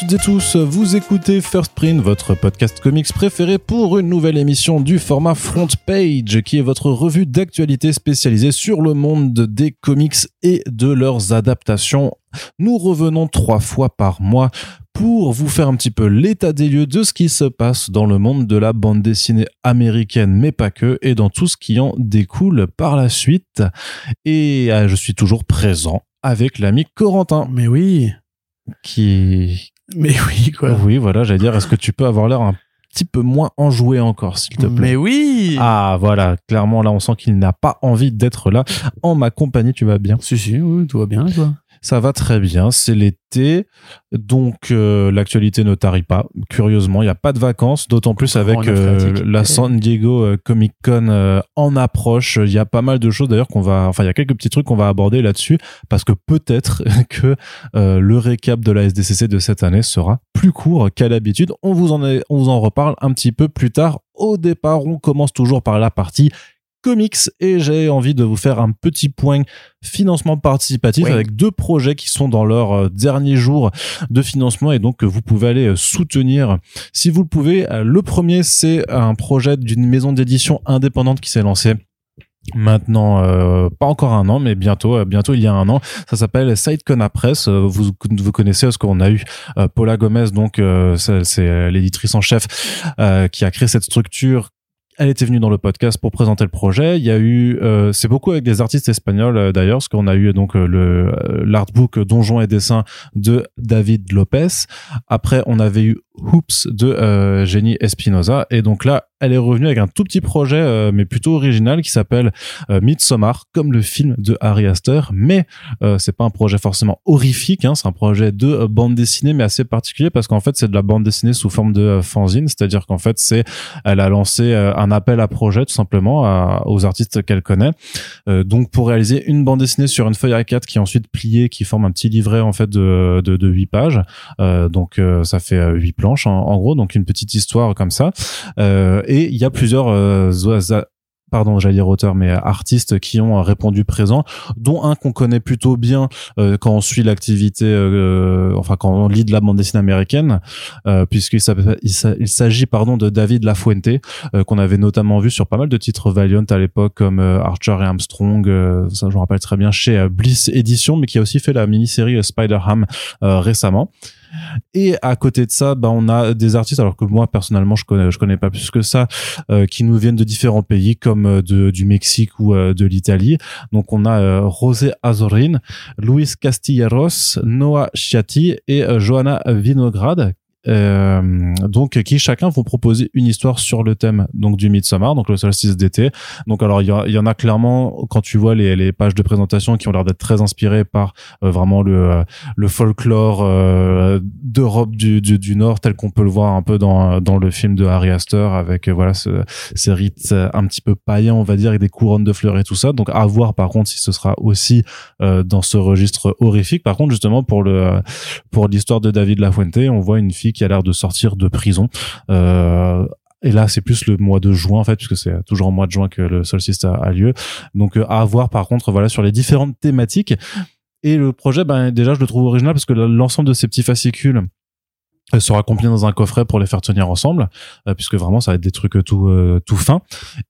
Toutes et tous, vous écoutez First Print, votre podcast comics préféré pour une nouvelle émission du format Front Page, qui est votre revue d'actualité spécialisée sur le monde des comics et de leurs adaptations. Nous revenons trois fois par mois pour vous faire un petit peu l'état des lieux de ce qui se passe dans le monde de la bande dessinée américaine, mais pas que, et dans tout ce qui en découle par la suite. Et euh, je suis toujours présent avec l'ami Corentin, Mais oui, qui... mais oui, quoi. Oui, voilà, j'allais dire, est-ce que tu peux avoir l'air un petit peu moins enjoué encore, s'il te plaît? Mais oui Ah, voilà, clairement, là, on sent qu'il n'a pas envie d'être là. En ma compagnie, tu vas bien? Si, si, oui, tout va bien, toi? Ça va très bien, c'est l'été, donc euh, l'actualité ne tarit pas. Curieusement, il n'y a pas de vacances, d'autant plus avec euh, la San Diego euh, Comic Con en approche. Il y a pas mal de choses d'ailleurs qu'on va, enfin il y a quelques petits trucs qu'on va aborder là-dessus, parce que peut-être que le récap de la SDCC de cette année sera plus court qu'à l'habitude. On vous en est, on vous en reparle un petit peu plus tard. Au départ, on commence toujours par la partie comics et j'ai envie de vous faire un petit point financement participatif Oui. avec deux projets qui sont dans leur euh, dernier jour de financement et donc que vous pouvez aller euh, soutenir si vous le pouvez. Euh, Le premier, c'est un projet d'une maison d'édition indépendante qui s'est lancée Maintenant, euh, pas encore un an, mais bientôt, euh, bientôt il y a un an. Ça s'appelle Sidecona Press. Vous vous connaissez parce qu'on a eu euh, Paula Gomez, donc euh, c'est c'est l'éditrice en chef euh, qui a créé cette structure elle était venue dans le podcast pour présenter le projet. Il y a eu, euh, c'est beaucoup avec des artistes espagnols euh, d'ailleurs, parce qu'on a eu donc euh, le euh, l'artbook Donjon et dessin de David Lopez. Après, on avait eu Hoops de euh, Jenny Espinoza, et donc là, elle est revenue avec un tout petit projet, euh, mais plutôt original, qui s'appelle euh, Midsommar, comme le film de Harry Astor. Mais euh, c'est pas un projet forcément horrifique, hein, c'est un projet de euh, bande dessinée, mais assez particulier parce qu'en fait, c'est de la bande dessinée sous forme de euh, fanzine, c'est-à-dire qu'en fait, c'est elle a lancé euh, un appel à projet tout simplement à- aux artistes qu'elle connaît. Donc pour réaliser une bande dessinée sur une feuille A4 qui est ensuite pliée, qui forme un petit livret en fait de de, de 8 pages. Donc ça fait euh, huit planches en, en gros, donc une petite histoire comme ça. Euh, et il y a plusieurs euh, pardon, j'allais dire auteurs, mais artistes qui ont euh, répondu présent, dont un qu'on connaît plutôt bien euh, quand on suit l'activité, euh, enfin quand on lit de la bande dessinée américaine, euh, puisqu'il il s'a- il s'agit pardon de David Lafuente, euh, qu'on avait notamment vu sur pas mal de titres Valiant à l'époque, comme euh, Archer et Armstrong, euh, ça je me rappelle très bien, chez euh, Bliss Edition, mais qui a aussi fait la mini-série euh, Spider-Ham euh, récemment. Et à côté de ça, bah, on a des artistes, alors que moi personnellement je connais, je connais pas plus que ça, euh, qui nous viennent de différents pays comme euh, de, du Mexique ou euh, de l'Italie. Donc on a euh, José Azorin, Luis Castilleros, Noah Chiatti et Johanna Vinograd. Euh, donc qui chacun vont proposer une histoire sur le thème donc du Midsommar donc le solstice d'été. Donc alors il y, en a clairement quand tu vois les, les pages de présentation qui ont l'air d'être très inspirées par euh, vraiment le le folklore euh, d'Europe du, du, du Nord tel qu'on peut le voir un peu dans, dans le film de Harry Astor avec euh, voilà ce, ces rites euh, un petit peu païens on va dire avec des couronnes de fleurs et tout ça. Donc à voir par contre si ce sera aussi euh, dans ce registre horrifique. Par contre justement pour le pour l'histoire de David Lafuente on voit une fille qui a l'air de sortir de prison euh, et là, c'est plus le mois de juin, en fait, puisque c'est toujours au mois de juin que le solstice a, lieu. Donc, euh, à voir, par contre, voilà, sur les différentes thématiques. Et le projet, ben, déjà, je le trouve original parce que l'ensemble de ces petits fascicules euh, sera compilé dans un coffret pour les faire tenir ensemble, puisque vraiment, ça va être des trucs tout, tout fins.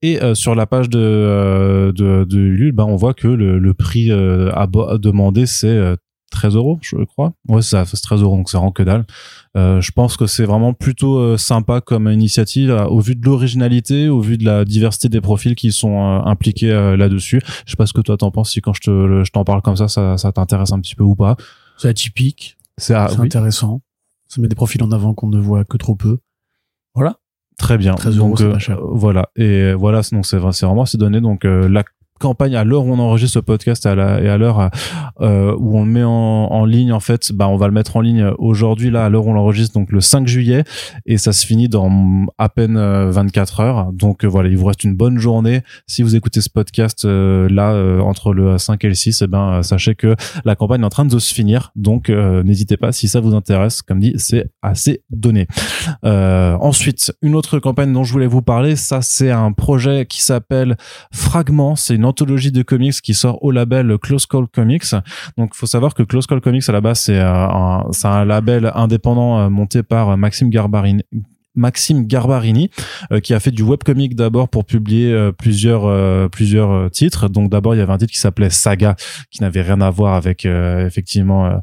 Et sur la page de, de, Ulule, ben, on voit que le, prix à demandé, c'est 13 euros, je crois. Ouais, c'est ça, c'est 13 euros, donc c'est vraiment que dalle. Euh, je pense que c'est vraiment plutôt euh, sympa comme initiative euh, au vu de l'originalité, au vu de la diversité des profils qui sont impliqués là-dessus. Je sais pas ce que toi t'en penses si quand je te le- je t'en parle comme ça, ça, ça t'intéresse un petit peu ou pas. C'est atypique, C'est ah, c'est oui, intéressant. Ça met des profils en avant qu'on ne voit que trop peu. Voilà. très bien. 13 euros, donc c'est pas cher. voilà et voilà donc c'est vrai- c'est vraiment ces données donc la campagne à l'heure où on enregistre ce podcast et à l'heure euh, où on le met en, ligne en fait bah on va le mettre en ligne aujourd'hui là à l'heure où on l'enregistre donc le 5 juillet. Et ça se finit dans à peine euh, 24 heures. Donc euh, voilà il vous reste une bonne journée. Si vous écoutez ce podcast euh, là euh, entre le 5 et le 6 eh ben euh, sachez que la campagne est en train de se finir. Donc euh, n'hésitez pas si ça vous intéresse comme dit c'est assez donné. Euh, ensuite une autre campagne dont je voulais vous parler ça c'est un projet qui s'appelle Fragment c'est une anthologie de comics qui sort au label Close Call Comics. Donc, faut savoir que Close Call Comics à la base c'est un, c'est un label indépendant monté par Maxime Garbarini, Maxime Garbarini qui a fait du webcomic d'abord pour publier plusieurs plusieurs titres. Donc d'abord il y avait un titre qui s'appelait Saga qui n'avait rien à voir avec effectivement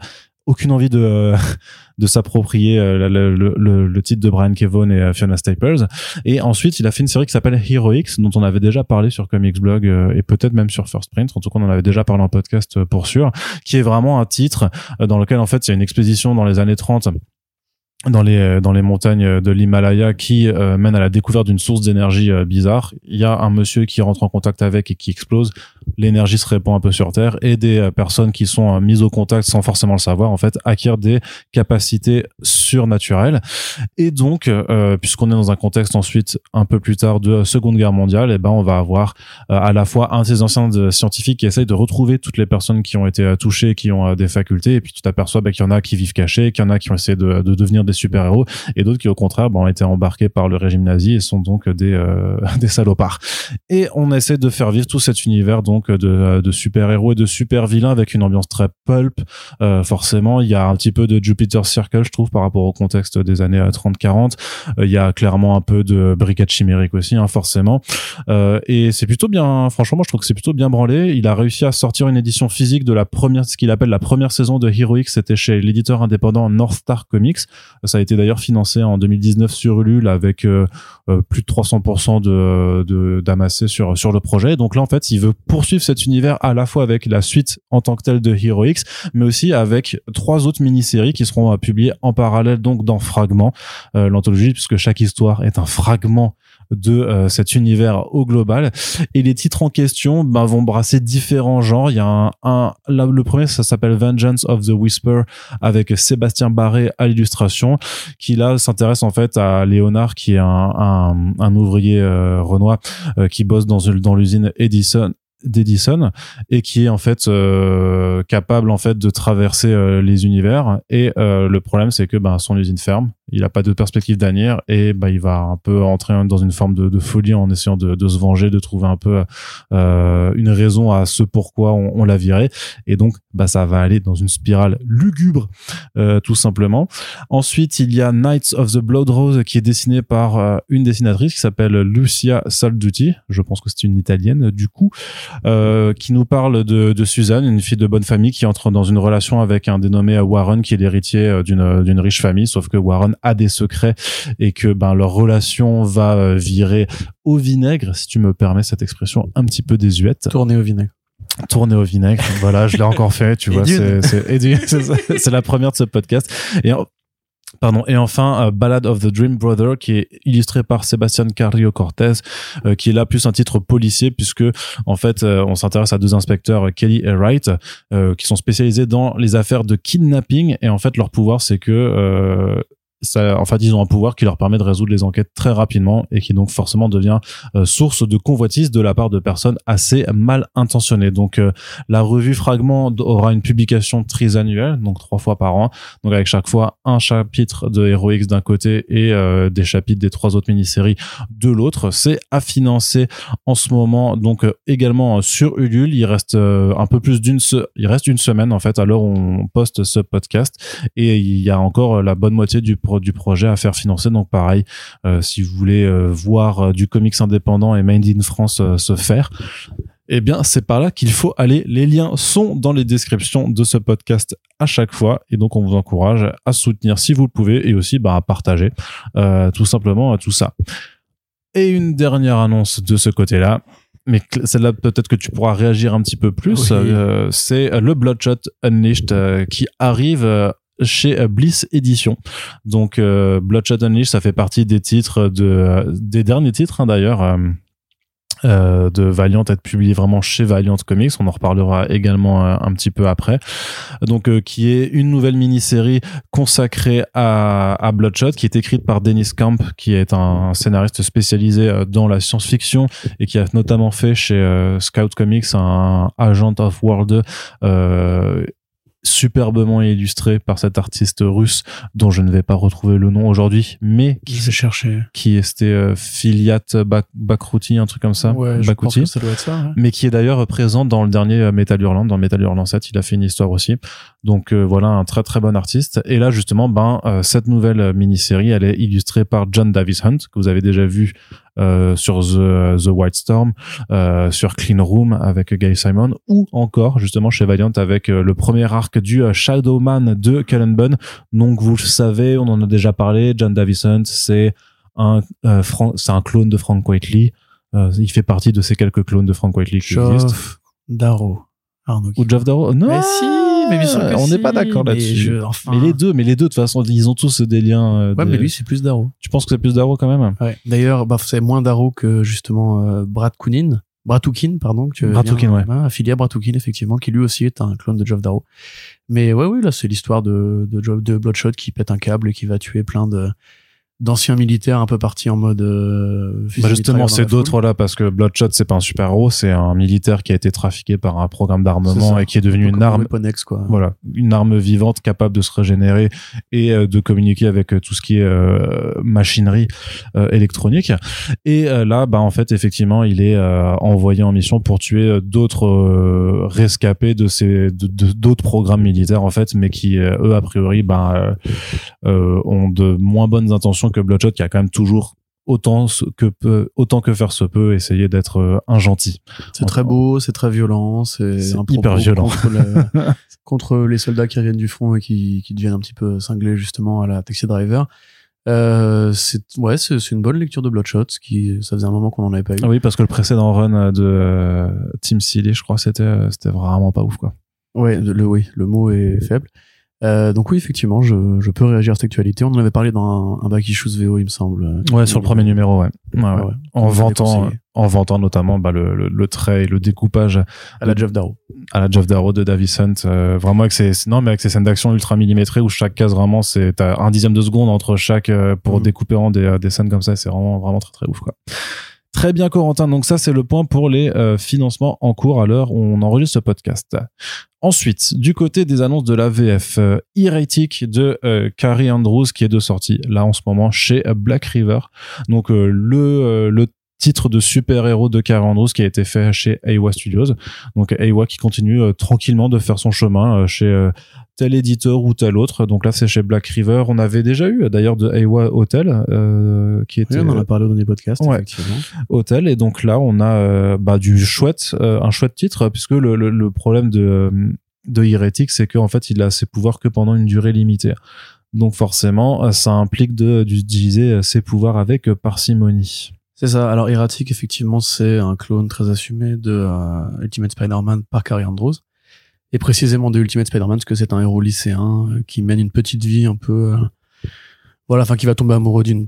aucune envie de de s'approprier euh, le, le, le, titre de Brian Kevon et euh, Fiona Staples. Et ensuite, il a fait une série qui s'appelle Heroics, dont on avait déjà parlé sur Comics Blog euh, et peut-être même sur First Print. En tout cas, on en avait déjà parlé en podcast pour sûr, qui est vraiment un titre dans lequel en fait il y a une expédition dans les années 30 dans les euh, dans les montagnes de l'Himalaya qui euh, mène à la découverte d'une source d'énergie euh, bizarre. Il y a un monsieur qui rentre en contact avec et qui explose. L'énergie se répand un peu sur Terre et des personnes qui sont mises au contact sans forcément le savoir en fait acquièrent des capacités surnaturelles. Et donc, puisqu'on est dans un contexte ensuite un peu plus tard de Seconde Guerre mondiale, eh ben on va avoir à la fois un de ces anciens scientifiques qui essayent de retrouver toutes les personnes qui ont été touchées, qui ont des facultés, et puis tu t'aperçois bah, qu'il y en a qui vivent cachés, qu'il y en a qui ont essayé de, de devenir des super-héros et d'autres qui au contraire bah, ont été embarqués par le régime nazi et sont donc des euh, des salopards. Et on essaie de faire vivre tout cet univers donc de, de super-héros et de super-vilains avec une ambiance très pulp. Euh, forcément, il y a un petit peu de Jupiter Circle, je trouve, par rapport au contexte des années 30-40. Euh, il y a clairement un peu de brigade chimérique aussi, hein, forcément. et c'est plutôt bien, franchement, moi je trouve que c'est plutôt bien branlé. Il a réussi à sortir une édition physique de la première, ce qu'il appelle la première saison de Heroic. C'était chez l'éditeur indépendant North Star Comics. Ça a été d'ailleurs financé en 2019 sur Ulule avec euh, euh, plus de 300% de d'amassé sur sur le projet. Donc là en fait, il veut poursuivre cet univers à la fois avec la suite en tant que telle de Heroics, mais aussi avec trois autres mini-séries qui seront euh, publiées en parallèle donc dans Fragments, l'anthologie puisque chaque histoire est un fragment de euh, cet univers au global. Et les titres en question bah, vont brasser différents genres. Il y a un, un le premier, ça s'appelle Vengeance of the Whisper avec Sébastien Barré à l'illustration, qui là s'intéresse en fait à Léonard, qui est un, ouvrier euh, renois euh, qui bosse dans l'usine Edison d'Edison et qui est en fait capable en fait de traverser les univers. Et le problème c'est que ben son usine ferme. Il a pas de perspective d'avenir et bah il va un peu entrer dans une forme de, folie en essayant de, de, se venger de trouver un peu euh, une raison à ce pourquoi on, on l'a viré. Et donc bah ça va aller dans une spirale lugubre euh, tout simplement. Ensuite il y a Knights of the Blood Rose qui est dessiné par euh, une dessinatrice qui s'appelle Lucia Salduti. Je pense que c'est une italienne. Du coup euh, qui nous parle de, de Suzanne une fille de bonne famille qui entre dans une relation avec un dénommé Warren qui est l'héritier euh, d'une d'une riche famille sauf que Warren a des secrets et que ben leur relation va euh, virer au vinaigre, si tu me permets cette expression un petit peu désuète. Tourner au vinaigre tourner au vinaigre. voilà, je l'ai encore fait, tu vois. C'est, c'est, la première de ce podcast. Et Pardon. Et enfin, euh, Ballad of the Dream Brother, qui est illustré par Sébastien Carrillo Cortez, euh, qui est là plus un titre policier, puisque en fait, on s'intéresse à deux inspecteurs, Kelly et Wright, qui sont spécialisés dans les affaires de kidnapping. Et en fait, leur pouvoir, c'est que ça, en fait, ils ont un pouvoir qui leur permet de résoudre les enquêtes très rapidement et qui donc forcément devient euh, source de convoitise de la part de personnes assez mal intentionnées. Donc, euh, la revue Fragment aura une publication trisannuelle, donc trois fois par an, donc avec chaque fois un chapitre de Heroics d'un côté et euh, des chapitres des trois autres mini-séries de l'autre. C'est à financer en ce moment, donc également sur Ulule. Il reste un peu plus d'une, il reste une semaine en fait à l'heure où on poste ce podcast et il y a encore la bonne moitié du du projet à faire financer. Donc pareil, euh, si vous voulez euh, voir euh, du comics indépendant et Made in France se faire, eh bien, c'est par là qu'il faut aller. Les liens sont dans les descriptions de ce podcast à chaque fois. Et donc, on vous encourage à soutenir si vous le pouvez et aussi bah, à partager tout simplement tout ça. Et une dernière annonce de ce côté-là. Mais celle-là, peut-être que tu pourras réagir un petit peu plus. c'est le Bloodshot Unleashed qui arrive chez euh, Bliss Edition. Donc euh, Bloodshot Unleashed, ça fait partie des titres de des derniers titres hein, d'ailleurs. Euh, euh, de Valiant être publié vraiment chez Valiant Comics, on en reparlera également un, petit peu après. Donc qui est une nouvelle mini-série consacrée à, Bloodshot, qui est écrite par Dennis Camp, qui est un, scénariste spécialisé dans la science-fiction et qui a notamment fait chez Scout Comics un Agent of World superbement illustré par cet artiste russe dont je ne vais pas retrouver le nom aujourd'hui, mais Qui s'est cherché qui était euh, Filiat Bak- Bakrouti, un truc comme ça, Ouais, je pense Bakouti que ça doit être ça. ouais. mais qui est d'ailleurs présent dans le dernier euh, Metal Hurlant, dans Metal Hurlant 7, il a fait une histoire aussi. Donc euh, voilà, un très très bon artiste. Et là justement, ben euh, cette nouvelle mini-série, elle est illustrée par John Davis Hunt, que vous avez déjà vu euh, sur The, The White Storm, euh, sur Clean Room avec Guy Simon, ou encore justement chez Valiant avec euh, le premier arc du euh, Shadowman de Cullen Bunn. Donc vous le savez, on en a déjà parlé, John Davis Hunt, c'est un, euh, c'est un clone de Frank Whiteley. Euh, il fait partie de ces quelques clones de Frank Whiteley qui existent. Darrow. Arnaud. Ou Geoff Darrow Non Mais si, mais bien sûr que On n'est si, pas d'accord mais là-dessus. je- enfin- Mais les deux, mais les deux, de toute façon, ils ont tous des liens. euh, Ouais, des- mais lui, c'est plus Darrow. Tu penses que c'est plus Darrow quand même? Ouais. D'ailleurs, bah, c'est moins Darrow que justement euh, Brad Koonin. Bratoukin, pardon, que tu Bratoukin, ouais. hein, affilié à Bratoukin, effectivement, qui lui aussi est un clone de Geoff Darrow. Mais ouais, oui, là, c'est l'histoire de, de, Geoff- de Bloodshot qui pète un câble et qui va tuer plein de d'anciens militaires un peu partis en mode euh, Bah justement, c'est d'autres là parce que Bloodshot c'est pas un super héros, c'est un militaire qui a été trafiqué par un programme d'armement et qui est devenu une arme Weapon X, quoi. voilà, une arme vivante capable de se régénérer et euh, de communiquer avec euh, tout ce qui est euh, machinerie euh, électronique. Et là, bah en fait, effectivement, il est euh, envoyé en mission pour tuer d'autres rescapés de ces de- de- d'autres programmes militaires en fait, mais qui eux a priori, bah, ont de moins bonnes intentions que Bloodshot, qui a quand même toujours autant que peut autant que faire se peut essayer d'être euh, un gentil. C'est très beau, c'est très violent, c'est hyper violent. contre, le- contre les soldats qui reviennent du front et qui, qui deviennent un petit peu cinglés justement à la Taxi Driver. Euh, c'est ouais, c'est une bonne lecture de Bloodshot, qui ça faisait un moment qu'on en avait pas eu. Ah oui, parce que le précédent run de euh, Team Silly, je crois, c'était euh, c'était vraiment pas ouf quoi. Ouais, le oui, le mot est faible. Euh, donc oui, effectivement, je, je peux réagir à cette actualité. On en avait parlé dans un, un Back Issues VO, il me semble. Ouais, sur le premier numéro, ouais. Ouais, ouais. Ouais. En vantant, conseillé. en vantant notamment bah, le, le, le trait et le découpage À la Jeff Darrow. à la Jeff Darrow de Davy Hunt, euh, vraiment avec ses non mais avec ses scènes d'action ultra millimétrées où chaque case vraiment c'est t'as un dixième de seconde entre chaque euh, pour Mhm. découper en des, euh, des scènes comme ça, c'est vraiment vraiment très très ouf quoi. Très bien Corentin, donc ça c'est le point pour les euh, financements en cours à l'heure où on enregistre ce podcast. Ensuite, du côté des annonces de la VF, euh, de euh, Carrie Andrews qui est de sortie là en ce moment chez Black River. Donc le le titre de super-héros de Carrie Andrews qui a été fait chez Aiwa Studios. Donc Aiwa qui continue euh, tranquillement de faire son chemin euh, chez euh, tel éditeur ou tel autre. Donc là c'est chez Black River. On avait déjà eu d'ailleurs de Aiwa Hotel euh, qui Oui, était on en a parlé au dernier podcast, Ouais. effectivement. Hôtel et donc là on a bah, du chouette un chouette titre puisque le, le, le problème de de Heretic c'est qu'en fait il a ses pouvoirs que pendant une durée limitée donc forcément ça implique d'utiliser ses pouvoirs avec parcimonie C'est ça. Alors, Erratic, effectivement, c'est un clone très assumé de euh, Ultimate Spider-Man par Carrie Andrews. Et précisément de Ultimate Spider-Man, parce que c'est un héros lycéen euh, qui mène une petite vie un peu... euh, voilà, enfin, qui va tomber amoureux d'une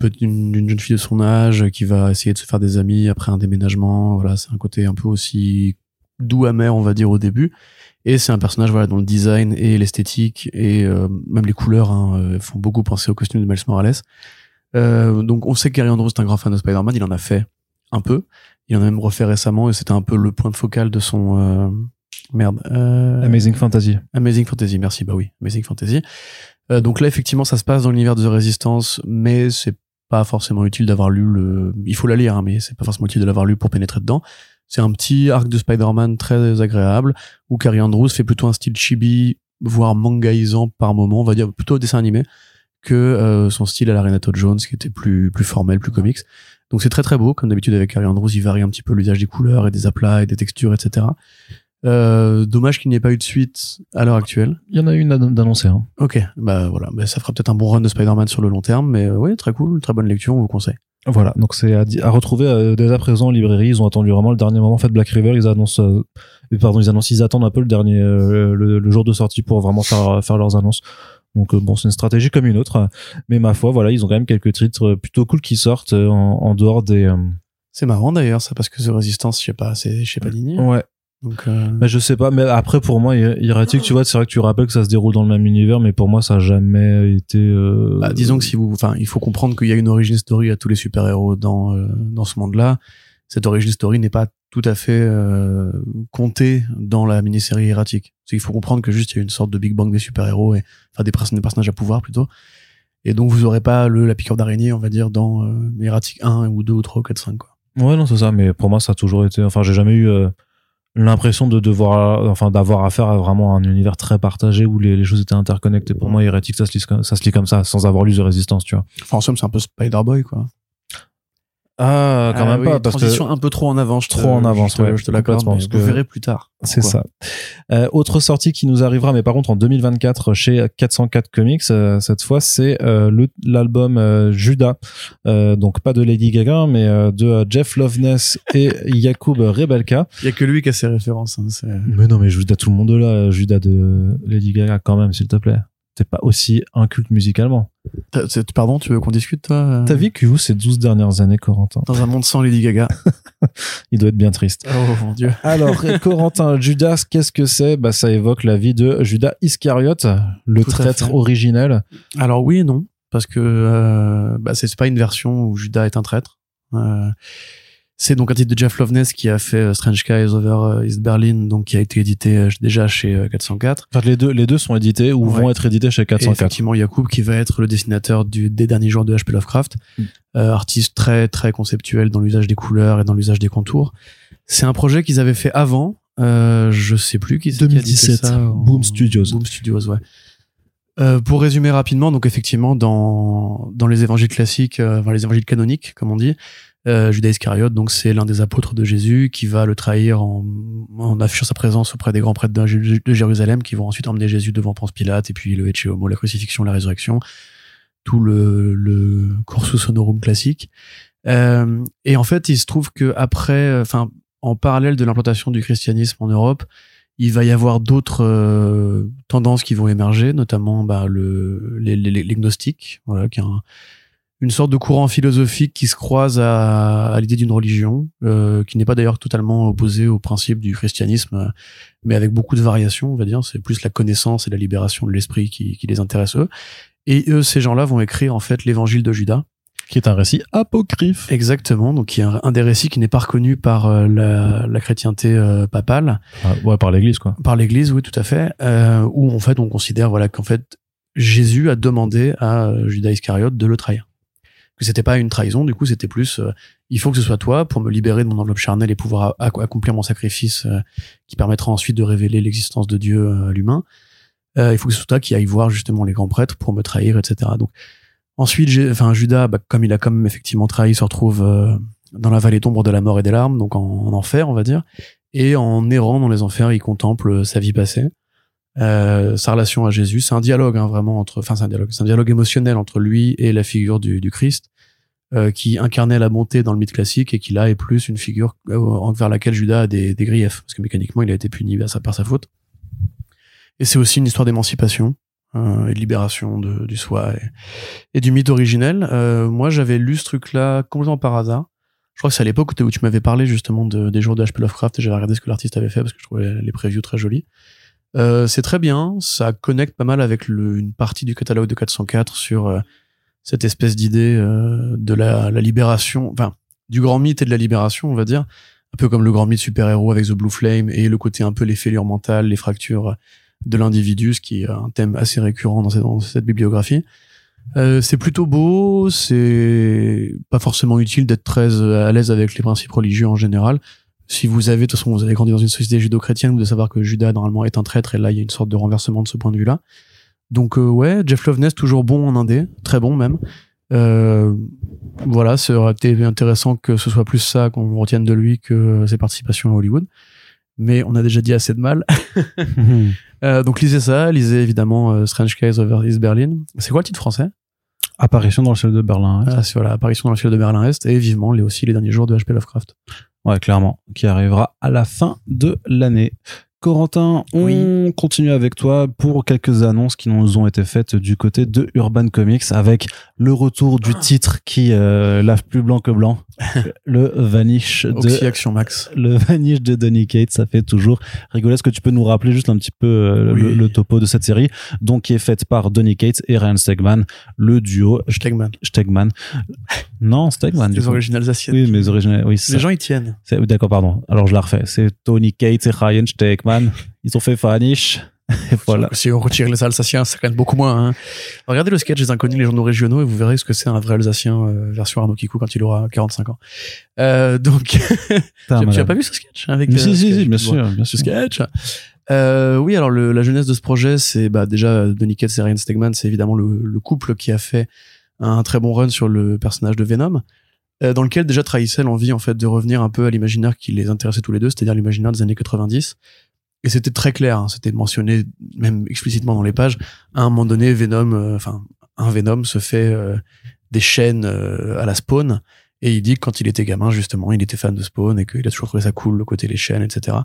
jeune fille de son âge, qui va essayer de se faire des amis après un déménagement. Voilà, c'est un côté un peu aussi doux amer, on va dire, au début. Et c'est un personnage voilà dont le design et l'esthétique et même les couleurs hein, font beaucoup penser au costume de Miles Morales. Euh, donc on sait que Gary Andrews est un grand fan de Spider-Man, il en a fait un peu, il en a même refait récemment et c'était un peu le point de focal de son euh, merde euh, Amazing Fantasy Amazing Fantasy, merci, bah oui, Amazing Fantasy. Euh, donc là, effectivement, ça se passe dans l'univers de The Resistance, mais c'est pas forcément utile d'avoir lu le. Il faut la lire, hein, mais c'est pas forcément utile de l'avoir lu pour pénétrer dedans. C'est un petit arc de Spider-Man très agréable où Carrie Andrews fait plutôt un style chibi, voire mangaisant par moment, on va dire plutôt dessin animé, que euh, son style à la Renato Jones, qui était plus plus formel, plus comics. Donc c'est très très beau, comme d'habitude avec Carrie Andrews, il varie un petit peu l'usage des couleurs et des aplats et des textures, etc. Euh, dommage qu'il n'y ait pas eu de suite à l'heure actuelle. il y en a une d'annoncée hein. Ok, bah voilà, bah, ça fera peut-être un bon run de Spider-Man sur le long terme, mais euh, ouais, très cool, très bonne lecture, on vous conseille. voilà donc c'est à, à retrouver euh, dès à présent en librairie ils ont attendu vraiment le dernier moment en fait Black River ils annoncent euh, pardon ils annoncent ils attendent un peu le dernier euh, le, le jour de sortie pour vraiment faire faire leurs annonces donc euh, bon c'est une stratégie comme une autre mais ma foi voilà ils ont quand même quelques titres euh, plutôt cool qui sortent euh, en, en dehors des C'est marrant d'ailleurs, ça, parce que The Resistance, je sais pas, c'est, je sais pas digné. ouais Donc, euh, Mais je sais pas, mais après pour moi, Hieratic, tu vois, c'est vrai que tu rappelles que ça se déroule dans le même univers, mais pour moi, ça a jamais été. Euh... bah, disons que si vous, enfin, il faut comprendre qu'il y a une origin story à tous les super-héros dans, euh, dans ce monde-là. Cette origin story n'est pas tout à fait euh, compté dans la mini-série erratique. C'est qu'il faut comprendre que juste il y a une sorte de Big Bang des super-héros et enfin des, des personnages à pouvoir plutôt. Et donc vous aurez pas le la piqûre d'araignée, on va dire dans euh, erratique 1 ou 2 ou 3 ou 4 5 quoi. Ouais, non, c'est ça, mais pour moi ça a toujours été enfin j'ai jamais eu euh, l'impression de devoir enfin d'avoir affaire à vraiment un univers très partagé où les, les choses étaient interconnectées. Pour moi, Hérétique ça se lit ça se lit comme ça sans avoir lu The Resistance, tu vois. Enfin en somme, c'est un peu Spider-Boy quoi. Ah, quand Ah même oui, pas parce que transition un peu trop en avance, je te- Trop en avance, je te, ouais, je te l'accorde, que- vous verrez plus tard. C'est ça. Euh, autre sortie qui nous arrivera, mais par contre en 2024 chez 404 Comics, euh, cette fois c'est euh, l'album euh, Judas, Euh, donc pas de Lady Gaga, mais euh, de Jeff Loveness et Jakub Rebelka. Il y a que lui qui a ses références. hein, Mais non, mais Judas, tout le monde là, Judas de Lady Gaga quand même, s'il te plaît. T'es pas aussi inculte musicalement. Pardon, tu veux qu'on discute toi euh, T'as vécu où ces 12 dernières années, Corentin? Dans un monde sans Lady Gaga Il doit être bien triste. Oh mon dieu. Alors, Corentin, Judas, qu'est-ce que c'est? Bah, ça évoque la vie de Judas Iscariote, le Tout traître originel. Alors oui et non, parce que euh, bah, c'est pas une version où Judas est un traître. Euh, c'est donc un titre de Jeff Loveness qui a fait euh, Strange Skies Over euh, East Berlin, donc qui a été édité euh, déjà chez euh, 404. Enfin, les deux, les deux sont édités ou Ouais. vont être édités chez Et 404. effectivement, Yacoub qui va être le dessinateur du, des derniers jours de HP Lovecraft, Mm. euh, artiste très très conceptuel dans l'usage des couleurs et dans l'usage des contours. C'est un projet qu'ils avaient fait avant, euh, je sais plus qui c'est qui a édité 2017, ça, en- Boom Studios. Boom Studios, ouais. Euh, pour résumer rapidement, donc effectivement dans dans les évangiles classiques, euh, enfin les évangiles canoniques comme on dit, euh, Judas Iscariote, donc c'est l'un des apôtres de Jésus qui va le trahir en, affichant sa présence auprès des grands prêtres de, de Jérusalem, qui vont ensuite emmener Jésus devant Ponce Pilate et puis le Ecce Homo, la crucifixion, la résurrection, tout le, le cursus honorum classique. Euh, et en fait, il se trouve que après, enfin, en parallèle de l'implantation du christianisme en Europe, il va y avoir d'autres euh, tendances qui vont émerger, notamment bah, le, les, voilà, qui est un- une sorte de courant philosophique qui se croise à, à l'idée d'une religion, euh, qui n'est pas d'ailleurs totalement opposée au principe du christianisme, euh, mais avec beaucoup de variations, on va dire. C'est plus la connaissance et la libération de l'esprit qui, qui les intéresse eux. Et eux, ces gens-là vont écrire en fait l'évangile de Judas. Qui est un récit apocryphe. Exactement, donc qui est un, un des récits qui n'est pas reconnu par euh, la, la chrétienté euh, papale, Ah, ouais, par l'église, quoi. par l'Église, oui, tout à fait, euh, où en fait on considère voilà qu'en fait Jésus a demandé à Judas Iscariote de le trahir. Que c'était pas une trahison, du coup c'était plus euh, il faut que ce soit toi pour me libérer de mon enveloppe charnelle et pouvoir accomplir mon sacrifice euh, qui permettra ensuite de révéler l'existence de Dieu euh, à l'humain. Il faut que ce soit toi qui aille voir justement les grands prêtres pour me trahir, etc. Donc ensuite, enfin Judas, bah, comme il a quand même effectivement trahi, se retrouve dans la vallée d'ombre de la mort et des larmes, donc en, en enfer, on va dire. Et en errant dans les enfers, il contemple sa vie passée, euh, sa relation à Jésus. C'est un dialogue hein, vraiment entre, enfin c'est un dialogue, c'est un dialogue émotionnel entre lui et la figure du, du Christ, euh, qui incarnait la bonté dans le mythe classique et qui là est plus une figure euh, envers laquelle Judas a des, des griefs, parce que mécaniquement il a été puni par sa, par sa faute. Et c'est aussi une histoire d'émancipation euh, et de libération de, du soi et, et du mythe originel. Euh, moi, j'avais lu ce truc-là complètement par hasard. Je crois que c'est à l'époque où tu m'avais parlé justement de, des jours de H.P. Lovecraft et j'avais regardé ce que l'artiste avait fait parce que je trouvais les previews très jolis. Euh, c'est très bien, ça connecte pas mal avec le, une partie du catalogue de 404 sur euh, cette espèce d'idée euh, de la, la libération, enfin du grand mythe et de la libération, on va dire, un peu comme le grand mythe super-héros avec The Blue Flame et le côté un peu les fêlures mentales, les fractures de l'individu, ce qui est un thème assez récurrent dans cette, dans cette bibliographie. Euh, c'est plutôt beau, c'est pas forcément utile d'être très euh, à l'aise avec les principes religieux en général. Si vous avez, de toute façon, vous avez grandi dans une société judo-chrétienne, vous devez savoir que Judas, normalement, est un traître, et là, il y a une sorte de renversement de ce point de vue-là. Donc, euh, ouais, Jeff Loveness, toujours bon en indé, très bon même. Euh, voilà, ça aurait été intéressant que ce soit plus ça qu'on retienne de lui que ses participations à Hollywood. Mais on a déjà dit assez de mal. Euh, donc lisez ça, lisez évidemment euh, Strange Case of East Berlin. C'est quoi le titre français? Apparition dans le ciel de Berlin. ouais. ah, C'est voilà, Apparition dans le ciel de Berlin-Est et vivement les aussi les derniers jours de H.P. Lovecraft. Ouais, clairement, qui arrivera à la fin de l'année. Corentin, on continue avec toi pour quelques annonces qui nous ont été faites du côté de Urban Comics avec le retour du titre qui euh, lave plus blanc que blanc, le Vanish de Action Max. le Vanish de Donny Cates. Ça fait toujours rigoler. Est-ce que tu peux nous rappeler juste un petit peu euh, Oui. le, le topo de cette série, donc qui est faite par Donny Cates et Ryan Stegman, le duo Stegman. Stegman. Non, Stegman. Les coup. origines alsaciennes. Oui, mais originales. Oui, Les ça. gens y tiennent. D'accord, pardon. Alors je la refais. C'est Tony Cates et Ryan Stegman. Ils ont fait Vanish. Et voilà. Si on retire les Alsaciens, ça gagne beaucoup moins. hein. Regardez le sketch des inconnus, les journaux régionaux, et vous verrez ce que c'est un vrai Alsacien euh, version Arnaud Kikou quand il aura 45 ans. Euh, donc, tu Putain, as madame. pas vu ce sketch avec euh, si, si, bien sûr, bien ce sûr. sketch. Euh, oui, alors le, la jeunesse de ce projet, c'est bah, déjà Donny Cates et Ryan Stegman, c'est évidemment le, le couple qui a fait un très bon run sur le personnage de Venom, dans lequel déjà trahissait l'envie en fait de revenir un peu à l'imaginaire qui les intéressait tous les deux, c'est-à-dire l'imaginaire des années 90. Et c'était très clair, hein, c'était mentionné même explicitement dans les pages. À un moment donné, Venom, euh, enfin un Venom se fait euh, des chaînes euh, à la Spawn. Et il dit que quand il était gamin, justement, il était fan de Spawn et qu'il a toujours trouvé ça cool, le côté les chaînes, etc.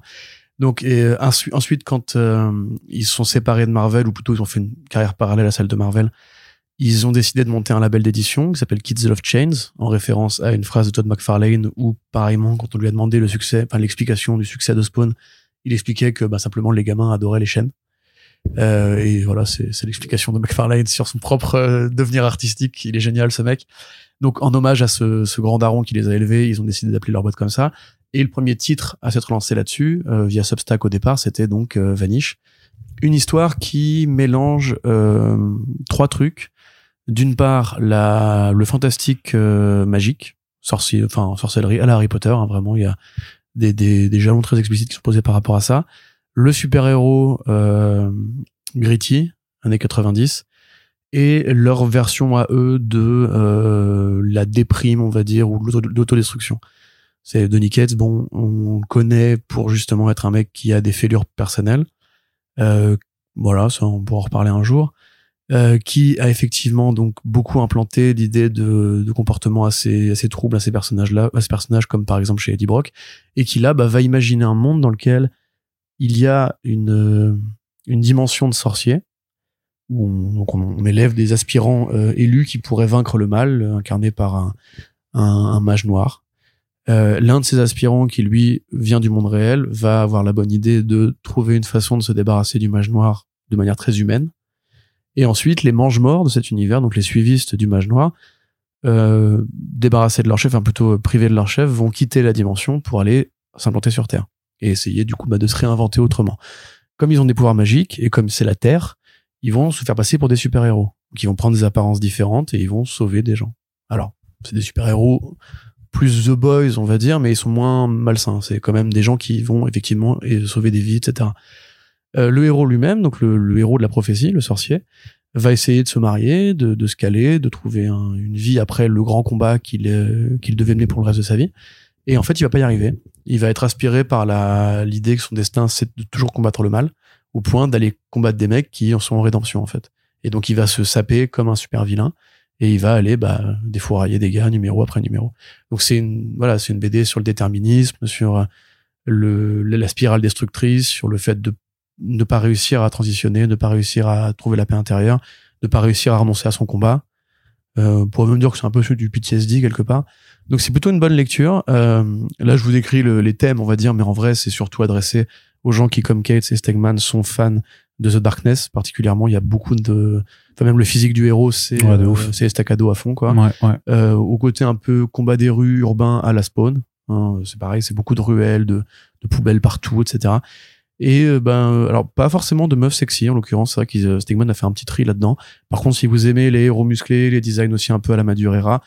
Donc, et euh, ensu- ensuite, quand euh, ils sont séparés de Marvel, ou plutôt ils ont fait une carrière parallèle à celle de Marvel, ils ont décidé de monter un label d'édition qui s'appelle Kids Love Chains, en référence à une phrase de Todd McFarlane où, pareillement, quand on lui a demandé le succès, enfin l'explication du succès de Spawn, il expliquait que bah, simplement les gamins adoraient les chaînes. Euh, et voilà, c'est l'explication de McFarlane sur son propre euh, devenir artistique. Il est génial, ce mec. Donc, en hommage à ce, ce grand daron qui les a élevés, ils ont décidé d'appeler leur boîte comme ça. Et le premier titre à s'être lancé là-dessus, euh, via Substack au départ, c'était donc euh, Vanish. Une histoire qui mélange euh, trois trucs. D'une part, la, le fantastique magique, sorcier, enfin sorcellerie à la Harry Potter. hein, vraiment, il y a des, des, des jalons très explicites qui sont posés par rapport à ça. Le super-héros euh, gritty, années 90, et leur version à eux de euh, la déprime, on va dire, ou de l'auto- de l'autodestruction. C'est Donny Cates, bon, on le connaît pour justement être un mec qui a des fêlures personnelles. Euh, voilà, ça on pourra en reparler un jour. Euh, qui a effectivement donc beaucoup implanté l'idée de, de comportements assez assez troubles à ces personnages-là, à ces personnages comme par exemple chez Eddie Brock, et qui là bah, va imaginer un monde dans lequel il y a une euh, une dimension de sorcier où on, donc on, élève des aspirants euh, élus qui pourraient vaincre le mal, incarné par un, un, un mage noir. Euh, L'un de ces aspirants qui lui vient du monde réel va avoir la bonne idée de trouver une façon de se débarrasser du mage noir de manière très humaine. Et ensuite, les mange-morts de cet univers, donc les suivistes du mage noir, euh, débarrassés de leur chef, enfin plutôt privés de leur chef, vont quitter la dimension pour aller s'implanter sur Terre et essayer du coup bah, de se réinventer autrement. Comme ils ont des pouvoirs magiques et comme c'est la Terre, ils vont se faire passer pour des super-héros. Ils vont prendre des apparences différentes et ils vont sauver des gens. Alors, c'est des super-héros plus The Boys, on va dire, mais ils sont moins malsains. C'est quand même des gens qui vont effectivement sauver des vies, etc. Euh, le héros lui-même, donc le, le héros de la prophétie, le sorcier, va essayer de se marier, de, de se caler, de trouver un- une vie après le grand combat qu'il euh, qu'il devait mener pour le reste de sa vie. Et en fait, il va pas y arriver. Il va être aspiré par la l'idée que son destin, c'est de toujours combattre le mal, au point d'aller combattre des mecs qui en sont en rédemption, en fait. Et donc, il va se saper comme un super vilain, et il va aller bah, défourailler des gars numéro après numéro. Donc, c'est une, voilà, c'est une BD sur le déterminisme, sur le, la spirale destructrice, sur le fait de ne pas réussir à transitionner, ne pas réussir à trouver la paix intérieure, ne pas réussir à renoncer à son combat. Euh, on pourrait même dire que c'est un peu sur du PTSD quelque part. Donc c'est plutôt une bonne lecture. Euh, là, je vous décris le- les thèmes, on va dire, mais en vrai, c'est surtout adressé aux gens qui, comme Kate et Stegman, sont fans de The Darkness. Particulièrement, il y a beaucoup de, enfin même le physique du héros, c'est Ouais, euh, c'est Estacado à fond, quoi Ouais, ouais. euh, au côté un peu combat des rues urbain à la spawn. hein, c'est pareil, c'est beaucoup de ruelles, de, de poubelles partout, etc. Et euh, ben, euh, alors pas forcément de meufs sexy en l'occurrence, c'est vrai que euh, Stegman a fait un petit tri là-dedans. Par contre, si vous aimez les héros musclés, les designs aussi un peu à la Madureira,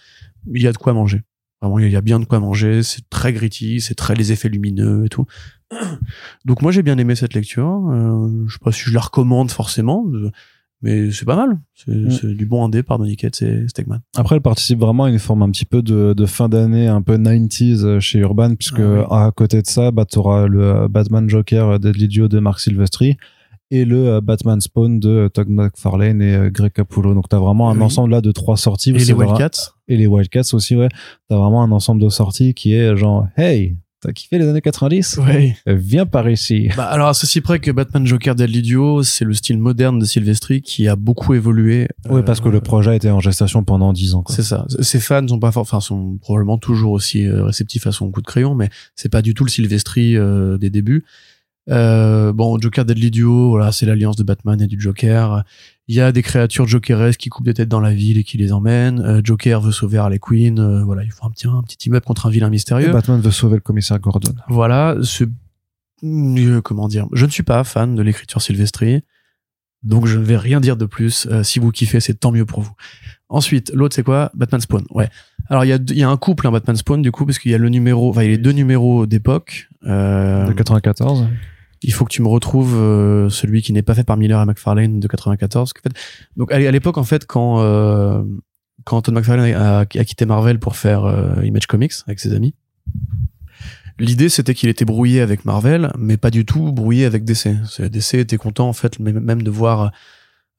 il y a de quoi manger. Vraiment, il y a bien de quoi manger. C'est très gritty, c'est très les effets lumineux et tout. Donc moi j'ai bien aimé cette lecture. Euh, je sais pas si je la recommande forcément, mais c'est pas mal. C'est Mm. c'est du bon indé par Donny Cates et Stegman. Après, elle participe vraiment à une forme un petit peu de, de fin d'année, un peu 90s euh, chez Urban, puisque Ah à côté de ça, bah, tu auras le euh, Batman Joker euh, Deadly Duo de Mark Silvestri et le Batman Spawn de Todd McFarlane et Greg Capullo. Donc, tu as vraiment un Oui. ensemble là de trois sorties. Et C'est les Wildcats Et les Wildcats aussi, ouais. Tu as vraiment un ensemble de sorties qui est genre, hey, T'as kiffé les années 90 Ouais. Viens par ici. Bah, alors, à ceci près que Batman Joker Deadly Duo, c'est le style moderne de Silvestri qui a beaucoup évolué. Oui, parce que Euh, le projet était en gestation pendant 10 ans. C'est ça. Ses fans sont pas, enfin, sont probablement toujours aussi euh, réceptifs à son coup de crayon, mais c'est pas du tout le Silvestri euh, des débuts. Euh, bon, Joker Deadly Duo, voilà, c'est l'alliance de Batman et du Joker. Il y a des créatures jokeresques qui coupent des têtes dans la ville et qui les emmènent. Euh, Joker veut sauver Harley Quinn. euh, voilà, il faut un petit, un petit immeuble contre un vilain Et mystérieux. Batman veut sauver le commissaire Gordon. Voilà, ce comment dire, je ne suis pas fan de l'écriture Silvestri, donc je ne vais rien dire de plus. Euh, si vous kiffez, c'est tant mieux pour vous. Ensuite, l'autre c'est quoi? Batman Spawn. Ouais. Alors il y a y a un couple hein, Batman Spawn du coup parce qu'il y a le numéro, enfin il y a les deux numéros d'époque. Euh, De 94. Il faut que tu me retrouves euh, celui qui n'est pas fait par Miller et McFarlane de 94. En fait, donc à l'époque en fait quand euh, quand McFarlane a, quitté Marvel pour faire euh, Image Comics avec ses amis, l'idée c'était qu'il était brouillé avec Marvel, mais pas du tout brouillé avec DC. DC était content en fait même même de voir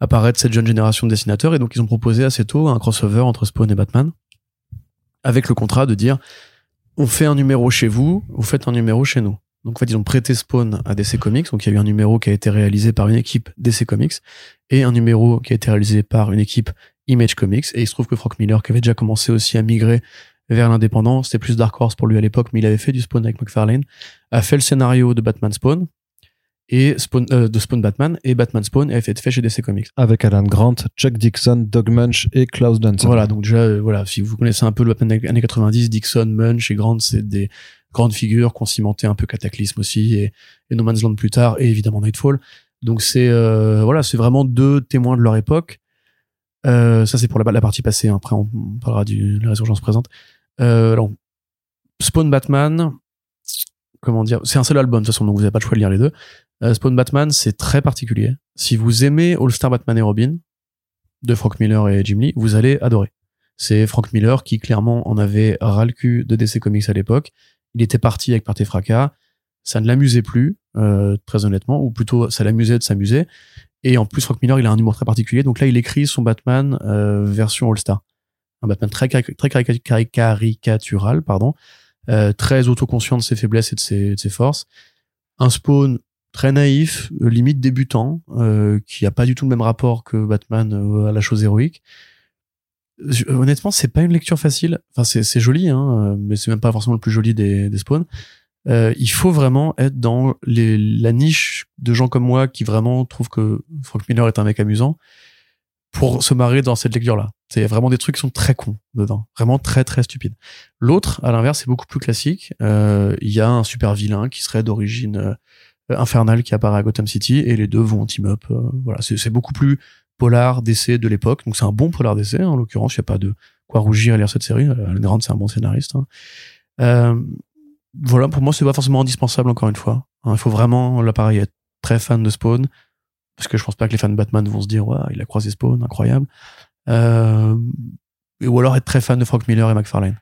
apparaître cette jeune génération de dessinateurs et donc ils ont proposé assez tôt un crossover entre Spawn et Batman avec le contrat de dire on fait un numéro chez vous, vous faites un numéro chez nous. Donc en fait, ils ont prêté Spawn à DC Comics. Donc il y a eu un numéro qui a été réalisé par une équipe DC Comics et un numéro qui a été réalisé par une équipe Image Comics. Et il se trouve que Frank Miller, qui avait déjà commencé aussi à migrer vers l'indépendant, c'était plus Dark Horse pour lui à l'époque, mais il avait fait du Spawn avec McFarlane, a fait le scénario de Batman Spawn et Spawn, euh, de Spawn Batman et Batman Spawn a été fait chez DC Comics. Avec Alan Grant, Chuck Dixon, Doug Munch et Klaus Danson. Voilà, donc déjà, euh, voilà, si vous connaissez un peu le Batman des années 90, Dixon, Munch et Grant, c'est des grandes figures qui ont cimenté un peu Cataclysme aussi et, et No Man's Land plus tard et évidemment Nightfall. Donc c'est euh, voilà, c'est vraiment deux témoins de leur époque. Euh, ça c'est pour la, la partie passée. hein. Après on, parlera du la résurgence présente. Euh, Spawn Batman, comment dire, c'est un seul album de toute façon, donc vous n'avez pas le choix de lire les deux. Euh, Spawn Batman, c'est très particulier. Si vous aimez All Star Batman et Robin de Frank Miller et Jim Lee, vous allez adorer. C'est Frank Miller qui clairement en avait ras le cul de DC Comics à l'époque. Il était parti avec Parté Fracas. Ça ne l'amusait plus, euh, très honnêtement, ou plutôt ça l'amusait de s'amuser. Et en plus, Frank Miller, il a un humour très particulier. Donc là, il écrit son Batman euh, version All-Star. Un Batman très, très cari- cari- caricatural, pardon, euh, très autoconscient de ses faiblesses et de ses, forces. Un Spawn très naïf, limite débutant, qui a pas du tout le même rapport que Batman à la chose héroïque. Honnêtement, c'est pas une lecture facile. Enfin, c'est joli, hein, mais c'est même pas forcément le plus joli des, des spawns. Euh, il faut vraiment être dans les, la niche de gens comme moi qui vraiment trouvent que Frank Miller est un mec amusant pour se marrer dans cette lecture-là. C'est vraiment des trucs qui sont très cons dedans, vraiment très très stupides. L'autre, à l'inverse, c'est beaucoup plus classique. Euh, Il y a un super vilain qui serait d'origine euh, infernale qui apparaît à Gotham City et les deux vont team up. euh, voilà, c'est beaucoup plus polar d'essai de l'époque. Donc c'est un bon polar d'essai, en l'occurrence. Il n'y a pas de quoi rougir à lire cette série. Alan Grant, c'est un bon scénariste. hein. Euh, voilà, pour moi, c'est pas forcément indispensable, encore une fois. Hein, il faut vraiment, là, pareil, être très fan de Spawn. Parce que je pense pas que les fans de Batman vont se dire, il a croisé Spawn, incroyable. Euh, ou alors être très fan de Frank Miller et McFarlane.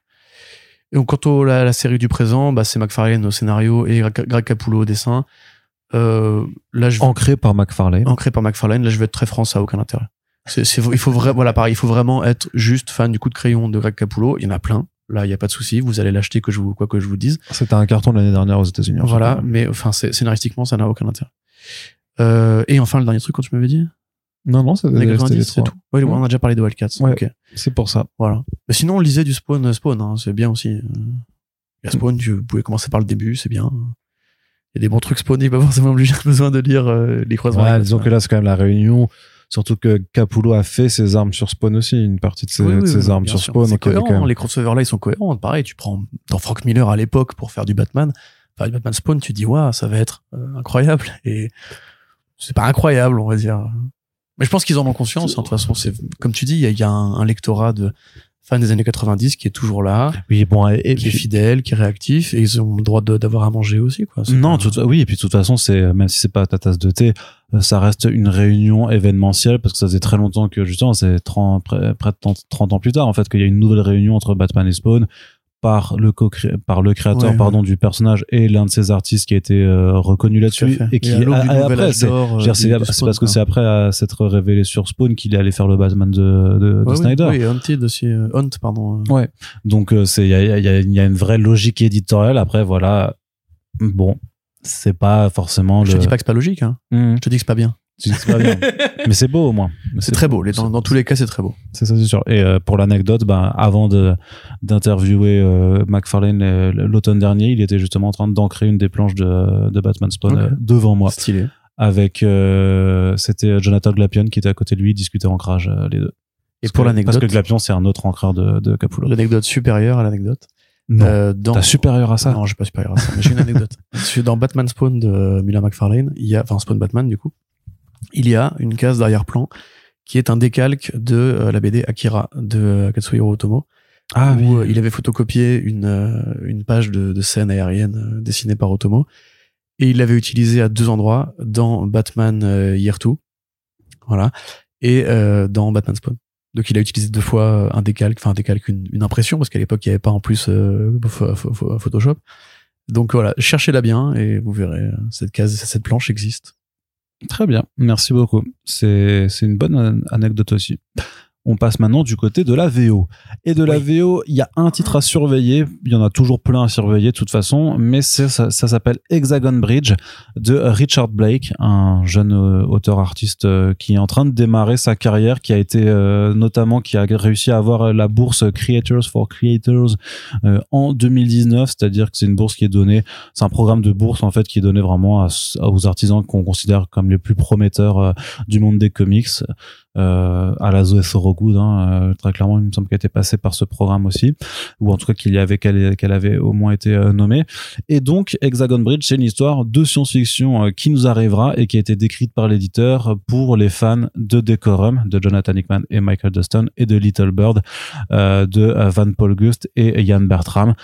Et donc, quant à la, série du présent, bah, c'est McFarlane au scénario et Greg Capullo au dessin. Euh, là, je Ancré par McFarlane. ancré par McFarlane, là je vais être très franc, ça a aucun intérêt. C'est, il faut vraiment, voilà, pareil, il faut vraiment être juste fan du coup de crayon de Greg Capullo. Il y en a plein. Là, il y a pas de souci. Vous allez l'acheter que je vous, quoi que je vous dise. C'était un carton de l'année dernière aux États-Unis. Voilà. Mais, enfin, scénaristiquement, ça n'a aucun intérêt. Euh, et enfin, le dernier truc, quand tu m'avais dit? Non, non, c'était Les c'était 90, les c'est tout. Ouais, on a déjà parlé de Wildcats. Ouais. C'est pour ça. Voilà. Mais sinon, on lisait du Spawn, Spawn, hein, c'est bien aussi. Euh, Il y a Spawn, tu, vous pouvez commencer par le début, c'est bien. Il y a des bons trucs Spawn, il n'y a pas forcément besoin de lire euh, les croisements. Ouais, disons que là, c'est quand même la réunion. Surtout que Capullo a fait ses armes sur Spawn aussi, une partie de ses, Oui, oui, de ses oui, armes sur sûr. Spawn. Donc avait cohérent, même- Les crossovers là, ils sont cohérents. Pareil, tu prends dans Frank Miller à l'époque pour faire du Batman, faire du Batman Spawn, tu dis, waouh, ça va être euh, incroyable. Et c'est pas incroyable, on va dire. Mais je pense qu'ils en ont conscience. hein. De toute façon, c'est comme tu dis, il y a, il y a un, un lectorat de fans des années 90 qui est toujours là, Oui, bon, et, qui est fidèle, qui est réactif, et ils ont le droit de- d'avoir à manger aussi, quoi. Non, tout- oui, et puis de toute façon, c'est même si c'est pas ta tasse de thé, euh, ça reste une réunion événementielle parce que ça faisait très longtemps que justement, c'est 30, près, près de 30, 30 ans plus tard en fait qu'il y a une nouvelle réunion entre Batman et Spawn par le co par le créateur Ouais, pardon du personnage et l'un de ses artistes qui a été euh, reconnu là-dessus et qui a- nouvel après c'est euh, parce que quoi. c'est après à s'être révélé sur Spawn qu'il est allé faire le Batman de, de, Ouais, Snyder. Oui, et Haunted aussi. euh, Hunt, pardon. euh. Ouais. Donc c'est il y a, il y, a, il y a une vraie logique éditoriale. Après voilà, bon, c'est pas forcément le. Je te dis pas que c'est pas logique, hein. Mmh. Je te dis que c'est pas bien. Tu dis que c'est pas bien. Mais c'est beau au moins. Mais C'est très beau. Les- dans, dans tous les cas, c'est très beau. C'est ça, c'est sûr. Et euh, pour l'anecdote, ben, avant de d'interviewer euh, McFarlane euh, l'automne dernier, il était justement en train d'ancrer une des planches de, de Batman Spawn Ok. euh, devant moi. Stylé. Avec, euh, c'était Jonathan Glapion qui était à côté de lui, ils discutaient ancrage euh, les deux. Et Parce pour que- l'anecdote, Parce que Glapion, c'est un autre encreur de, de Capullo. l'anecdote supérieure à l'anecdote. Non. euh, dans... T'as supérieur à ça Non, j'ai pas supérieur à ça. Mais j'ai une anecdote. Dans Batman Spawn de Miller McFarlane, il y a, enfin Spawn Batman du coup, il y a une case d'arrière-plan qui est un décalque de euh, la BD Akira de euh, Katsuhiro Otomo, Ah où euh, il avait photocopié une, une page de, de scène aérienne dessinée par Otomo, et il l'avait utilisé à deux endroits, dans Batman Year 2, voilà, et euh, dans Batman Spawn. Donc il a utilisé deux fois un décalque, enfin un décalque, une, une impression, parce qu'à l'époque il n'y avait pas en plus euh, pho- pho- pho- Photoshop. Donc voilà, cherchez-la bien et vous verrez, cette case, cette planche existe. Très bien, merci beaucoup. C'est une bonne an- anecdote aussi. On passe maintenant du côté de la VO. Et de la VO, il y a un titre à surveiller. Il y en a toujours plein à surveiller de toute façon, mais ça, ça s'appelle Hexagon Bridge de Richard Blake, un jeune euh, auteur-artiste euh, qui est en train de démarrer sa carrière, qui a été euh, notamment, qui a réussi à avoir la bourse Creators for Creators euh, en 2019, c'est-à-dire que c'est une bourse qui est donnée, c'est un programme de bourse en fait qui est donné vraiment à- aux artisans qu'on considère comme les plus prometteurs euh, du monde des comics euh, à la Zoé Sorogood, hein, euh, très clairement, il me semble qu'elle était passée par ce programme aussi, ou en tout cas qu'il y avait qu'elle qu'elle avait au moins été euh, nommée. Et donc Hexagon Bridge, c'est une histoire de science-fiction euh, qui nous arrivera et qui a été décrite par l'éditeur pour les fans de Decorum, de Jonathan Hickman et Michael Dustin, et de Little Bird, euh, de Van Paul Gust et Ian Bertram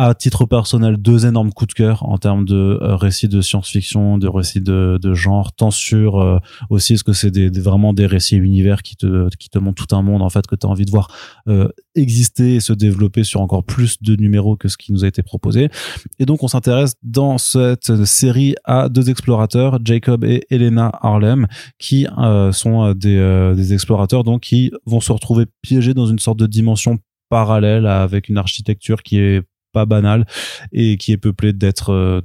à titre personnel, deux énormes coups de cœur en termes de euh, récits de science-fiction, de récits de, de genre, tant sur euh, aussi est-ce que c'est des, des- vraiment des récits univers qui te qui te montrent tout un monde en fait que tu as envie de voir euh, exister et se développer sur encore plus de numéros que ce qui nous a été proposé. Et donc on s'intéresse dans cette série à deux explorateurs, Jacob et Elena Harlem, qui euh, sont euh, des, euh, des explorateurs donc qui vont se retrouver piégés dans une sorte de dimension parallèle avec une architecture qui est pas banale et qui est peuplée d'êtres euh,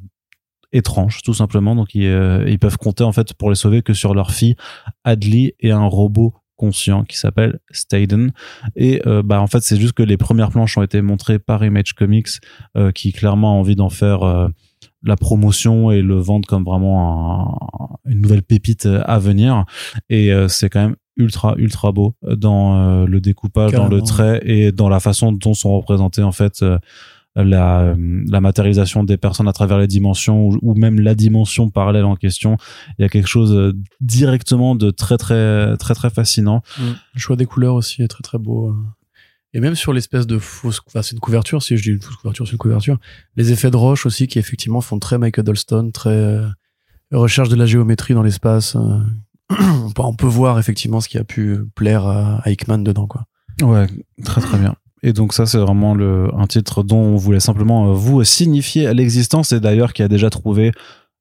étranges tout simplement. Donc ils, euh, ils peuvent compter en fait pour les sauver que sur leur fille Adley et un robot conscient qui s'appelle Staden et euh, bah en fait c'est juste que les premières planches ont été montrées par Image Comics euh, qui clairement a envie d'en faire euh, la promotion et le vendre comme vraiment un- une nouvelle pépite euh, à venir. Et euh, c'est quand même ultra ultra beau dans euh, le découpage dans le trait et dans la façon dont sont représentées en fait euh, la, euh, la matérialisation des personnes à travers les dimensions ou, ou même la dimension parallèle en question il y a quelque chose euh, directement de très très très très fascinant Le choix des couleurs aussi est très très beau. euh. Et même sur l'espèce de fausse, enfin c'est une couverture, si je dis une fausse couverture, c'est une couverture. Les effets de roche aussi qui effectivement font très Michael Dolston, très euh, recherche de la géométrie dans l'espace. euh. on, peut, on peut voir effectivement ce qui a pu plaire à, à Hickman dedans quoi. Ouais, très très bien. Et donc ça, c'est vraiment le, un titre dont on voulait simplement euh, vous signifier l'existence et d'ailleurs qui a déjà trouvé,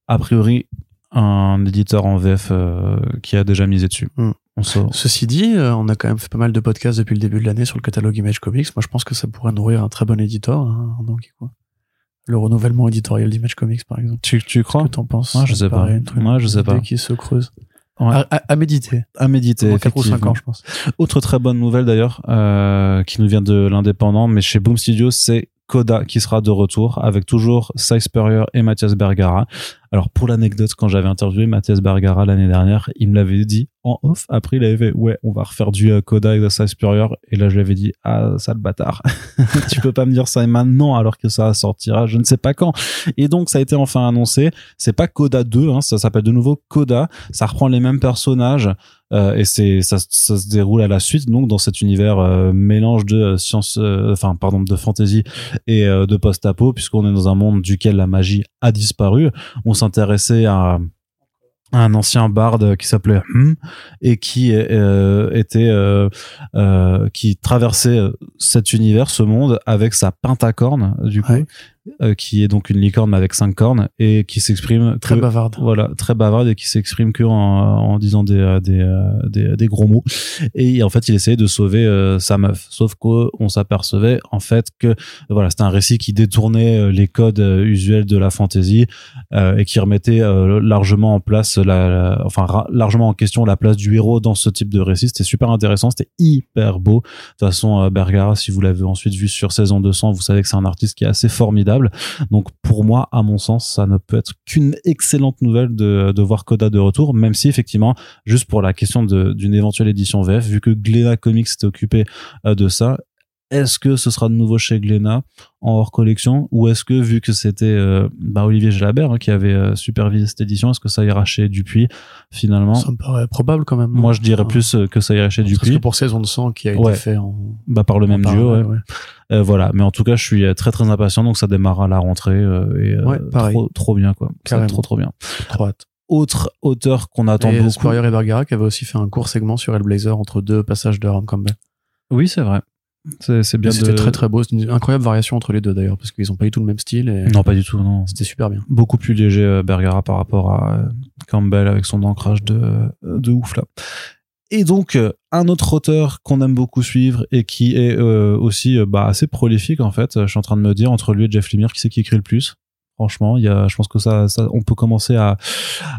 a priori, un éditeur en VF euh, qui a déjà misé dessus. Mm. On sort. Ceci dit, euh, on a quand même fait pas mal de podcasts depuis le début de l'année sur le catalogue Image Comics. Moi, je pense que ça pourrait nourrir un très bon éditeur. Hein, donc, quoi? Le renouvellement éditorial d'Image Comics, par exemple. Tu, tu crois? Que t'en penses? Ah, je sais pas. Ouais, je sais pas. qui se creuse. À, à- à méditer. À méditer, Dans 4 ou 5 effectivement. ans, je pense. Autre très bonne nouvelle d'ailleurs, euh, qui nous vient de l'indépendant, mais chez Boom Studios, c'est Coda qui sera de retour avec toujours Cy Spurrier et Mathias Bergara. Alors pour l'anecdote, quand j'avais interviewé Mathias Bergara l'année dernière, il me l'avait dit en off. Après, il avait fait ouais, on va refaire du euh, Coda avec Cy Spurrier. Et là, je lui avais dit ah sale bâtard, tu peux pas me dire ça maintenant alors que ça sortira, je ne sais pas quand. Et donc ça a été enfin annoncé. C'est pas Coda 2, hein, ça s'appelle de nouveau Coda. Ça reprend les mêmes personnages. Euh, et c'est ça, ça se déroule à la suite donc dans cet univers euh, mélange de science enfin pardon de fantasy et de post-apo puisqu'on est dans un monde duquel la magie a disparu on s'intéressait à un ancien barde qui s'appelait Hum et qui euh, était euh, euh, qui traversait cet univers, ce monde avec sa pentacorne du coup. Euh, qui est donc une licorne avec cinq cornes et qui s'exprime Très que- bavarde. voilà très bavarde et qui s'exprime que en, en disant des, euh, des, euh, des des gros mots. Et en fait il essayait de sauver euh, sa meuf. Sauf qu'on s'apercevait en fait que voilà c'était un récit qui détournait les codes usuels de la fantasy euh, et qui remettait largement en place la, la- enfin largement en question la place du héros dans ce type de récit. C'était super intéressant c'était hyper beau. De toute façon Bergara si vous l'avez ensuite vu sur saison 200 vous savez que c'est un artiste qui est assez formidable donc pour moi à mon sens ça ne peut être qu'une excellente nouvelle de, voir Coda de retour même si effectivement juste pour la question d'une éventuelle édition VF vu que Glénat Comics s'était occupé euh, de ça est-ce que ce sera de nouveau chez Glénat en hors collection ou est-ce que vu que c'était euh, bah, Olivier Gelabert hein, qui avait euh, supervisé cette édition est-ce que ça ira chez Dupuis finalement? Ça me paraît probable quand même. moi je dirais plus euh, que ça irait chez Parce Dupuis que pour saison de sang qui a été Ouais. fait en, bah par le même duo ouais. Euh, voilà mais en tout cas je suis très très impatient donc ça démarre à la rentrée et Ouais, pareil. trop trop bien quoi ça trop trop bien Trop hâte. autre auteur qu'on attend Et beaucoup Spurrier et Bergara qui avait aussi fait un court segment sur Hellblazer entre deux passages de Aaron Campbell. oui c'est vrai c'est bien C'était de... très très beau. C'est une incroyable variation entre les deux d'ailleurs parce qu'ils ont pas du tout le même style et non pas du tout non c'était super bien. beaucoup plus léger euh, Bergara par rapport à euh, Campbell avec son ancrage de, euh, de ouf là. Et donc un autre auteur qu'on aime beaucoup suivre et qui est euh, aussi bah, assez prolifique en fait. Je suis en train de me dire entre lui et Jeff Lemire qui c'est qui écrit le plus? Franchement, il y a, je pense que ça, ça, on peut commencer à,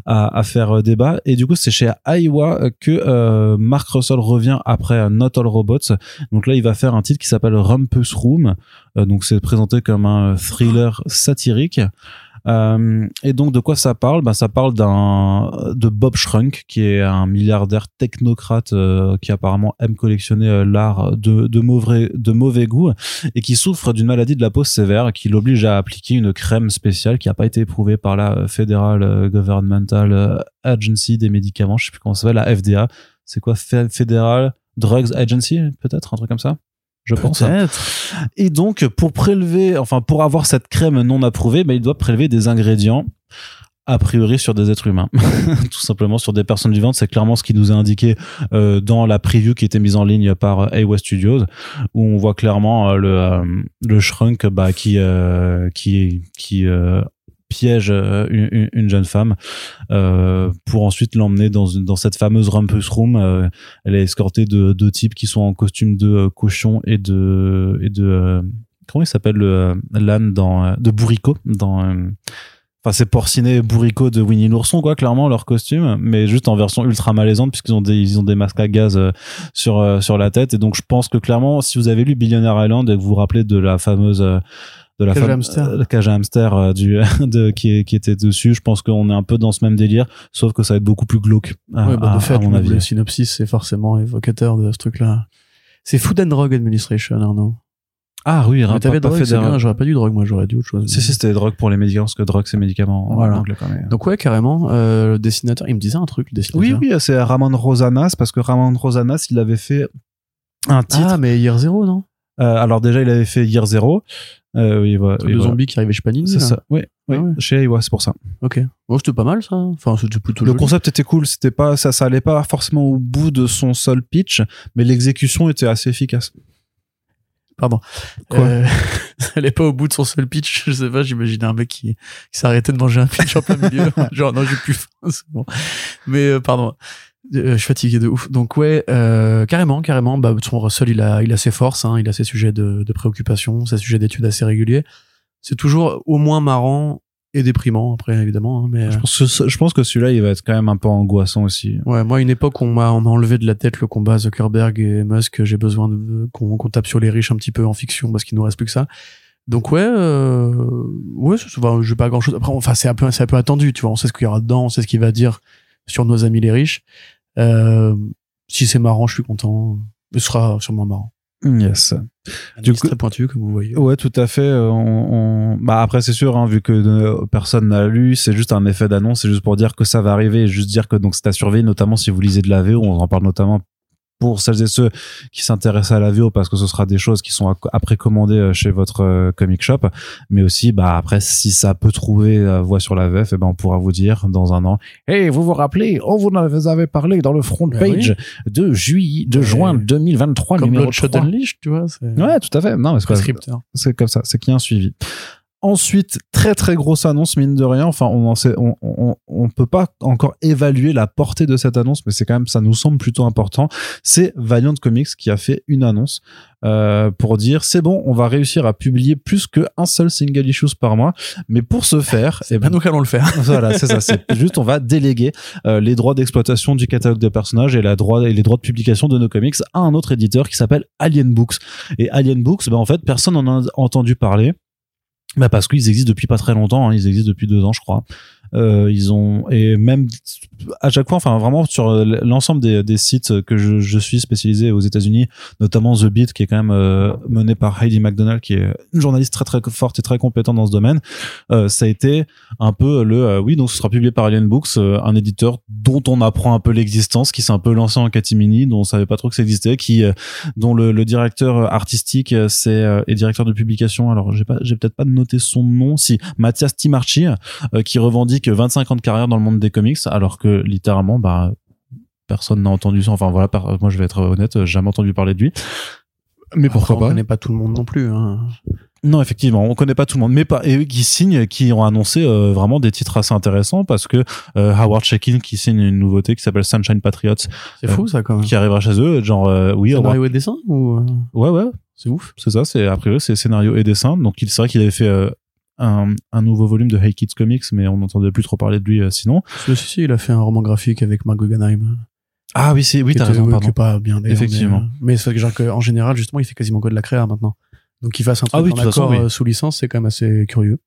à, à faire euh, débat. Et du coup, c'est chez Iowa que euh, Mark Russell revient après euh, Not All Robots. Donc là, il va faire un titre qui s'appelle Rumpus Room. Euh, donc c'est présenté comme un thriller satirique. Euh, et donc de quoi ça parle? Ben, ça parle d'un de Bob Shrunk qui est un milliardaire technocrate euh, qui apparemment aime collectionner euh, l'art de, de mauvais de mauvais goût et qui souffre d'une maladie de la peau sévère qui l'oblige à appliquer une crème spéciale qui n'a pas été éprouvée par la euh, Federal euh, Governmental Agency des médicaments je sais plus comment ça s'appelle la FDA c'est quoi Fe- Federal Drugs Agency peut-être un truc comme ça? Je pense. Et donc, pour prélever, enfin, pour avoir cette crème non approuvée, bah, il doit prélever des ingrédients a priori sur des êtres humains, tout simplement sur des personnes vivantes. C'est clairement ce qui nous est indiqué euh, dans la preview qui était mise en ligne par euh, Awa Studios, où on voit clairement euh, le euh, le shrunk bah, qui euh, qui qui euh, piège euh, une, une- une jeune femme euh, pour ensuite l'emmener dans dans cette fameuse rumpus room. Euh, elle est escortée de deux types qui sont en costume de cochon et de et de comment il s'appelle le l'âne dans de bourricot dans Enfin, c'est porciné bourricot de Winnie l'ourson, quoi, clairement, leur costume, mais juste en version ultra malaisante, puisqu'ils ont des, ils ont des masques à gaz sur, sur la tête. Et donc, je pense que clairement, si vous avez lu Billionaire Island et que vous vous rappelez de la fameuse, de la Cage à fame- hamster. euh, cage à hamster euh, du, de, qui, qui était dessus, je pense qu'on est un peu dans ce même délire, sauf que ça va être beaucoup plus glauque, à, Ouais, bah, à- de fait, à mon le- avis. le synopsis c'est forcément évocateur de ce truc-là. C'est Food and Drug Administration, Arnaud. Ah oui, Mais t'avais drogue, c'est fédéral. bien. J'aurais pas dit drogue, moi j'aurais dit autre chose. Si, si, c'était drogue pour les médicaments, parce que drogue, c'est médicament en Voilà. Donc ouais, carrément, euh, le dessinateur, il me disait un truc, le dessinateur. Oui, oui, c'est Ramon Rosanas, parce que Ramon Rosanas, il avait fait un titre. Ah, mais Year Zero, non? Euh, alors déjà, il avait fait Year Zero. Euh, oui, voilà, oui, de voilà. zombies qui arrivait chez Panini. C'est ça. Oui, oui. Ah ouais. Chez Aiwa, c'est pour ça. Ok. Bon, c'était pas mal ça. Enfin, c'était plutôt Le joli. concept était cool. C'était pas ça, ça allait pas forcément au bout de son seul pitch, mais l'exécution était assez efficace. Pardon. Quoi Euh, ça allait pas au bout de son seul pitch. Je sais pas, j'imaginais un mec qui, qui s'arrêtait de manger un pitch en plein milieu. Genre, non, j'ai plus faim, c'est bon. Mais, euh, pardon. Euh, je suis fatigué de ouf. Donc ouais, euh, carrément, carrément. Bah, son Russell, il a, il a ses forces, hein, il a ses sujets de, de préoccupation, ses sujets d'études assez réguliers. C'est toujours au moins marrant et déprimant après évidemment. hein, mais Je pense que, je pense que celui-là, il va être quand même un peu angoissant aussi. Ouais, moi, à une époque, on m'a, on m'a enlevé de la tête le combat Zuckerberg et Musk. J'ai besoin de, qu'on, qu'on tape sur les riches un petit peu en fiction parce qu'il nous reste plus que ça. Donc, ouais, euh, ouais, va, j'ai pas grand chose. Après, enfin, c'est un peu, c'est un peu attendu, tu vois. On sait ce qu'il y aura dedans, on sait ce qu'il va dire sur nos amis les riches. Euh, si c'est marrant, je suis content. Ce sera sûrement marrant. Yes. Du coup- très pointu, comme vous voyez. Ouais, tout à fait. euh, On, on- Bah après, c'est sûr, hein, vu que personne n'a lu, c'est juste un effet d'annonce, c'est juste pour dire que ça va arriver, et juste dire que donc c'est à surveiller, notamment si vous lisez de la VO, on en parle notamment pour celles et ceux qui s'intéressent à la VO parce que ce sera des choses qui sont après commandées euh, chez votre euh, comic shop, mais aussi bah après si ça peut trouver la voie sur la VF, et eh ben on pourra vous dire dans un an, hey vous vous rappelez, on vous en avait parlé dans le front Ben page de juillet, de Ouais. juin 2023 Comme numéro Bloodshot 3. Unleashed, tu vois. Ouais, tout à fait. Non, c'est comme ça, c'est qu'il y a un suivi. Ensuite, très très grosse annonce mine de rien. Enfin, on en sait, on, on, on peut pas encore évaluer la portée de cette annonce, mais c'est quand même, ça nous semble plutôt important. C'est Valiant Comics qui a fait une annonce euh, pour dire c'est bon, on va réussir à publier plus qu'un seul single issues par mois. Mais pour ce faire, eh C'est pas nous allons le faire. voilà, c'est ça. C'est juste, on va déléguer euh, les droits d'exploitation du catalogue des personnages et, la droit, et les droits de publication de nos comics à un autre éditeur qui s'appelle Alien Books. Et Alien Books, ben, en fait, personne n'en a entendu parler. Bah parce qu'ils existent depuis pas très longtemps, hein, ils existent depuis deux ans, je crois. Euh, ils ont et même à chaque fois, enfin vraiment sur l'ensemble des, sites que je, suis spécialisé aux États-Unis, notamment The Beat, qui est quand même euh, mené par Heidi McDonald, qui est une journaliste très très forte et très compétente dans ce domaine. Euh, ça a été un peu le euh, oui donc ce sera publié par Alien Books, un éditeur dont on apprend un peu l'existence, qui s'est un peu lancé en catimini, dont on savait pas trop que ça existait, qui dont le, directeur artistique c'est et directeur de publication. Alors j'ai pas j'ai peut-être pas noté son nom, si Mathias Timarchi, qui revendique 25 ans de carrière dans le monde des comics, alors que littéralement bah personne n'a entendu ça. Enfin voilà, moi je vais être honnête, j'ai jamais entendu parler de lui. Mais pourquoi Après, pas? On connaît pas tout le monde non plus. Hein. non, effectivement, on connaît pas tout le monde, mais pas et eux qui signent, qui ont annoncé euh, vraiment des titres assez intéressants parce que euh, Howard Shekin qui signe une nouveauté qui s'appelle Sunshine Patriots, C'est Euh, fou ça quand même. qui arrivera chez eux, genre euh, oui, Scénario et dessin ou euh, ouais ouais, c'est ouf. c'est ça, c'est a priori c'est scénario et dessin, donc il c'est vrai qu'il avait fait euh, un, un nouveau volume de Hey Kids Comics, mais on n'entendait plus trop parler de lui euh, sinon. Si, si, il a fait un roman graphique avec Mark Guggenheim. Ah oui, c'est oui, t'as raison, pardon. pas bien Effectivement. Mais, euh, mais c'est genre que, en général, justement, il fait quasiment que de la créa maintenant. Donc qu'il fasse un truc Ah oui, en façon, accord oui. euh, sous licence, c'est quand même assez curieux.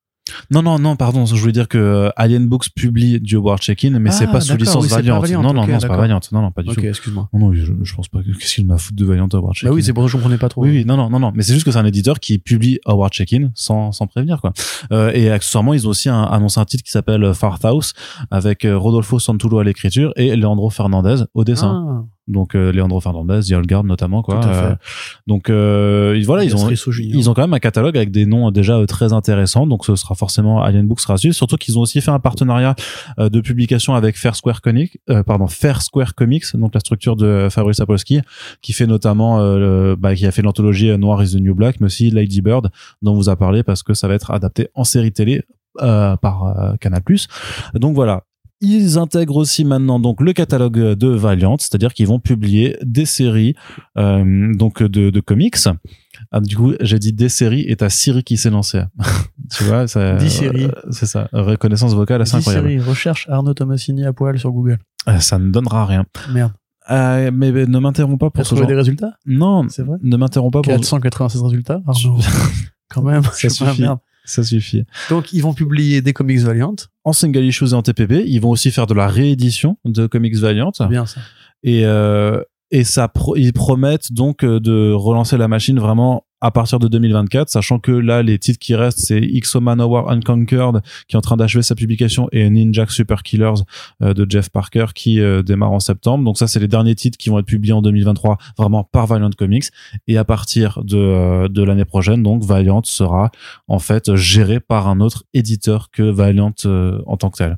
Non non non, pardon, je voulais dire que euh, Alien Books publie du Howard Shekin, mais Ah, c'est pas sous d'accord, licence oui, Valiant. Valiant, Non non non, c'est pas. Valiant. Non non, pas du Ok, tout. excuse-moi. Non non, je, je pense pas. que- Qu'est-ce qu'il m'a foutu de Valiant Howard Shekin Bah oui, c'est pour ça que je comprenais pas trop. Oui, oui, non, non, non, non. Mais c'est juste que c'est un éditeur qui publie Howard Check-in sans, sans prévenir, quoi. Euh, et accessoirement, ils ont aussi un- annoncé un titre qui s'appelle euh, Farth House avec euh, Rodolfo Santulo à l'écriture et Leandro Fernandez au dessin. Ah, Donc, euh, Leandro Fernandez, Yolgard notamment, quoi. Euh, donc, euh, voilà, ils ont, ils ont quand même un catalogue avec des noms déjà euh, très intéressants. Donc, ce sera forcément Alien Books sera à suivre. Surtout qu'ils ont aussi fait un partenariat euh, de publication avec Fair Square Comics, euh, pardon, Fair Square Comics, donc la structure de Fabrice Sapolsky, qui fait notamment, euh, le- bah, qui a fait l'anthologie Noir is the New Black, mais aussi Lady Bird, dont on vous a parlé parce que ça va être adapté en série télé euh, par euh, Canal+. Donc voilà. Ils intègrent aussi maintenant donc le catalogue de Valiant, c'est-à-dire qu'ils vont publier des séries euh, donc de, de comics. Ah, du coup, j'ai dit des séries et t'as Siri qui s'est lancé. tu vois, ça, euh, c'est ça. Reconnaissance vocale, c'est Dis incroyable. Siri, recherche Arnaud Tomasini à poil sur Google. Euh, Ça ne donnera rien. Merde. Euh, mais, mais ne m'interromps pas pour ce genre. des résultats? Non, C'est vrai? ne m'interromps pas pour. 496 résultats Arnaud. Quand même. Ça pas- suffit. merde. Ça suffit. Donc, ils vont publier des comics Valiant. En single issues et en TPP, ils vont aussi faire de la réédition de Comics Valiant. Bien ça. Et, euh, et ça pro- ils promettent donc euh, de relancer la machine vraiment à partir de 2024, sachant que là, les titres qui restent, c'est X-O Manowar Unconquered, qui est en train d'achever sa publication, et Ninja Super Killers euh, de Jeff Parker, qui euh, démarre en septembre. Donc ça, c'est les derniers titres qui vont être publiés en 2023, vraiment par Valiant Comics. Et à partir de, euh, de l'année prochaine, donc, Valiant sera en fait géré par un autre éditeur que Valiant euh, en tant que tel.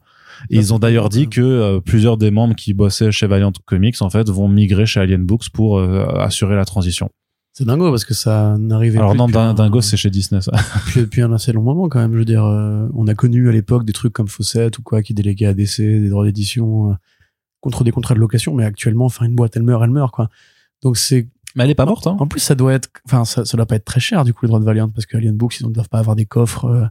Et ils ont d'ailleurs dit que euh, plusieurs des membres qui bossaient chez Valiant Comics en fait vont migrer chez Alien Books pour euh, assurer la transition. C'est dingo parce que ça n'arrivait Alors plus non, Dingo c'est chez Disney ça. depuis, depuis un assez long moment quand même. Je veux dire, euh, on a connu à l'époque des trucs comme Fawcett ou quoi qui déléguaient à DC des droits d'édition euh, contre des contrats de location, mais actuellement, enfin une boîte, elle meurt, elle meurt quoi. Donc c'est Mais elle est pas morte hein. en plus ça doit être, enfin ça, ça doit pas être très cher du coup les droits de Valiant parce que Alien Books ils ne doivent pas avoir des coffres euh,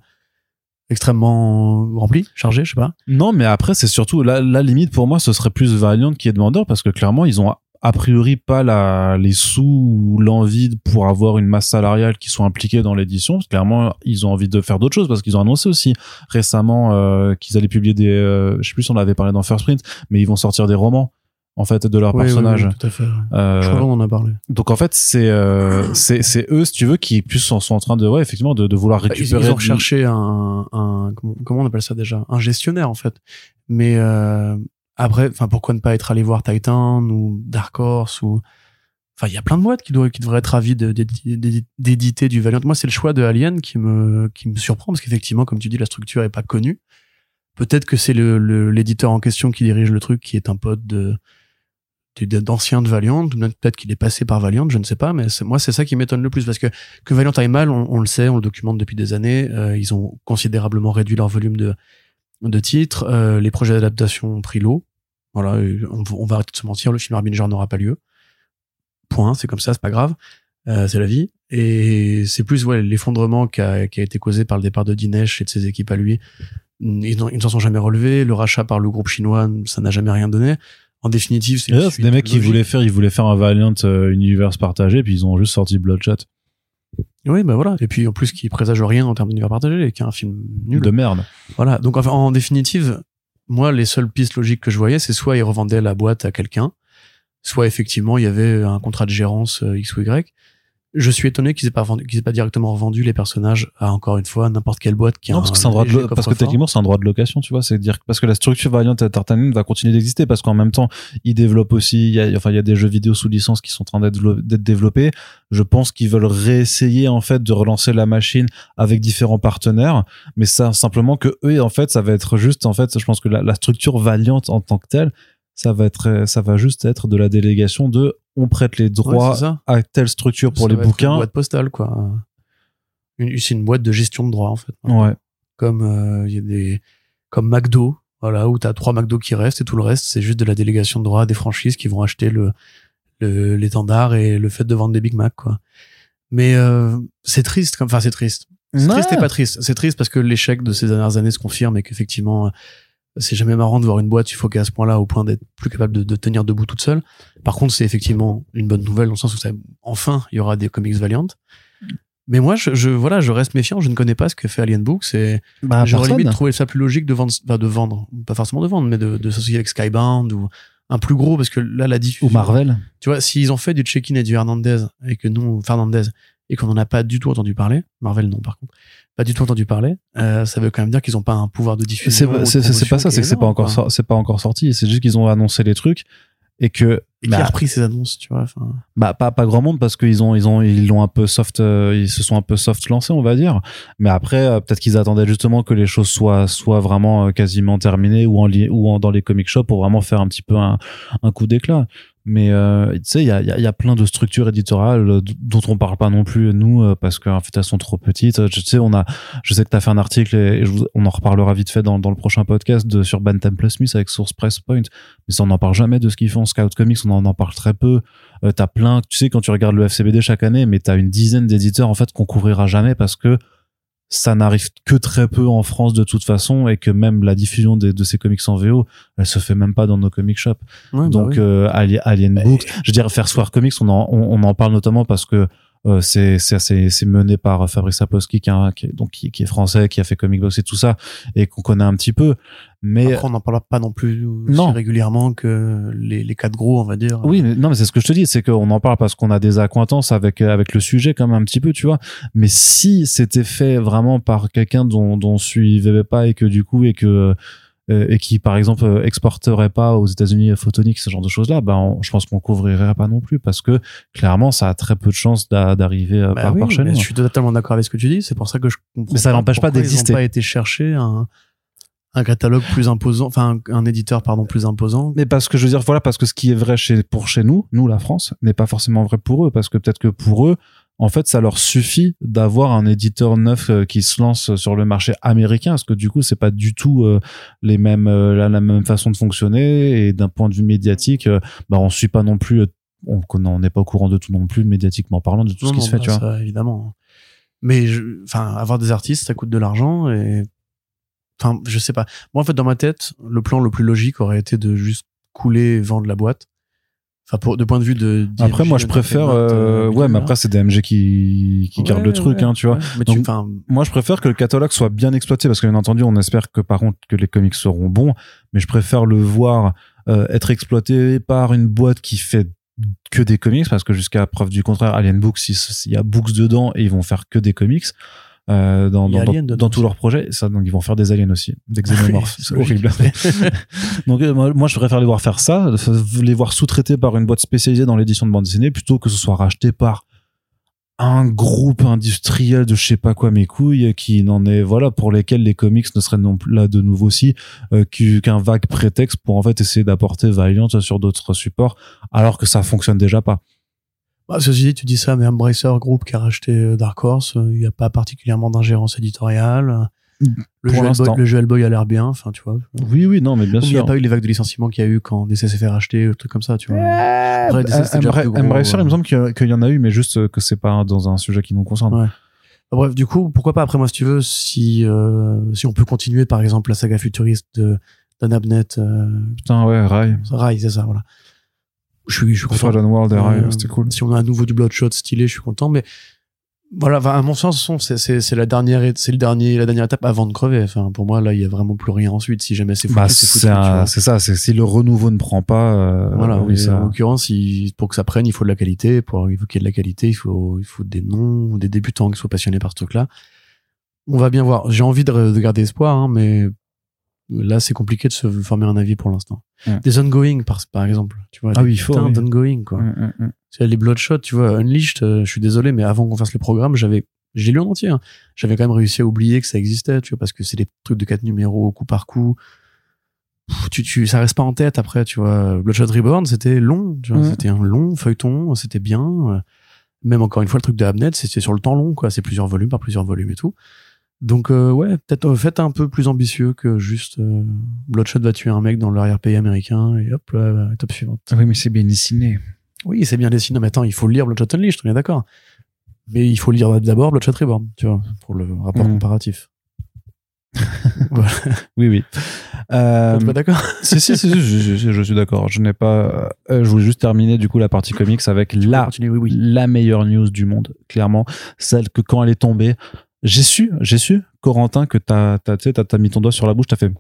extrêmement remplis, chargés, je sais pas. Non, mais après c'est surtout la, la limite pour moi ce serait plus Valiant qui est demandeur parce que clairement ils ont a priori pas la, les sous ou l'envie pour avoir une masse salariale qui soit impliquée dans l'édition. Clairement, ils ont envie de faire d'autres choses parce qu'ils ont annoncé aussi récemment euh, qu'ils allaient publier des, euh, je sais plus si on avait parlé dans First Print, mais ils vont sortir des romans en fait de leurs Oui, personnages. oui, tout à fait. Euh, Je crois qu'on en a parlé. donc en fait c'est euh, c'est c'est eux si tu veux qui plus sont, sont en train de ouais effectivement de, de vouloir Ils, récupérer ils ont du- recherché un, un comment, comment on appelle ça déjà? Un gestionnaire en fait mais euh, après enfin pourquoi ne pas être allé voir Titan ou Dark Horse ou Enfin, il y a plein de boîtes qui, doivent, qui devraient être d'édi- d'éditer du Valiant. Moi, c'est le choix de Alien qui me, qui me surprend parce qu'effectivement, comme tu dis, la structure est pas connue. Peut-être que c'est le, l'éditeur en question qui dirige le truc, qui est un pote de, de- d'ancien de Valiant, peut-être qu'il est passé par Valiant, je ne sais pas, mais moi, c'est ça qui m'étonne le plus parce que, que Valiant aille mal, on, on le sait, on le documente depuis des années, euh, ils ont considérablement réduit leur volume de, de titres, euh, les projets d'adaptation ont pris l'eau. Voilà, on, on va arrêter de se mentir, le film Harbinger n'aura pas lieu. Point, c'est comme ça, c'est pas grave, euh, c'est la vie. Et c'est plus ouais, l'effondrement qui a, qui a été causé par le départ de Dinesh et de ses équipes à lui. Ils, ne s'en sont jamais relevés. Le rachat par le groupe chinois, ça n'a jamais rien donné. En définitive, c'est des mecs qui logique. voulaient faire, ils voulaient faire un Valiant euh, Universe partagé, puis ils ont juste sorti Bloodshot. Oui, bah voilà. Et puis en plus, qui présage rien en termes d'univers partagé, et qui est un film nul. De merde. Voilà. Donc enfin, en définitive, moi, les seules pistes logiques que je voyais, c'est soit ils revendaient la boîte à quelqu'un, soit effectivement il y avait un contrat de gérance euh, X ou Y. Je suis étonné qu'ils aient pas vendu, qu'ils aient pas directement revendu les personnages à encore une fois n'importe quelle boîte qui a Non, parce que c'est un droit de lo- parce que techniquement c'est un droit de location, tu vois, c'est dire parce que la structure Valiant Entertainment va continuer d'exister parce qu'en même temps ils développent aussi, il y a, enfin il y a des jeux vidéo sous licence qui sont en train d'être dévelop- d'être développés. Je pense qu'ils veulent réessayer en fait de relancer la machine avec différents partenaires, mais ça simplement que eux en fait ça va être juste en fait, je pense que la, la structure Valiant en tant que telle, ça va être, ça va juste être de la délégation de on prête les droits à telle structure pour Ça les être Une bouquins. boîte postale, quoi. C'est une boîte de gestion de droits, en fait. Ouais. Comme euh, il y a des, comme McDo, voilà, où t'as trois McDo qui restent et tout le reste, c'est juste de la délégation de droits des franchises qui vont acheter le, l'étendard et le fait de vendre des Big Mac, quoi. Mais euh, c'est triste, comme, enfin c'est triste. C'est triste et pas triste. C'est triste parce que l'échec de ces dernières années se confirme et qu'effectivement, euh, c'est jamais marrant de voir une boîte suffoquer à ce point-là au point d'être plus capable de, de tenir debout toute seule. Par contre, c'est effectivement une bonne nouvelle dans le sens où ça, enfin, il y aura des comics Valiant. Mais moi, je, je, voilà, je reste méfiant. Je ne connais pas ce que fait Alien Books et Bah, j'aurais limite trouvé ça plus logique de vendre, de vendre, pas forcément de vendre, mais de, de s'associer avec Skybound ou un plus gros parce que là, la diffusion. Ou Marvel. Tu vois, s'ils ont fait du check-in et du Hernandez et que nous, Fernandez, et qu'on n'en a pas du tout entendu parler, Marvel non par contre, pas du tout entendu parler, euh, ça veut quand même dire qu'ils n'ont pas un pouvoir de diffusion. c'est- pas ça, c'est qui que est c'est pas encore c'est pas encore sorti. C'est juste qu'ils ont annoncé les trucs et que Et qui bah, a repris ces annonces, tu vois. bah, pas pas grand monde parce qu'ils ont ils ont ils l'ont un peu soft euh, ils se sont un peu soft lancés on va dire. Mais après euh, peut-être qu'ils attendaient justement que les choses soient soient vraiment euh, quasiment terminées ou en ou en, dans les comic shops pour vraiment faire un petit peu un un coup d'éclat. Mais euh, tu sais, il y a, y, a, y a plein de structures éditoriales euh, dont on parle pas non plus nous euh, parce qu'en fait elles sont trop petites. Je sais, on a, je sais que tu as fait un article et, et je on en reparlera vite fait dans, dans le prochain podcast de, sur Bantam Plus Smith avec Source Press Point. Mais ça, on n'en parle jamais de ce qu'ils font. Scout Comics, on en, en parle très peu. Euh, t'as plein, tu sais, quand tu regardes le FCBD chaque année, mais t'as une dizaine d'éditeurs en fait qu'on couvrira jamais parce que ça n'arrive que très peu en France de toute façon et que même la diffusion de ces comics en VO, elle se fait même pas dans nos comic shops. Ouais, bah Donc oui. euh, Alien Mais- Books, je veux dire faire Soir Comics, on en, on, on en parle notamment parce que euh, c'est c'est mené par Fabrice Sapolsky qui, est un- qui est- donc qui, qui est français, qui a fait Comic Box et tout ça et qu'on connaît un petit peu. Mais Après, on n'en parle pas non plus Non. régulièrement que les, les quatre gros, on va dire. oui, mais non, mais c'est ce que je te dis, c'est qu'on en parle parce qu'on a des accointances avec avec le sujet quand même un petit peu, tu vois. Mais si c'était fait vraiment par quelqu'un dont dont on suivait pas et que du coup et que et qui par exemple euh, exporterait pas aux États-Unis Photonics ce genre de choses là ben on- je pense qu'on couvrirait pas non plus parce que clairement ça a très peu de chances d'a- d'arriver euh, Bah par, oui, par chez nous je suis totalement d'accord avec ce que tu dis. C'est pour ça que je comprends. Mais ça n'empêche pas pourquoi d'exister. Pas été chercher un, un catalogue plus imposant, enfin un, un éditeur pardon plus imposant. mais parce que je veux dire voilà parce que ce qui est vrai chez pour chez nous nous la France n'est pas forcément vrai pour eux parce que peut-être que pour eux en fait ça leur suffit d'avoir un éditeur neuf euh, qui se lance sur le marché américain parce que du coup c'est pas du tout euh, les mêmes euh, la, la même façon de fonctionner et d'un point de vue médiatique euh, bah on suit pas non plus on on n'est pas au courant de tout non plus médiatiquement parlant de tout Non, ce qui non, se fait bah, tu vois ça, évidemment. Mais enfin, avoir des artistes, ça coûte de l'argent et enfin, je sais pas. Moi, en fait, dans ma tête, le plan le plus logique aurait été de juste couler et vendre la boîte. Enfin, pour, de point de vue de. après moi je préfère euh, ouais mais après c'est DMG qui qui garde le truc hein tu vois Mais tu, Donc, enfin, moi je préfère que le catalogue soit bien exploité parce que bien entendu on espère que par contre que les comics seront bons mais je préfère le voir euh, être exploité par une boîte qui fait que des comics parce que jusqu'à preuve du contraire Alien Books il il y a Books dedans et ils vont faire que des comics euh, dans, tous leurs projets. Ça, donc ils vont faire des aliens aussi, des xénomorphes. C'est oui. horrible. donc euh, moi, je préfère les voir faire ça, les voir sous-traités par une boîte spécialisée dans l'édition de bande dessinée, plutôt que ce soit racheté par un groupe industriel de je sais pas quoi mes couilles qui n'en est voilà pour lesquels les comics ne seraient non plus là de nouveau aussi euh, qu'u- qu'un vague prétexte pour en fait essayer d'apporter Valiant sur d'autres supports alors que ça fonctionne déjà pas Bah, ceci dit, tu dis ça, mais Embracer Group qui a racheté euh, Dark Horse, euh, il n'y a pas particulièrement d'ingérence éditoriale. Le Pour jeu. Hellboy, le jeu Hellboy a l'air bien, enfin, tu vois. oui oui non mais bien Il n'y a sûr pas eu les vagues de licenciements qu'il y a eu quand DC s'est fait racheter, truc comme ça, tu vois. Après, gros, Embracer, ouais. il me semble qu'il y, en a eu mais juste que c'est pas dans un sujet qui nous concerne Ouais. Bah, Bref, du coup, pourquoi pas après moi, si tu veux, si euh, si on peut continuer, par exemple, la saga futuriste de Dan Abnett, euh, putain ouais Rai Rai, c'est ça, voilà. Je suis, je suis content. World Euh, c'était cool Si on a à nouveau du Bloodshot stylé, je suis content, mais voilà, à mon sens, c'est la dernière, c'est le dernier, la dernière étape avant de crever. Enfin, pour moi, là, il y a vraiment plus rien ensuite. Si jamais c'est foutu, bah c'est foutu. vois. c'est ça c'est si le renouveau ne prend pas euh, Voilà, oui ça en l'occurrence, pour que ça prenne, il faut de la qualité. Pour il faut qu'il y ait de la qualité, il faut, il faut des noms, des débutants qui soient passionnés par ce truc-là. On va bien voir. J'ai envie de, de garder espoir, hein, mais là, c'est compliqué de se former un avis pour l'instant. Des ongoing, par, par exemple. Tu vois, Ah oui, il faut, oui. d'ongoing, quoi. Mm, mm, mm. C'est les Bloodshot, tu vois, Unleashed, euh, je suis désolé, mais avant qu'on fasse le programme, j'avais, j'ai lu en entier, hein. j'avais quand même réussi à oublier que ça existait, tu vois, parce que c'est des trucs de quatre numéros, coup par coup. Pff, Tu, tu, ça reste pas en tête après, tu vois. Bloodshot Reborn, c'était long, tu vois, c'était un long feuilleton, c'était bien. euh, Même encore une fois, le truc de Abnet, c'était sur le temps long, quoi. C'est plusieurs volumes par plusieurs volumes et tout. Donc, euh, ouais, peut-être euh, faites un peu plus ambitieux que juste euh, Bloodshot va tuer un mec dans l'arrière-pays américain et hop, là, étape suivante. oui mais c'est bien dessiné Oui, c'est bien dessiné, mais attends, il faut lire Bloodshot Unleashed, on est d'accord. Mais il faut lire d'abord Bloodshot Reborn, tu vois, pour le rapport Mhm. comparatif. oui oui euh, pas d'accord? si, si, si, si, je, je- je suis d'accord. Je n'ai pas. euh, je voulais juste terminer du coup la partie comics avec la Continue, oui, oui. la meilleure news du monde, clairement, celle que quand elle est tombée, j'ai su, j'ai su, Corentin, que t'as, t'as, t'as, t'as mis ton doigt sur la bouche, t'as fait.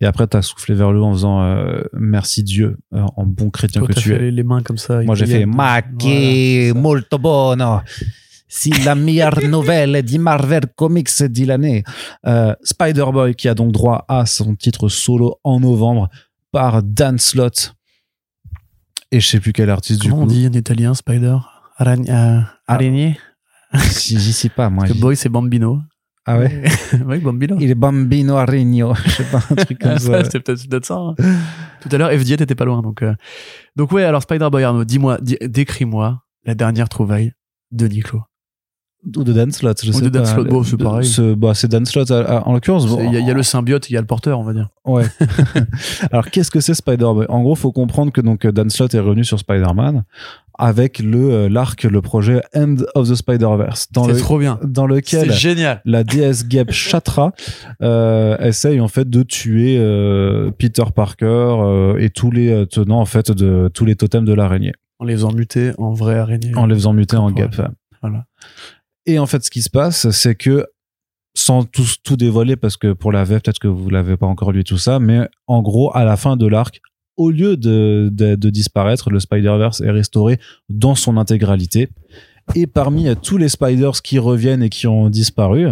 Et après, t'as soufflé vers le haut en faisant euh, merci Dieu, euh, en bon chrétien Toi, que t'as tu fait es. les- mains comme ça. Moi, j'ai fait ma che molto buono. Si la meilleure nouvelle di Marvel Comics di l'année. Euh, Spider-Boy qui a donc droit à son titre solo en novembre par Dan Slott. Et je sais plus quel artiste Comment du on coup. dit en italien, Spider? Araignée Si, j'y sais pas, moi. Parce que Boy, c'est Bambino. Ah ouais? oui, Bambino. Il est Bambino Aregno. Je sais pas, un truc comme Ah, ça. C'était peut-être peut-être ça. hein. Tout à l'heure, FDA, t'étais pas loin. Donc, euh. donc ouais, alors Spider-Boy Arnaud, dis-moi, dis- décris-moi la dernière trouvaille de Niclo. Ou de Dan Slott, je Ou sais de pas. Dan Slott, bon, c'est pareil. ce- bah, c'est Dan Slott, à- à- en l'occurrence. bon, Il y, a- il y a le symbiote, il y a le porteur, on va dire. Ouais. Alors, qu'est-ce que c'est Spider-Man En gros, faut comprendre que donc Dan Slott est revenu sur Spider-Man avec le euh, l'arc, le projet End of the Spider-Verse, dans, C'est le, trop bien. dans lequel génial. la déesse Geb Chatra euh, essaye en fait de tuer euh, Peter Parker euh, et tous les tenants en fait de tous les totems de l'araignée En les faisant muter en vraie araignée. en les faisant muter en. Geb. Voilà. Et en fait, ce qui se passe, c'est que sans tout, tout dévoiler, parce que pour la VF, peut-être que vous l'avez pas encore lu tout ça, mais en gros, à la fin de l'arc, au lieu de, disparaître, le Spider-Verse est restauré dans son intégralité. Et parmi euh, tous les Spiders qui reviennent et qui ont disparu,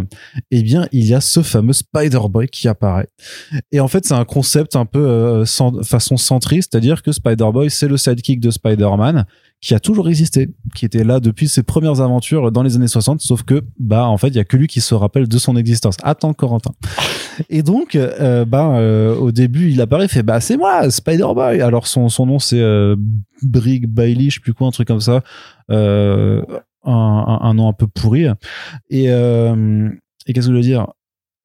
eh bien, il y a ce fameux Spider-Boy qui apparaît. Et en fait, c'est un concept un peu euh, cent- façon centriste, c'est-à-dire que Spider-Boy, c'est le sidekick de Spider-Man qui a toujours existé, qui était là depuis ses premières aventures dans les années 60, sauf que, bah, en fait, il y a que lui qui se rappelle de son existence. Attends, Corentin. Et donc, euh, bah, euh, au début, il apparaît, il fait, bah, c'est moi, Spider-Boy. Alors, son, son nom, c'est euh, Brig Bailey, je sais plus quoi, un truc comme ça. Euh, un, un, un nom un peu pourri. Et, euh, et qu'est-ce que je veux dire?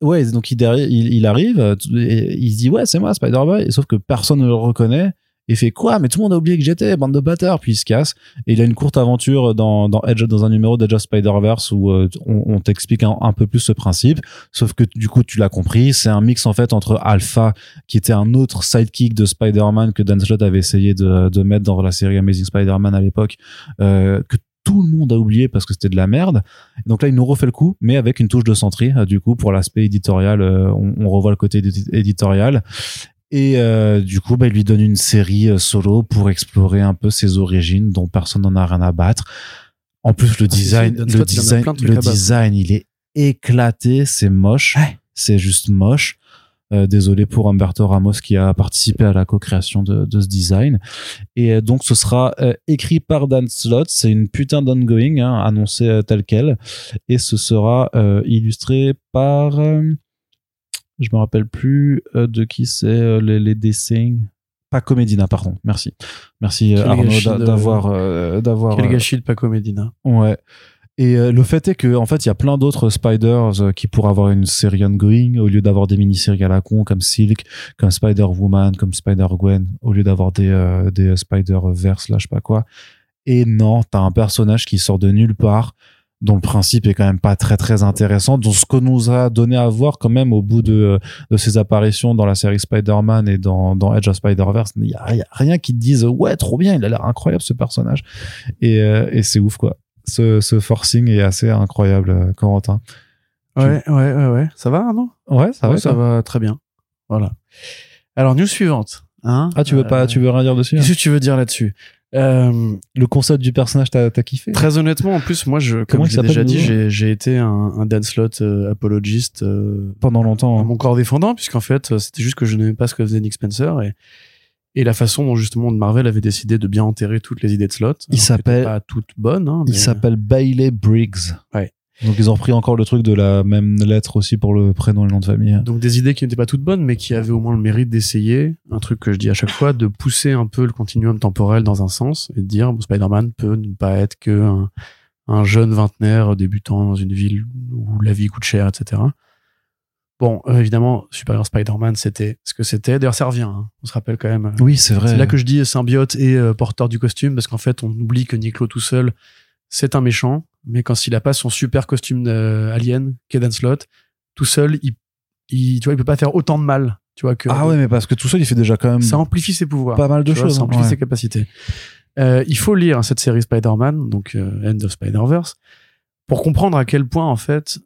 Ouais, donc il, il, il arrive, et il se dit, ouais, c'est moi, Spider-Boy. Et sauf que personne ne le reconnaît. Et fait quoi? Mais tout le monde a oublié que j'étais, bande de bâtards. Puis il se casse. Et il a une courte aventure dans, Edge, dans un numéro d'Edge of Spider-Verse où euh, on, t'explique un, peu plus ce principe. Sauf que du coup, tu l'as compris, c'est un mix en fait entre Alpha, qui était un autre sidekick de Spider-Man que Dan Slott avait essayé de, mettre dans la série Amazing Spider-Man à l'époque, euh, que tout le monde a oublié parce que c'était de la merde. Donc là, il nous refait le coup, mais avec une touche de centré. euh, Du coup, pour l'aspect éditorial, on, revoit le côté édi- éditorial. Et euh, du coup, bah, il lui donne une série euh, solo pour explorer un peu ses origines, dont personne n'en a rien à battre. En plus, le Ah, si, si, design, le design, de le design, il est éclaté, c'est moche, Ouais. c'est juste moche. Euh, désolé pour Humberto Ramos qui a participé à la co-création de, de ce design. Et donc ce sera écrit par Dan Slott, c'est une putain d'ongoing, hein, annoncé euh, tel quel. Et ce sera illustré par... je me rappelle plus euh, de qui c'est euh, les, les dessins. Paco Medina, pardon. Merci. Merci euh, Quel Arnaud d'avoir... euh, d'avoir Quel gâchis de Paco Medina. Ouais. Et euh, le fait est que en fait, il y a plein d'autres Spiders euh, qui pourraient avoir une série ongoing au lieu d'avoir des mini-séries à la con comme Silk, comme Spider-Woman, comme Spider-Gwen, au lieu d'avoir des des Spider-Verse là, je sais pas quoi. Et non, t'as un personnage qui sort de nulle part dont le principe est quand même pas très très intéressant, dont ce qu'on nous a donné à voir quand même au bout de, de ses apparitions dans la série Spider-Man et dans, dans Edge of Spider-Verse, il y a, rien qui te dise ouais trop bien, il a l'air incroyable ce personnage et, euh, et c'est ouf quoi. Ce, ce forcing est assez incroyable, euh, Corentin. Ouais, ouais, ouais, ouais. Ça va, non Ouais, ça Ouais, va, ça va très bien. Voilà. Alors, news suivante. Hein Ah, tu veux pas, Euh, tu veux rien dire dessus hein? Qu'est-ce que tu veux dire là-dessus? Euh, Le concept du personnage, t'as kiffé? Très honnêtement, en plus, moi, je, Comment comme il je l'ai déjà dit, j'ai, été un, un Dan Slott euh, apologiste euh, Pendant longtemps. hein. mon corps défendant, puisqu'en fait, euh, c'était juste que je n'aimais pas ce que faisait Nick Spencer et, et la façon dont justement Marvel avait décidé de bien enterrer toutes les idées de Slott. Il s'appelle- Pas toutes bonnes. Hein, Il s'appelle Bailey Briggs. Ouais. Donc ils ont repris encore le truc de la même lettre aussi pour le prénom et le nom de famille. Donc des idées qui n'étaient pas toutes bonnes, mais qui avaient au moins le mérite d'essayer, un truc que je dis à chaque fois, de pousser un peu le continuum temporel dans un sens et de dire bon, Spider-Man peut ne pas être que un, un jeune vingtenaire débutant dans une ville où la vie coûte cher, etc. Bon, euh, évidemment, Superior Spider-Man, c'était ce que c'était. D'ailleurs, ça revient. hein. On se rappelle quand même. euh, Oui, c'est vrai. C'est là que je dis symbiote et euh, porteur du costume, parce qu'en fait, on oublie que Niclo tout seul, c'est un méchant, mais quand il a pas son super costume euh, alien, qu'est Dan Slott, tout seul, il, il, tu vois, il peut pas faire autant de mal, tu vois, que Ah ouais, mais parce que tout seul, il fait déjà quand même ça amplifie ses pouvoirs. pas mal de vois, choses. ça hein. amplifie Ouais. ses capacités. Euh, il faut lire cette série Spider-Man, donc euh, End of Spider-Verse, pour comprendre à quel point, en fait,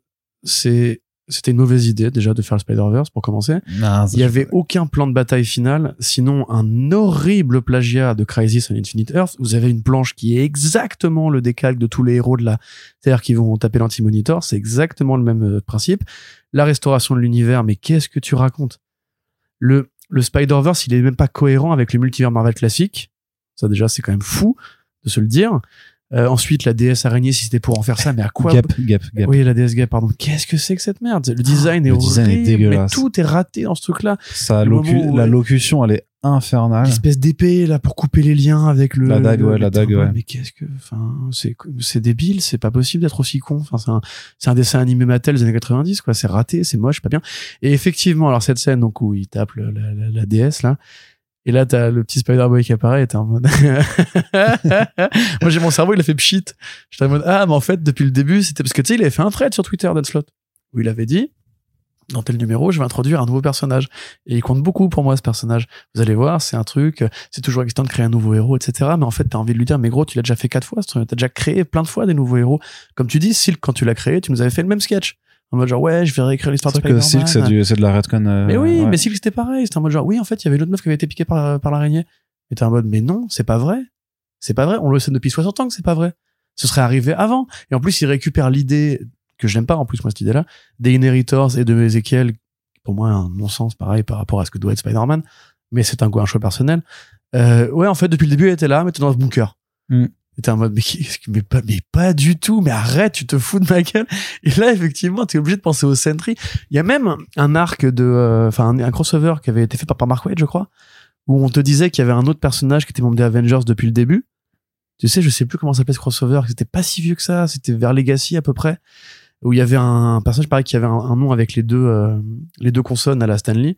c'est c'était une mauvaise idée déjà de faire le Spider-Verse pour commencer. Non, ça, Il y avait aucun plan de bataille final, sinon un horrible plagiat de Crisis on Infinite Earth. Vous avez une planche qui est exactement le décalque de tous les héros de la Terre qui vont taper l'anti-monitor. C'est exactement le même euh, principe. La restauration de l'univers, mais qu'est-ce que tu racontes? Le, le Spider-Verse, il est même pas cohérent avec le multivers Marvel classique. Ça déjà, c'est quand même fou de se le dire. Euh, ensuite, la déesse araignée, si c'était pour en faire ça, mais à quoi Gap, gap, gap. Oui, la déesse Gap, pardon. Qu'est-ce que c'est que cette merde? Le design est le design est horrible, dégueulasse. mais tout est raté dans ce truc-là. Ça, locu- où- la locution, elle est infernale. L'espèce d'épée là pour couper les liens avec le La dague, le- ouais, le la dague, ouais. Mais qu'est-ce que, enfin, c'est c'est débile, c'est pas possible d'être aussi con. Enfin, c'est un, c'est un dessin animé Mattel des années 90, quoi. C'est raté, c'est moche, pas bien. Et effectivement, alors cette scène donc où il tape le- la, la, la déesse là. Et là, t'as le petit Spider-Boy qui apparaît et t'es en mode... Moi, j'ai mon cerveau, il a fait pchit. J'étais en mode, ah, mais en fait, depuis le début, c'était parce que, tu sais, il avait fait un thread sur Twitter, Dan Slott, où il avait dit, dans tel numéro, je vais introduire un nouveau personnage. Et il compte beaucoup pour moi, ce personnage. Vous allez voir, c'est un truc, c'est toujours excitant de créer un nouveau héros, etc. Mais en fait, t'as envie de lui dire, mais gros, tu l'as déjà fait quatre fois, t'as déjà créé plein de fois des nouveaux héros. Comme tu dis, Silk, quand tu l'as créé, tu nous avais fait le même sketch. En mode genre, ouais, je vais réécrire l'histoire de que Spider-Man. Silk, c'est du- c'est de la redcon. euh, Mais oui, ouais. mais Silk c'était pareil. C'était en mode genre, oui, en fait, il y avait une autre meuf qui avait été piquée par, par l'araignée. Et t'es en mode, mais non, c'est pas vrai. C'est pas vrai. On le sait depuis 60 ans que c'est pas vrai. Ce serait arrivé avant. Et en plus, il récupère l'idée, que je n'aime pas en plus, moi, cette idée-là, des Inheritors et de Ezekiel. Pour moi, un non-sens pareil par rapport à ce que doit être Spider-Man. Mais c'est un, un choix personnel. Euh, ouais, en fait, depuis le début, elle était là, mais t'es dans ce bunker. Mm. T'es en mode, mais, mais pas, mais pas du tout, mais arrête, tu te fous de ma gueule. Et là, effectivement, t'es obligé de penser au Sentry. Il y a même un arc de, euh, enfin, un, un crossover qui avait été fait par, par Mark Waid, je crois, où on te disait qu'il y avait un autre personnage qui était membre des Avengers depuis le début. Tu sais, je sais plus comment s'appelait ce crossover, c'était pas si vieux que ça, c'était vers Legacy à peu près, où il y avait un personnage pareil qui avait un, un nom avec les deux, euh, les deux consonnes à la Stanley.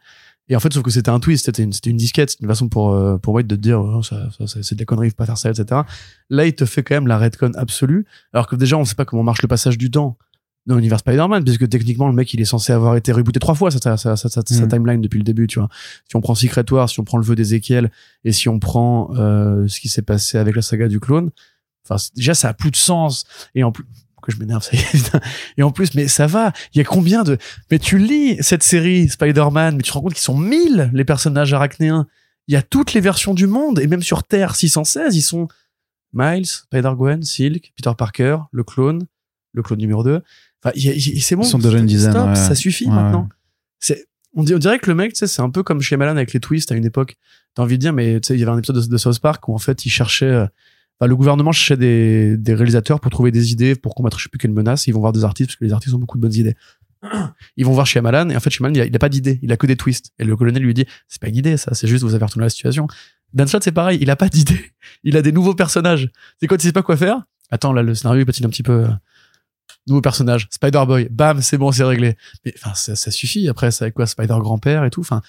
Et en fait, sauf que c'était un twist, c'était une, c'était une disquette, c'était une façon pour, euh, pour White de te dire, oh, ça, ça, c'est de la connerie, faut pas faire ça, etc. Là, il te fait quand même la redcon absolue, alors que déjà, on sait pas comment marche le passage du temps dans l'univers Spider-Man, puisque techniquement, le mec, il est censé avoir été rebooté trois fois, sa, sa, sa, Mm. timeline depuis le début, tu vois. Si on prend Secret War, si on prend le vœu d'Ézéchiel, et si on prend euh, ce qui s'est passé avec la saga du clone, enfin, déjà, ça a plus de sens. Et en plus, que je m'énerve, ça y est. Et en plus, mais ça va. Il y a combien de, mais tu lis cette série Spider-Man, mais tu te rends compte qu'ils sont 1000, les personnages arachnéens. Il y a toutes les versions du monde, et même sur Terre 616, ils sont Miles, Spider-Gwen, Silk, Peter Parker, le clone, le clone numéro 2. Enfin, c'est bon. Ils sont déjà une dizaine, Stop, ouais. ça suffit Ouais, maintenant. ouais. C'est, on, dirait que le mec, tu sais, c'est un peu comme chez Malan avec les twists à une époque. T'as envie de dire, mais tu sais, il y avait un épisode de, de South Park où en fait, il cherchait, euh, le gouvernement cherchait des, des réalisateurs pour trouver des idées pour combattre je sais plus quelle menace. Ils vont voir des artistes parce que les artistes ont beaucoup de bonnes idées. Ils vont voir chez Malan et en fait, chez Malan, il il a pas d'idée. Il a que des twists. Et le colonel lui dit, c'est pas une idée, ça. C'est juste vous avez retourné la situation. Dan c'est pareil. Il a pas d'idée. Il a des nouveaux personnages. C'est quand il sait pas quoi faire? Attends, là, le scénario, il patine un petit peu. euh, Nouveau personnage, Spider-Boy, bam, c'est bon, c'est réglé. Mais enfin, ça, ça suffit. Après, c'est avec quoi? Spider-Grand-père et tout. Enfin,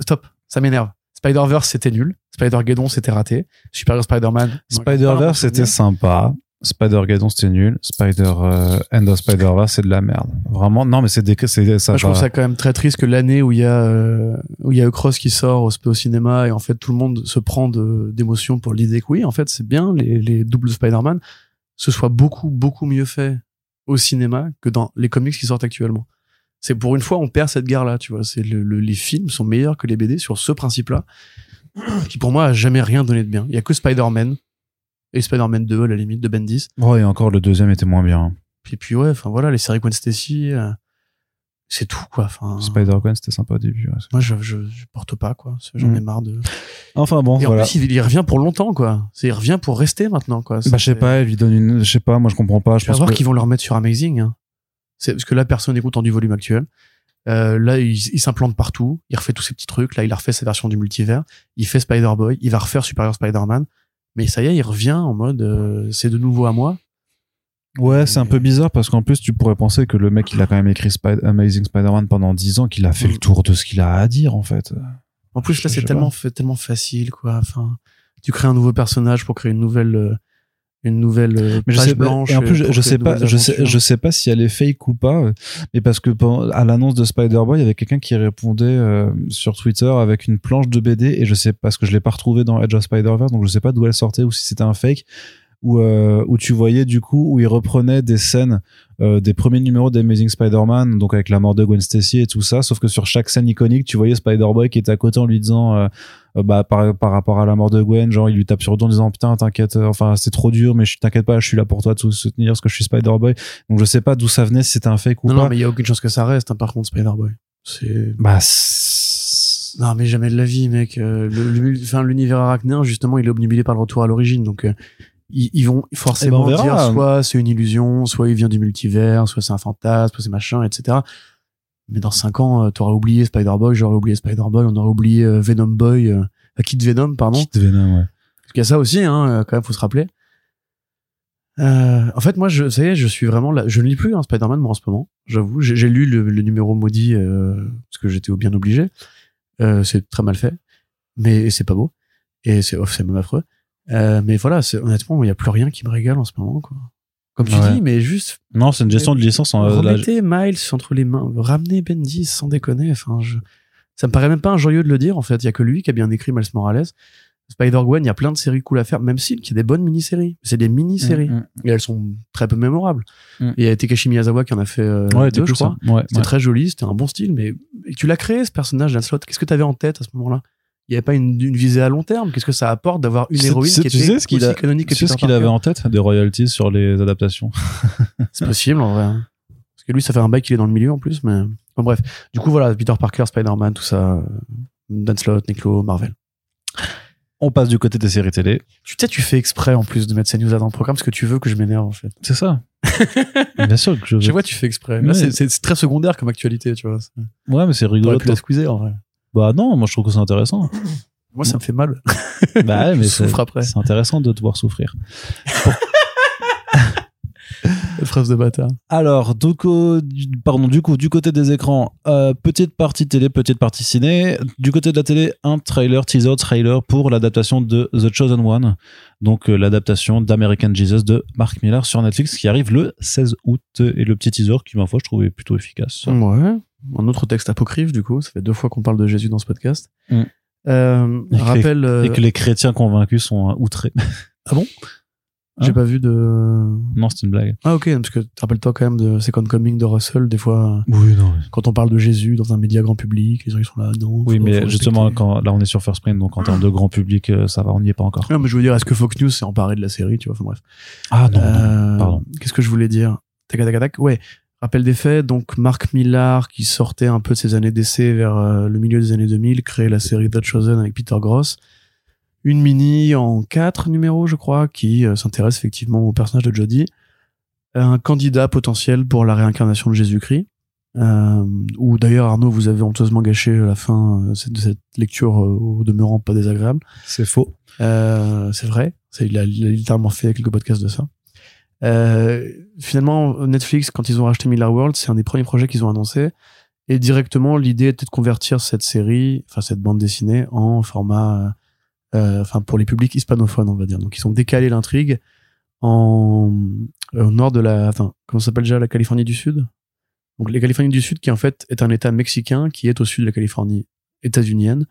stop, ça m'énerve. Spider-Verse, c'était nul. Spider-Geddon, c'était raté. Superior Spider-Man. Spider-Verse, c'était sympa. Spider-Geddon, c'était nul. Spider, euh, End of Spider-Verse, c'est de la merde. Vraiment, non, mais c'est des, c'est, ça Moi, je trouve ça quand même très triste que l'année où il y a euh, où il y a Cross qui sort au, au cinéma et en fait tout le monde se prend d'émotion pour l'idée que oui en fait c'est bien les, les doubles Spider-Man ce soit beaucoup beaucoup mieux fait au cinéma que dans les comics qui sortent actuellement. C'est pour une fois on perd cette guerre là tu vois c'est le, le- les films sont meilleurs que les BD sur ce principe là qui pour moi a jamais rien donné de bien. Il y a que Spider-Man et Spider-Man 2 à la limite de Bendis. Ouais, et encore le deuxième était moins bien. Puis puis ouais enfin voilà les séries Gwen Stacy euh, c'est tout quoi enfin Spider-Gwen, c'était sympa au début. ouais. moi, je, je, je porte pas, quoi. J'en ai Mm. marre de. Enfin bon, Et voilà. en plus, il, il revient pour longtemps, quoi. C'est, il revient pour rester maintenant, quoi. bah, je sais pas, il lui donne une, je sais pas, moi je comprends pas. Je pense voir qu'ils vont le remettre sur Amazing. Hein. C'est parce que là, personne n'écoute en du volume actuel. Euh, là, il, il s'implante partout. Il refait tous ses petits trucs. Là, il a refait sa version du multivers. Il fait Spider-Boy. Il va refaire Superior Spider-Man. Mais ça y est, il revient en mode, euh, c'est de nouveau à moi. Ouais, c'est un peu bizarre parce qu'en plus, tu pourrais penser que le mec, il a quand même écrit Amazing Spider-Man pendant 10 ans, qu'il a fait Mm. le tour de ce qu'il a à dire, en fait. En plus, là, c'est tellement, tellement facile, quoi. Enfin, tu crées un nouveau personnage pour créer une nouvelle, euh, une nouvelle euh, Mais je sais pas, blanche. et en plus, je, sais pas, je sais, je sais pas si elle est fake ou pas, euh, mais parce que pendant- à l'annonce de Spider-Boy, il y avait quelqu'un qui répondait euh, sur Twitter avec une planche de BD et je sais pas, parce que je l'ai pas retrouvé dans Edge of Spider-Verse, donc je sais pas d'où elle sortait ou si c'était un fake. Où, euh, où tu voyais du coup où il reprenait des scènes euh, des premiers numéros d'Amazing Spider-Man donc avec la mort de Gwen Stacy et tout ça sauf que sur chaque scène iconique tu voyais Spider-Boy qui était à côté en lui disant euh, bah par, par rapport à la mort de Gwen genre il lui tape sur le dos en disant putain t'inquiète enfin c'est trop dur mais je t'inquiète pas je suis là pour toi de te soutenir parce que je suis Spider-Boy donc je sais pas d'où ça venait si c'était un fake ou Non, pas non, mais il y a aucune chance que ça reste, hein, par contre, Spider-Boy. C'est. bah Non, mais jamais de la vie, mec. L'univers arachnien, justement, il est obnubilé par le retour à l'origine. Donc, ils, ils vont forcément Eh ben, verra. dire soit c'est une illusion, soit il vient du multivers, soit c'est un fantasme, soit c'est machin, etc. Mais dans cinq ans, euh, t'auras oublié Spider-Boy, j'aurais oublié Spider-Boy, on aurait oublié euh, Venom Boy, euh, euh, Kid Venom, pardon. Kid Venom, ouais. Parce qu'il y a ça aussi, hein, quand même, faut se rappeler. Euh, en fait, moi, je, ça y est, je suis vraiment là. Je ne lis plus un Spider-Man, moi, en ce moment. J'avoue, j'ai lu le, le numéro maudit euh, parce que j'étais bien obligé. Euh, c'est très mal fait, mais c'est pas beau et c'est oh, c'est même affreux. Euh, mais voilà, honnêtement, il n'y a plus rien qui me régale en ce moment, quoi. Comme tu Ouais. dis, mais juste non c'est une gestion de licence en, euh, la- remettez Miles entre les mains, ramenez Bendis sans déconner. Enfin, je... ça me paraît même pas injurieux de le dire. En fait, il y a que lui qui a bien écrit Miles Morales. Spider-Gwen, il y a plein de séries cool à faire, même s'il y a des bonnes mini-séries. C'est des mini-séries. Mm, mm. Et elles sont très peu mémorables. Mm. Et il y a Takashi Miyazawa qui en a fait euh, ouais deux, je crois. ouais, C'était ouais. très joli, c'était un bon style, mais et tu l'as créé ce personnage Lancelot? Qu'est-ce que tu avais en tête à ce moment-là? Il n'y avait pas une, une visée à long terme. Qu'est-ce que ça apporte d'avoir une héroïne qui tu était sais ce qu'il aussi a- canonique que tu sais ce qu'il avait en tête des royalties sur les adaptations? C'est possible en vrai. hein. Parce que lui, ça fait un bail qu'il est dans le milieu en plus, mais bon, bref. Du coup, voilà, Peter Parker, Spider-Man, tout ça, euh, Dan Slott, Niclo, Marvel. on passe du côté des séries télé Tu sais, tu fais exprès en plus de mettre ces news dans le programme parce que tu veux que je m'énerve en fait. c'est ça bien sûr que je Je vois, tu fais exprès. Là, c'est très secondaire comme actualité, tu vois. ouais mais c'est rigolo T'aurais pu la squeezer en vrai. Bah non moi je trouve que c'est intéressant Moi, ça me fait mal. bah ouais, mais c'est après. c'est intéressant de te voir souffrir phrase de bâtard. Alors, du- pardon, du coup, du côté des écrans, euh, petite partie télé, petite partie ciné. Du côté de la télé, un trailer, teaser, trailer pour l'adaptation de The Chosen One, donc euh, l'adaptation d'American Jesus de Mark Miller sur Netflix qui arrive le 16 août. Et le petit teaser qui, ma foi, je trouvais plutôt efficace. Ouais. Un autre texte apocryphe, du coup. Ça fait deux fois qu'on parle de Jésus dans ce podcast. Mm. Euh, Et que rappel. euh, Et que les chrétiens convaincus sont euh, outrés. J'ai pas vu de. Non, c'est une blague. Ah ok, parce que rappelle-toi quand même de Second Coming de Russell, des fois, Oui, non. quand on parle de Jésus dans un média grand public, les gens ils sont là, non. Oui, mais justement, quand, là, on est sur First Print, donc en termes de grand public, euh, ça va, on n'y est pas encore. Non, mais je veux dire, est-ce que Fox News s'est emparé de la série, tu vois, enfin bref. Ah non, non. Euh, pardon. Qu'est-ce que je voulais dire? Tac, tac, tac, tac. Ouais. Rappel des faits, donc Marc Millar, qui sortait un peu de ses années d'essai vers euh, le milieu des années 2000, crée la série The Chosen avec Peter Gross. Une mini en quatre numéros, je crois, qui euh, s'intéresse effectivement au personnage de Jodie. Un candidat potentiel pour la réincarnation de Jésus-Christ. Euh, où d'ailleurs, Arnaud, vous avez honteusement gâché la fin euh, de cette lecture au demeurant pas désagréable. C'est faux. Euh, c'est vrai. Il a littéralement fait quelques podcasts de ça. Euh, finalement, Netflix, quand ils ont racheté Miller World, c'est un des premiers projets qu'ils ont annoncé. Et directement, l'idée était de convertir cette série, enfin cette bande dessinée, en format, euh, pour les publics hispanophones, on va dire. Donc ils ont décalé l'intrigue en au nord de la, enfin comment s'appelle déjà la Californie du Sud? Donc la Californie du Sud, qui en fait est un État mexicain qui est au sud de la Californie états-unienne,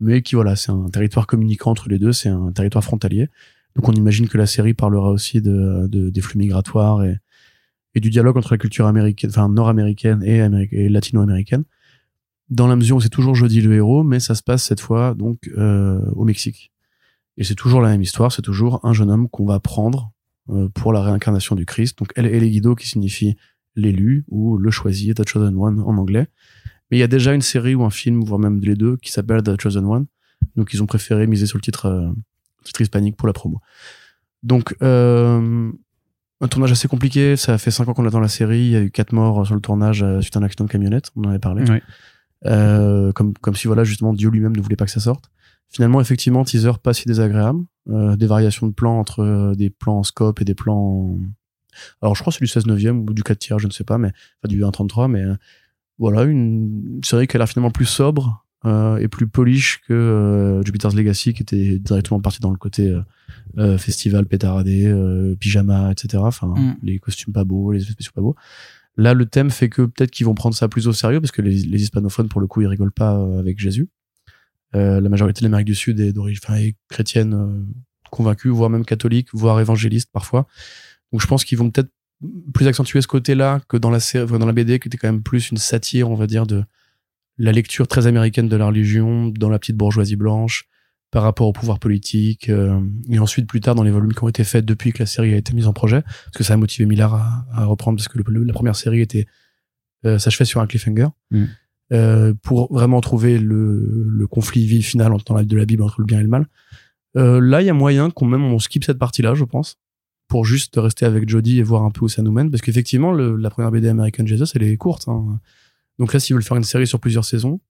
mais qui voilà, c'est un territoire communiquant entre les deux, c'est un territoire frontalier. Donc on imagine que la série parlera aussi de, de- des flux migratoires et, et du dialogue entre la culture américaine, enfin nord-américaine et, et latino-américaine. Dans la mesure où c'est toujours Jodie le héros, mais ça se passe cette fois donc euh, au Mexique. Et c'est toujours la même histoire, c'est toujours un jeune homme qu'on va prendre euh, pour la réincarnation du Christ. Donc El Elegido qui signifie l'élu ou le choisi, The Chosen One en anglais. Mais il y a déjà une série ou un film, voire même les deux, qui s'appelle The Chosen One. Donc ils ont préféré miser sur le titre, euh, titre hispanique pour la promo. Donc euh, un tournage assez compliqué. Ça fait cinq ans qu'on attend la série. Il y a eu quatre morts sur le tournage euh, suite à un accident de camionnette. On en avait parlé. Oui. Euh, comme comme si voilà justement Dieu lui-même ne voulait pas que ça sorte. Finalement, effectivement, teaser pas si désagréable. Euh, des variations de plans entre euh, des plans en scope et des plans. en- Alors, je crois que c'est du 16 neuvième ou du 4 tiers, je ne sais pas, mais enfin du 1.33, mais euh, voilà une série qui a l'air finalement plus sobre euh, et plus polish que euh, Jupiter's Legacy, qui était directement parti dans le côté euh, euh, festival, pétaradé, euh, pyjama, etc. Enfin, Mm. les costumes pas beaux, les effets spéciaux pas beaux. Là, le thème fait que peut-être qu'ils vont prendre ça plus au sérieux, parce que les, les hispanophones, pour le coup, ils rigolent pas euh, avec Jésus. Euh, la majorité de l'Amérique du Sud est d'origine chrétienne convaincue, voire même catholique, voire évangéliste parfois. Donc je pense qu'ils vont peut-être plus accentuer ce côté-là que dans la série, dans la BD, qui était quand même plus une satire, on va dire, de la lecture très américaine de la religion dans la petite bourgeoisie blanche par rapport au pouvoir politique euh, et ensuite plus tard dans les volumes qui ont été faits depuis que la série a été mise en projet parce que ça a motivé Millard à, à reprendre parce que le- le- la première série était euh, s'achevait sur un cliffhanger Mm. euh, pour vraiment trouver le, le conflit final dans la de la Bible entre le bien et le mal euh, là il y a moyen qu'on même on skip cette partie là je pense pour juste rester avec Jodie et voir un peu où ça nous mène parce qu'effectivement la première BD American Jesus elle est courte hein. Donc là s'ils veulent faire une série sur plusieurs saisons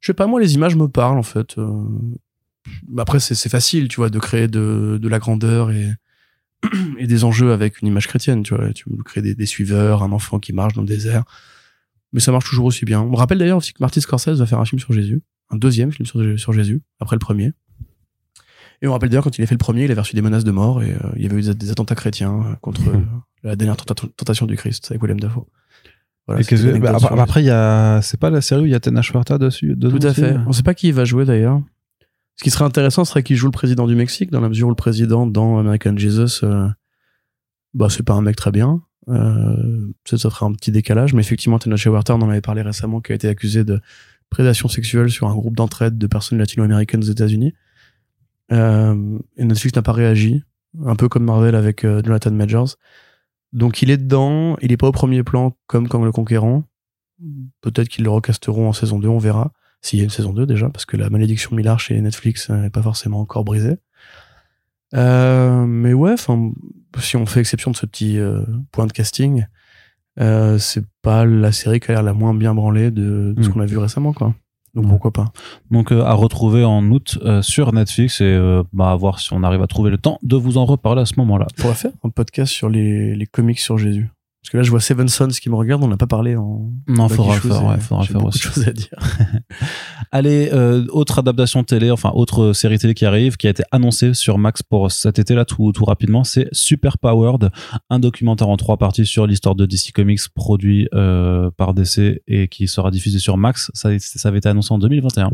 je sais pas moi les images me parlent en fait euh, après c'est facile tu vois de créer de, de la grandeur et et des enjeux avec une image chrétienne tu vois. Tu crées des, des suiveurs un enfant qui marche dans le désert. Mais ça marche toujours aussi bien. On me rappelle d'ailleurs aussi que Martin Scorsese va faire un film sur Jésus un deuxième film sur, sur Jésus après le premier. Et on rappelle d'ailleurs quand il a fait le premier il avait reçu des menaces de mort et euh, il y avait eu des, des attentats chrétiens euh, contre euh, la dernière tenta- tentation du Christ avec William Dafoe voilà, que- bah, après, Jésus. après, il y a, c'est pas la série où il y a Tena Huerta dessus, Tout à fait. On sait pas qui il va jouer d'ailleurs. Ce qui serait intéressant serait qu'il joue le président du Mexique, dans la mesure où le président dans American Jesus, euh, bah c'est pas un mec très bien. Euh, ça, ça ferait un petit décalage, mais effectivement, Tenoch Huerta, on en avait parlé récemment, qui a été accusé de prédation sexuelle sur un groupe d'entraide de personnes latino-américaines aux États-Unis. Euh, et Netflix n'a pas réagi, un peu comme Marvel avec euh, Jonathan Majors. Donc il est dedans, il est pas au premier plan comme comme le Conquérant. Peut-être qu'ils le recasteront en saison 2, on verra. S'il y a une saison 2 déjà, parce que la malédiction Millard chez Netflix euh, n'est pas forcément encore brisée. Euh, mais ouais, enfin, si on fait exception de ce petit euh, point de casting, euh, c'est pas la série qui a l'air la moins bien branlée de, de ce Mm. qu'on a vu récemment, quoi. Donc pourquoi pas. Donc euh, à retrouver en août euh, sur Netflix et euh, bah, à voir si on arrive à trouver le temps de vous en reparler à ce moment-là. On pourrait faire un podcast sur les, les comics sur Jésus. Parce que là, je vois Seven Sons qui me regarde, on n'a pas parlé en. Non, faudra faire, ouais, faudra faire aussi. de choses à dire. Allez, euh, autre adaptation télé, enfin autre série télé qui arrive, qui a été annoncée sur Max pour cet été là tout, tout rapidement, c'est Super Powered, un documentaire en trois parties sur l'histoire de DC Comics produit euh, par DC et qui sera diffusé sur Max. Ça, ça avait été annoncé en 2021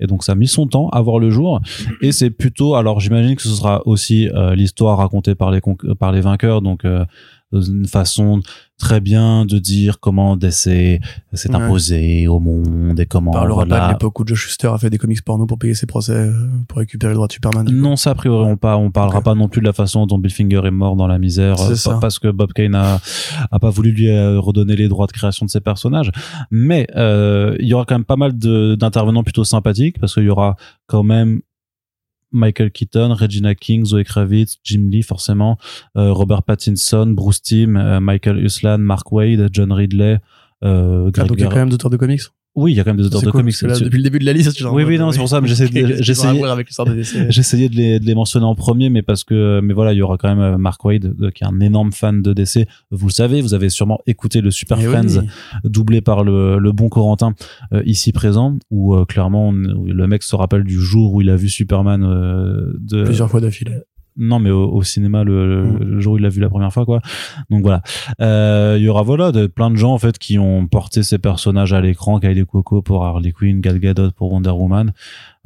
et donc ça a mis son temps à voir le jour et c'est plutôt, alors j'imagine que ce sera aussi euh, l'histoire racontée par les par les vainqueurs, donc euh, une façon très bien de dire comment DC s'est Ouais. imposé au monde et comment On parlera voilà. pas de l'époque où Joe Schuster a fait des comics porno pour payer ses procès, euh, pour récupérer le droit de Superman. Non, ça a priori on pas, on parlera pas non plus de la façon dont Bill Finger est mort dans la misère, euh, ça. pas- parce que Bob Kane a, a pas voulu lui euh, redonner les droits de création de ses personnages. Mais euh, il y aura quand même pas mal d'intervenants plutôt sympathiques parce qu'il y aura quand même Michael Keaton, Regina King, Zoe Kravitz, Jim Lee forcément, euh, Robert Pattinson, Bruce Timm, euh, Michael Uslan, Mark Wade, John Ridley. Euh, Ah, donc il y a quand même d'auteurs de comics? Oui, il y a quand même des auteurs de cool, comics. là, depuis le début de la liste, genre Oui, oui, non, c'est pour ça, mais j'essayais-. J'essayais de les, de les mentionner en premier, mais parce que, mais voilà, il y aura quand même euh, Mark Wade, euh, qui est un énorme fan de DC. Vous le savez, vous avez sûrement écouté le Super oui. Friends, doublé par le, le bon Corentin, euh, ici présent, où euh, clairement, on- le mec se rappelle du jour où il a vu Superman euh, de, Plusieurs fois d'affilée. Non, mais au, au cinéma le, Mm. le jour où il l'a vu la première fois, quoi. Donc voilà, Euh, il y aura voilà de, plein de gens en fait qui ont porté ces personnages à l'écran, Kylie Cuoco pour Harley Quinn, Gal Gadot pour Wonder Woman,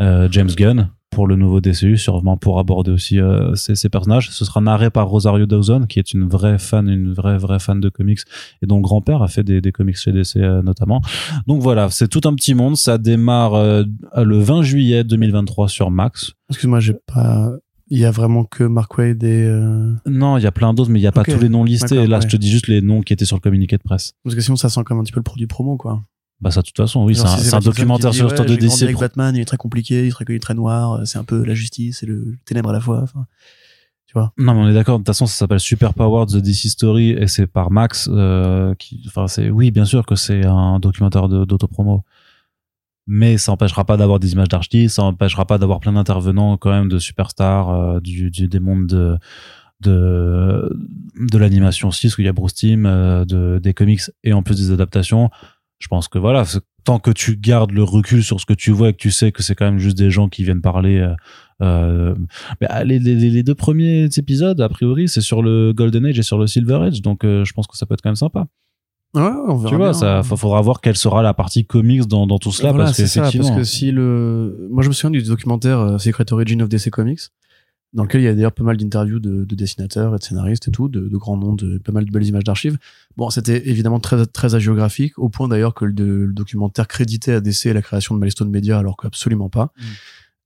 euh, James Gunn pour le nouveau DCU, sûrement pour aborder aussi euh, ces, ces personnages. Ce sera narré par Rosario Dawson, qui est une vraie fan, une vraie vraie fan de comics et dont grand-père a fait des, des comics chez DC euh, notamment. Donc voilà, c'est tout un petit monde. Ça démarre euh, le 20 juillet 2023 sur Max. Excuse-moi, j'ai pas. Il y a vraiment que Mark Wade et. euh, Non, il y a plein d'autres, mais il n'y a pas tous les noms listés. Là, ouais. je te dis juste les noms qui étaient sur le communiqué de presse. Parce que sinon, ça sent comme un petit peu le produit promo, quoi. Bah ça, de toute façon, oui, c'est un, si documentaire dit, sur ouais, l'histoire de j'ai grandi DC. avec Batman, il est très compliqué, il est très, il est très noir, c'est un peu la justice et le ténèbre à la fois. Enfin, tu vois. Non, mais on est d'accord. De toute façon, ça s'appelle Super Powered The DC Story et c'est par Max. euh, qui, enfin, c'est oui, bien sûr que c'est un documentaire de- d'autopromo. Mais ça empêchera pas d'avoir des images d'artistes, ça empêchera pas d'avoir plein d'intervenants quand même de superstars euh, du, du des mondes de de de l'animation aussi, parce qu'il y a Bruce Timm, euh, de des comics et en plus des adaptations. Je pense que voilà, tant que tu gardes le recul sur ce que tu vois et que tu sais que c'est quand même juste des gens qui viennent parler. euh, euh, mais ah, les, les, les deux premiers épisodes, a priori, c'est sur le Golden Age et sur le Silver Age, donc euh, je pense que ça peut être quand même sympa. Ouais, on verra. tu vois, bien. ça fa- faudra voir quelle sera la partie comics dans, dans tout cela, Voilà, parce c'est ça, parce que si le, moi je me souviens du documentaire euh, Secret Origin of DC Comics, dans lequel il y a d'ailleurs pas mal d'interviews de, de dessinateurs et de scénaristes et tout, de, de grands noms, de pas mal de belles images d'archives. Bon, c'était évidemment très très agiographique, au point d'ailleurs que le documentaire créditait à DC la création de Milestone Media, alors qu'absolument pas. Mm.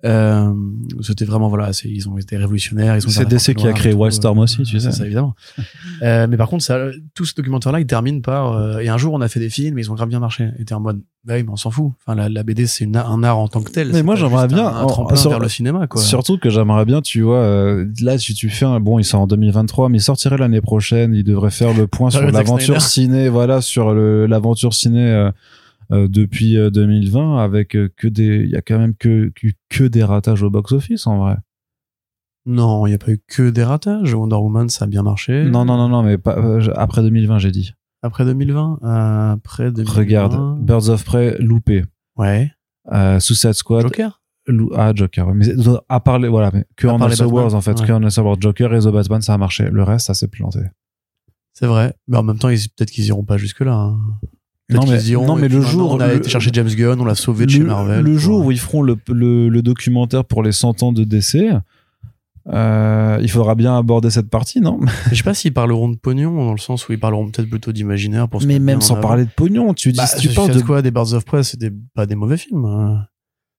Euh, c'était vraiment voilà, ils ont été révolutionnaires. ils ont c'est DC qui a créé tout, Wildstorm euh, aussi, tu sais. c'est ça évidemment. euh, mais par contre, ça, tout ce documentaire-là, il termine par euh, et un jour on a fait des films, et ils ont grave bien marché. Et t'es en mode, bah oui, mais on s'en fout. Enfin, la, la BD c'est un art en tant que tel. Mais moi, j'aimerais bien, un, un tremplin sur- vers le cinéma, quoi. Surtout que j'aimerais bien, tu vois, euh, là, si tu fais un, bon, il sort en 2023, mais il sortirait l'année prochaine, il devrait faire le point sur l'aventure ciné, voilà, sur l'aventure ciné, euh, euh, depuis euh, 2020 avec euh, que des il y a quand même que, que des ratages au box office en vrai. Non, il n'y a pas eu que des ratages. Wonder Woman, ça a bien marché. Non non non non mais pas euh, après 2020 j'ai dit. Après 2020, euh, après 2020. Regarde Birds of Prey loupé. Ouais. Euh, Suicide Squad Joker? lou- ah Joker ouais. mais à part les voilà mais que À en Batman, en fait ouais. que en Elseworlds Joker et The Batman ça a marché le reste ça s'est planté. C'est vrai. Mais en même temps, peut-être qu'ils iront pas jusque là. Hein. Non mais non le jour on a le- été chercher James Gunn, on l'a sauvé de chez Marvel. le jour où ils feront le, documentaire pour les 100 ans de DC, euh, il faudra bien aborder cette partie, non? Je sais pas s'ils parleront de pognon, dans le sens où ils parleront peut-être plutôt d'imaginaire pour se Mais même sans parler de pognon, tu dis, Bah, tu Suicide parles de. Squad et Birds of Prey, c'est des- pas des mauvais films. hein.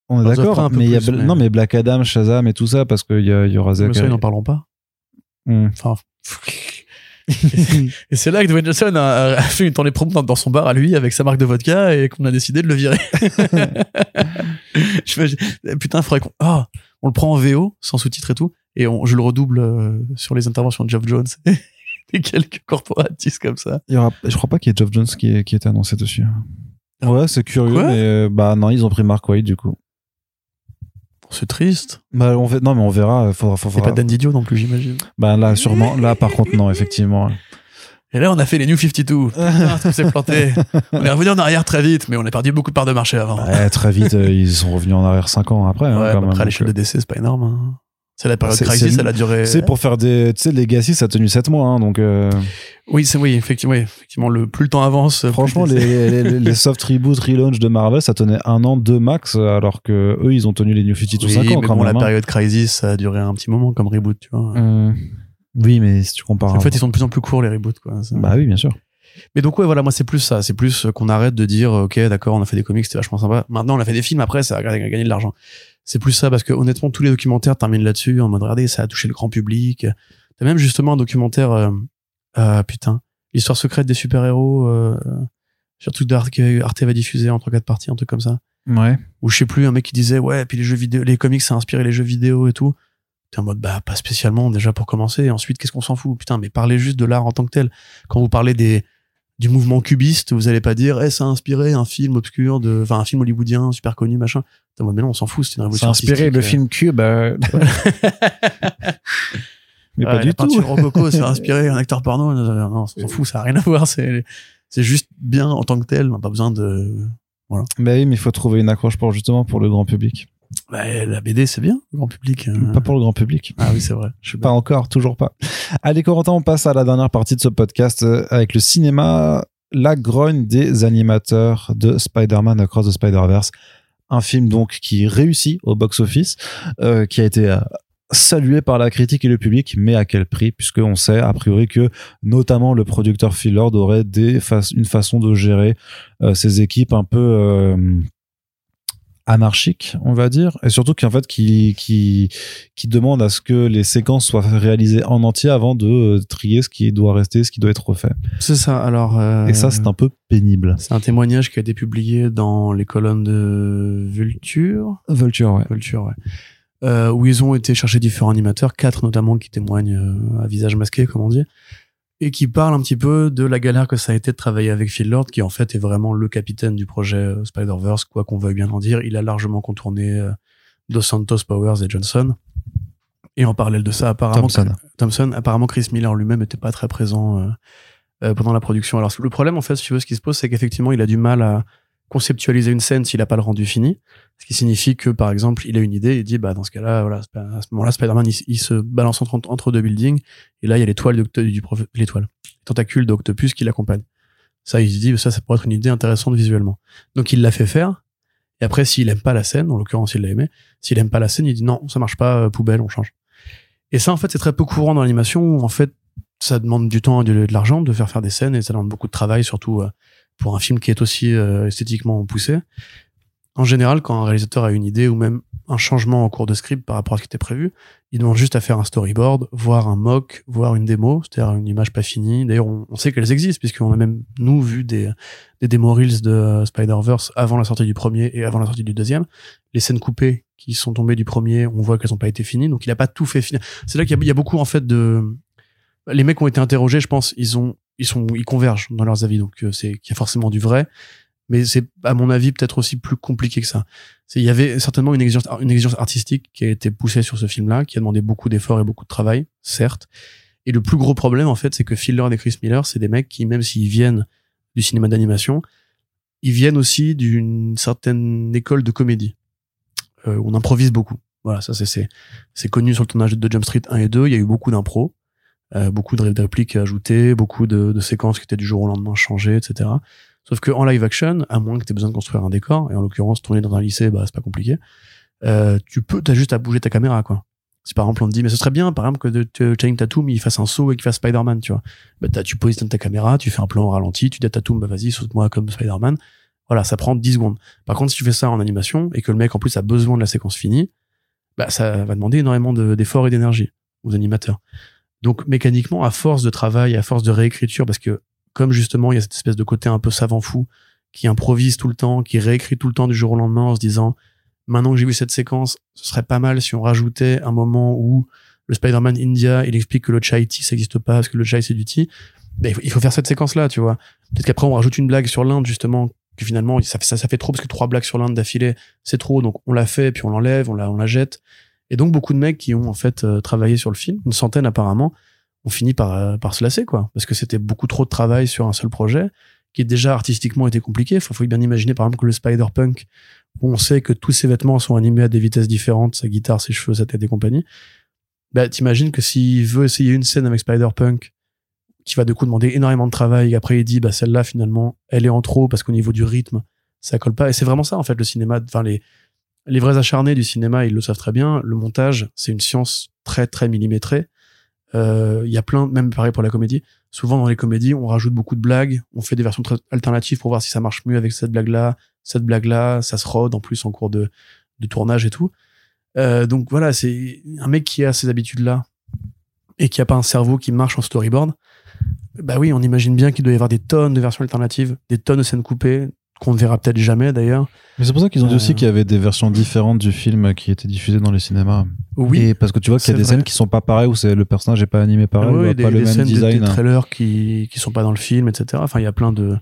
On est d'accord, mais y a non mais Black Adam, Shazam et tout ça parce qu'il y, y aura Mais ça, ils n'en parleront pas. Hmm. Enfin. et c'est là que Dwayne Johnson a, a fait une tournée promo dans, dans son bar à lui avec sa marque de vodka et qu'on a décidé de le virer. je putain, faudrait qu'on, ah, on le prend en VO, sans sous-titres et tout, et on, je le redouble euh, sur les interventions de Jeff Jones et quelques corporatistes comme ça. Il y aura, je crois pas qu'il y ait Geoff Jones qui est, qui annoncé dessus. Ouais, c'est curieux, Quoi? mais euh, bah non, ils ont pris Mark Waid du coup. C'est triste. Bah on fait, non mais on verra. Faudra, C'est faudra, pas Dan Didio non plus, j'imagine. Bah là sûrement, là par contre non effectivement. Et là, on a fait les New 52. Putain, tout s'est planté. On est revenu en arrière très vite, mais on a perdu beaucoup de parts de marché avant. Ouais, très vite, euh, ils sont revenus en arrière 5 ans après. hein, Ouais, quand bah, même. après, à l'échelle de DC, c'est pas énorme. hein. C'est la période crisis, elle a duré. euh, C'est pour faire des, tu sais, Legacy, ça a tenu 7 mois, hein, donc, euh, Oui, c'est oui, effectivement, oui, effectivement, le plus le temps avance. franchement, les, les, les soft reboot, relaunch de Marvel, ça tenait un an, deux max, alors que eux, ils ont tenu les New 52 Oui, 5 ans mais quand bon, même. la hein. période crisis, ça a duré un petit moment comme reboot, tu vois. Hum, Oui, mais si tu compares. En fait, ils sont de plus en plus courts les reboots, quoi. Bah oui, bien sûr. Mais donc ouais, voilà, moi c'est plus ça, c'est plus euh, qu'on arrête de dire ok, d'accord, on a fait des comics, c'était vachement sympa. Maintenant, on a fait des films, après, ça a gagné de l'argent. C'est plus ça parce que honnêtement, tous les documentaires terminent là-dessus en mode regardez, ça a touché le grand public. T'as même justement un documentaire, euh, euh, putain, l'histoire secrète des super héros, euh, surtout d'Arte que Arte va diffuser en trois quatre parties, un truc comme ça. Ouais. Ou je sais plus, un mec qui disait ouais, puis les jeux vidéo, les comics, ça a inspiré les jeux vidéo et tout. T'es en mode bah pas spécialement déjà pour commencer. Et ensuite, qu'est-ce qu'on s'en fout? Putain, mais parlez juste de l'art en tant que tel. Quand vous parlez des du mouvement cubiste, vous allez pas dire eh ça a inspiré un film obscur de, enfin un film hollywoodien super connu machin. Mode mais non, on s'en fout, c'est une Ça révolution. a inspiré le artistique, film Cube. euh. mais euh, pas ouais, du la tout. rococo, ça a inspiré un acteur porno. Non, on s'en fout, ça a rien à voir. C'est c'est juste bien en tant que tel. On n'a pas besoin de. Mais oui, mais il faut trouver une accroche pour justement pour le grand public. Bah, la BD, c'est bien, le grand public. euh. Pas pour le grand public. Ah oui, c'est vrai. Je suis Pas encore, toujours pas. Allez, Corentin, on passe à la dernière partie de ce podcast euh, avec le cinéma, la grogne des animateurs de Spider-Man Across the Spider-Verse. Un film donc qui réussit au box-office, euh, qui a été euh, salué par la critique et le public, mais à quel prix? Puisqu'on sait a priori que notamment le producteur Phil Lord aurait des fa- une façon de gérer ses équipes un peu anarchique, on va dire, et surtout qu'en fait qui qui qui demande à ce que les séquences soient réalisées en entier avant de euh, trier ce qui doit rester, ce qui doit être refait. C'est ça. Alors. euh, Et ça, c'est un peu pénible. C'est un témoignage qui a été publié dans les colonnes de Vulture. Vulture, ouais. Vulture, ouais. Euh, où ils ont été chercher différents animateurs, quatre notamment qui témoignent à visage masqué, comme on dit, et qui parlent un petit peu de la galère que ça a été de travailler avec Phil Lord, qui en fait est vraiment le capitaine du projet euh, Spider-Verse, quoi qu'on veuille bien en dire. Il a largement contourné euh, Dos Santos, Powers et Johnson. Et en parallèle de ça, apparemment, Thompson. Thompson, apparemment Chris Miller lui-même n'était pas très présent euh, euh, pendant la production. Alors le problème en fait, si tu veux, ce qui se pose, c'est qu'effectivement, il a du mal à conceptualiser une scène s'il n'a pas le rendu fini, ce qui signifie que par exemple, il a une idée, il dit bah dans ce cas-là, voilà, à ce moment-là, Spider-Man il, se balance entre, entre deux buildings et là il y a l'étoile du prof- l'étoile, les tentacules d'Octopus qui l'accompagnent. Ça, il se dit ça, ça pourrait être une idée intéressante visuellement. Donc il l'a fait faire. Et après, s'il aime pas la scène, en l'occurrence, il l'a aimé. S'il aime pas la scène, il dit non, ça marche pas, euh, poubelle, on change. Et ça, en fait, c'est très peu courant dans l'animation où, en fait, ça demande du temps et de, de l'argent de faire faire des scènes et ça demande beaucoup de travail, surtout euh, pour un film qui est aussi euh, esthétiquement poussé. En général, quand un réalisateur a une idée ou même un changement en cours de script par rapport à ce qui était prévu, il demande juste à faire un storyboard, voir un mock, voir une démo, c'est-à-dire une image pas finie. D'ailleurs, on, sait qu'elles existent puisqu'on a même, nous, vu des, des démo reels de euh, Spider-Verse avant la sortie du premier et avant la sortie du deuxième. Les scènes coupées qui sont tombées du premier, on voit qu'elles n'ont pas été finies, donc il a pas tout fait finir. C'est là qu'il y, y a beaucoup, en fait, de... Les mecs ont été interrogés, je pense, ils ont, ils sont, ils convergent dans leurs avis, donc euh, c'est qu'il y a forcément du vrai, mais c'est, à mon avis, peut-être aussi plus compliqué que ça. Il y avait certainement une exigence, une exigence artistique qui a été poussée sur ce film-là, qui a demandé beaucoup d'efforts et beaucoup de travail, certes. Et le plus gros problème, en fait, c'est que Lord et Chris Miller, c'est des mecs qui, même s'ils viennent du cinéma d'animation, ils viennent aussi d'une certaine école de comédie. Euh, on improvise beaucoup. Voilà, ça c'est c'est c'est connu sur le tournage de Jump Street 1 et 2. Il y a eu beaucoup d'impro, euh, beaucoup de ré- de répliques ajoutées, beaucoup de, de séquences qui étaient du jour au lendemain changées, etc. Sauf que en live action, à moins que tu aies besoin de construire un décor, et en l'occurrence tourner dans un lycée, bah c'est pas compliqué. Euh, tu peux, t'as juste à bouger ta caméra, quoi. Si par exemple on te dit, mais ce serait bien, par exemple, que Channing Tatum il fasse un saut et qu'il fasse Spider-Man, tu vois. Bah, t'as- tu positionnes ta caméra, tu fais un plan au ralenti, tu dis à Tatum, bah vas-y, saute-moi comme Spider-Man. Voilà, ça prend 10 secondes. Par contre, si tu fais ça en animation et que le mec en plus a besoin de la séquence finie, bah ça va demander énormément de- d'efforts et d'énergie aux animateurs. Donc mécaniquement, à force de travail, à force de réécriture, parce que comme justement il y a cette espèce de côté un peu savant fou qui improvise tout le temps, qui réécrit tout le temps du jour au lendemain en se disant maintenant que j'ai vu cette séquence, ce serait pas mal si on rajoutait un moment où le Spider-Man India, il explique que le chai tea ça n'existe pas parce que le chai c'est du tea. Ben, il faut- faire cette séquence là, tu vois. Peut-être qu'après on rajoute une blague sur l'Inde justement que finalement ça, ça fait trop parce que trois blagues sur l'Inde d'affilée c'est trop donc on l'a fait puis on l'enlève on la on la jette et donc beaucoup de mecs qui ont en fait euh, travaillé sur le film une centaine apparemment on finit par, euh, par se lasser, quoi. Parce que c'était beaucoup trop de travail sur un seul projet, qui déjà artistiquement était compliqué. Il faut bien imaginer, par exemple, que le Spider-Punk, où on sait que tous ses vêtements sont animés à des vitesses différentes, sa guitare, ses cheveux, sa tête et compagnie. Bah, t'imagines que s'il veut essayer une scène avec Spider-Punk, qui va de coup demander énormément de travail, et après il dit, bah, celle-là, finalement, elle est en trop parce qu'au niveau du rythme, ça colle pas. Et c'est vraiment ça, en fait, le cinéma, enfin, les, les vrais acharnés du cinéma, ils le savent très bien. Le montage, c'est une science très, très millimétrée. Euh, il y a plein, même pareil pour la comédie. Souvent dans les comédies, on rajoute beaucoup de blagues, on fait des versions alternatives pour voir si ça marche mieux avec cette blague-là, cette blague-là, ça se rôde en plus en cours de, de tournage et tout. Euh, donc voilà, c'est un mec qui a ces habitudes-là et qui a pas un cerveau qui marche en storyboard. Bah oui, on imagine bien qu'il doit y avoir des tonnes de versions alternatives, des tonnes de scènes coupées, qu'on ne verra peut-être jamais d'ailleurs. Mais c'est pour ça qu'ils ont dit aussi Euh. qu'il y avait des versions différentes du film qui étaient diffusées dans les cinémas. Oui, Et parce que tu vois qu'il y a des vrai. scènes qui sont pas pareilles où c'est le personnage est pas animé pareil, ou oui, a des, pas le des même scènes, des- design. des, trailers qui qui sont pas dans le film, etc. Enfin, il y a plein de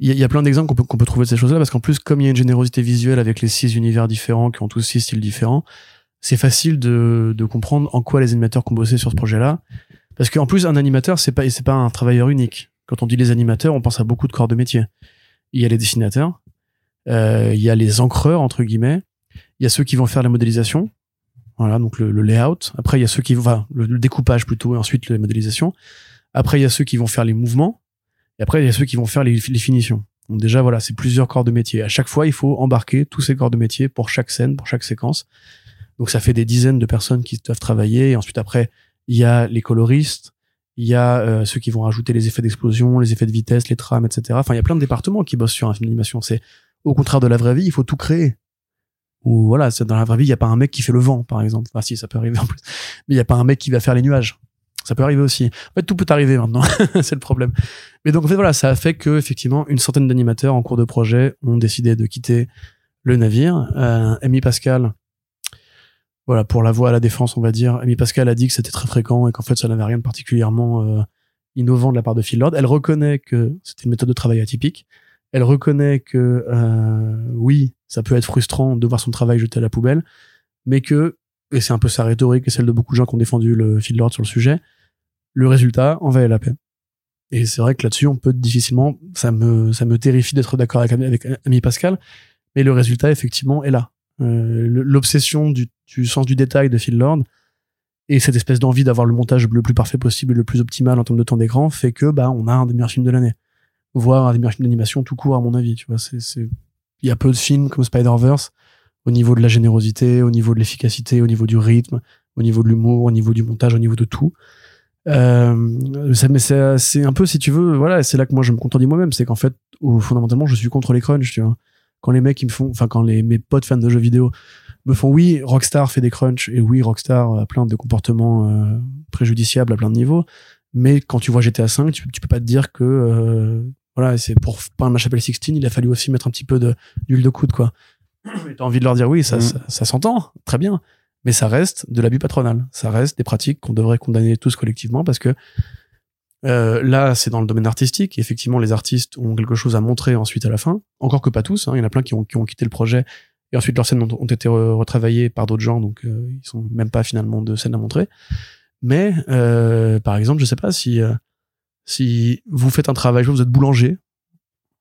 il y, a- il y a plein d'exemples qu'on peut, qu'on peut trouver de ces choses-là parce qu'en plus, comme il y a une générosité visuelle avec les six univers différents qui ont tous six styles différents, c'est facile de, de comprendre en quoi les animateurs ont bossé sur ce projet-là. Parce qu'en plus, un animateur, c'est pas c'est pas un travailleur unique. Quand on dit les animateurs, on pense à beaucoup de corps de métier. Il y a les dessinateurs, euh, il y a les encreurs entre guillemets, il y a ceux qui vont faire la modélisation, voilà, donc le, layout. Après, il y a ceux qui vont, le découpage plutôt, et ensuite la modélisation. Après, il y a ceux qui vont faire les mouvements. Et après, il y a ceux qui vont faire les, les finitions. Donc déjà, voilà, c'est plusieurs corps de métier. À chaque fois, il faut embarquer tous ces corps de métier pour chaque scène, pour chaque séquence. Donc ça fait des dizaines de personnes qui doivent travailler. Et ensuite, après, il y a les coloristes, il y a euh, ceux qui vont rajouter les effets d'explosion, les effets de vitesse, les trames, etc. Enfin, il y a plein de départements qui bossent sur un film d'animation. C'est au contraire de la vraie vie, il faut tout créer. Ou voilà, dans la vraie vie, il n'y a pas un mec qui fait le vent, par exemple. Enfin, si, ça peut arriver en plus. Mais il n'y a pas un mec qui va faire les nuages. Ça peut arriver aussi. En fait, tout peut arriver maintenant. c'est le problème. Mais donc, voilà, ça a fait que, effectivement, une centaine d'animateurs en cours de projet ont décidé de quitter le navire. Euh, Amy Pascal, voilà, pour la voix à la défense, on va dire, Amy Pascal a dit que c'était très fréquent et qu'en fait, ça n'avait rien de particulièrement euh, innovant de la part de Phil Lord. Elle reconnaît que c'était une méthode de travail atypique. Elle reconnaît que, euh, oui, ça peut être frustrant de voir son travail jeté à la poubelle, mais que, et c'est un peu sa rhétorique et celle de beaucoup de gens qui ont défendu le Phil Lord sur le sujet, le résultat en valait la peine. Et c'est vrai que là-dessus, on peut difficilement, ça me, ça me terrifie d'être d'accord avec, avec Amy Pascal, mais le résultat, effectivement, est là. Euh, L'obsession du, sens du détail de Phil Lord et cette espèce d'envie d'avoir le montage le plus parfait possible et le plus optimal en termes de temps d'écran fait que, bah, on a un des meilleurs films de l'année. Voire un des meilleurs films d'animation tout court, à mon avis, tu vois. C'est, il y a peu de films comme Spider-Verse au niveau de la générosité, au niveau de l'efficacité, au niveau du rythme, au niveau de l'humour, au niveau du montage, au niveau de tout. Euh, ça, mais c'est, un peu, si tu veux, voilà, c'est là que moi je me contredis moi-même, c'est qu'en fait, fondamentalement, je suis contre les crunchs, tu vois. Quand les mecs, ils me font, enfin, quand les, mes potes fans de jeux vidéo me font, oui, Rockstar fait des crunchs, et oui, Rockstar a plein de comportements euh, préjudiciables à plein de niveaux, mais quand tu vois GTA 5, tu, tu peux pas te dire que, euh, voilà, c'est pour peindre la chapelle 16, il a fallu aussi mettre un petit peu de, d'huile de coude, quoi. T'as envie de leur dire, oui, ça, Mm. ça, ça s'entend, très bien, mais ça reste de l'abus patronal. Ça reste des pratiques qu'on devrait condamner tous collectivement parce que euh, là, c'est dans le domaine artistique. Effectivement, les artistes ont quelque chose à montrer ensuite à la fin. Encore que pas tous. hein. Il y en a plein qui ont, qui ont quitté le projet et ensuite leurs scènes ont, ont été re- retravaillées par d'autres gens, donc euh, ils sont même pas finalement de scènes à montrer. Mais euh, par exemple, je sais pas si euh, si vous faites un travail, vous êtes boulanger,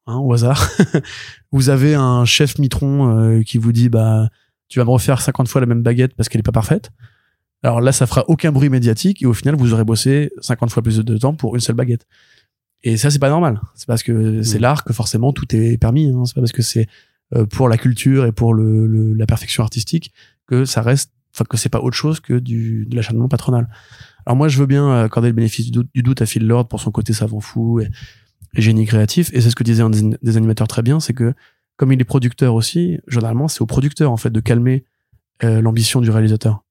hein, au hasard, vous avez un chef mitron euh, qui vous dit bah tu vas me refaire 50 fois la même baguette parce qu'elle est pas parfaite. Alors là, ça fera aucun bruit médiatique et au final, vous aurez bossé 50 fois plus de temps pour une seule baguette. Et ça, c'est pas normal. C'est parce que c'est Mm. l'art que forcément tout est permis. Hein. C'est pas parce que c'est euh, pour la culture et pour le, le- la perfection artistique que ça reste, enfin que c'est pas autre chose que du de l'acharnement patronal. Alors moi, je veux bien accorder le bénéfice du doute, du doute à Phil Lord pour son côté savant fou et, et génie créatif. Et c'est ce que disait un des, des animateurs très bien, c'est que comme il est producteur aussi, généralement, c'est au producteur en fait de calmer euh, l'ambition du réalisateur.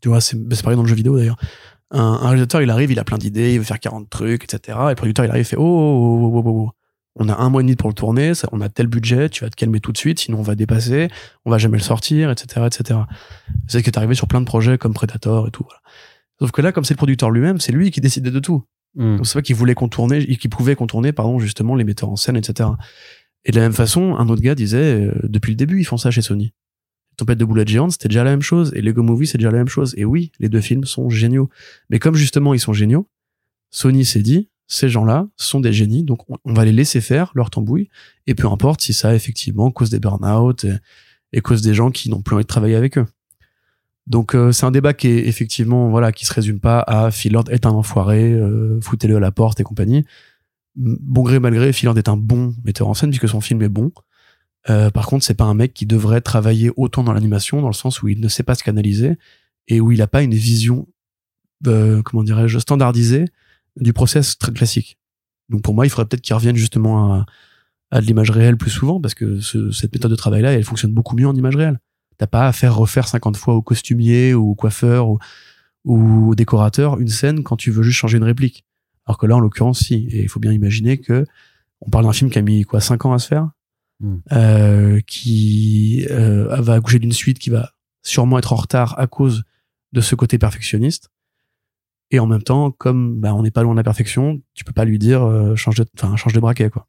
Tu vois, c'est pareil dans le jeu vidéo d'ailleurs. Un, un réalisateur, il arrive, il a plein d'idées, il veut faire 40 trucs, etc. Et le producteur, il arrive, il fait oh, oh, oh, oh, oh, oh. on a un mois et demi pour le tourner, ça, on a tel budget, tu vas te calmer tout de suite, sinon on va dépasser, on va jamais le sortir, etc., etc. C'est ce qui est arrivé sur plein de projets comme Predator et tout. Voilà. Sauf que là, comme c'est le producteur lui-même, c'est lui qui décidait de tout. Mm. Donc c'est vrai qu'il voulait contourner, qu'il pouvait contourner, pardon, justement, les metteurs en scène, etc. Et de la même façon, un autre gars disait, euh, depuis le début, ils font ça chez Sony. Tempête de boulettes géantes, c'était déjà la même chose. Et Lego Movie, c'est déjà la même chose. Et oui, les deux films sont géniaux. Mais comme justement, ils sont géniaux, Sony s'est dit, ces gens-là sont des génies, donc on, va les laisser faire leur tambouille. Et peu importe si ça, effectivement, cause des burn-out et, cause des gens qui n'ont plus envie de travailler avec eux. Donc euh, c'est un débat qui est effectivement voilà qui se résume pas à Phil Lord est un enfoiré, euh, foutez-le à la porte et compagnie. Bon gré mal gré, Phil Lord est un bon metteur en scène puisque son film est bon. Euh, par contre, c'est pas un mec qui devrait travailler autant dans l'animation dans le sens où il ne sait pas se canaliser et où il a pas une vision comment dirais-je standardisée du process très classique. Donc pour moi, il faudrait peut-être qu'il revienne justement à, à de l'image réelle plus souvent parce que ce, cette méthode de travail là, elle fonctionne beaucoup mieux en image réelle. T'as pas à faire refaire 50 fois au costumier ou au coiffeur ou, ou au décorateur une scène quand tu veux juste changer une réplique. Alors que là, en l'occurrence, si. Et il faut bien imaginer que on parle d'un film qui a mis quoi 5 ans à se faire, euh, qui euh, va accoucher d'une suite qui va sûrement être en retard à cause de ce côté perfectionniste. Et en même temps, comme bah, on n'est pas loin de la perfection, tu peux pas lui dire euh, change de, enfin change de braquet quoi.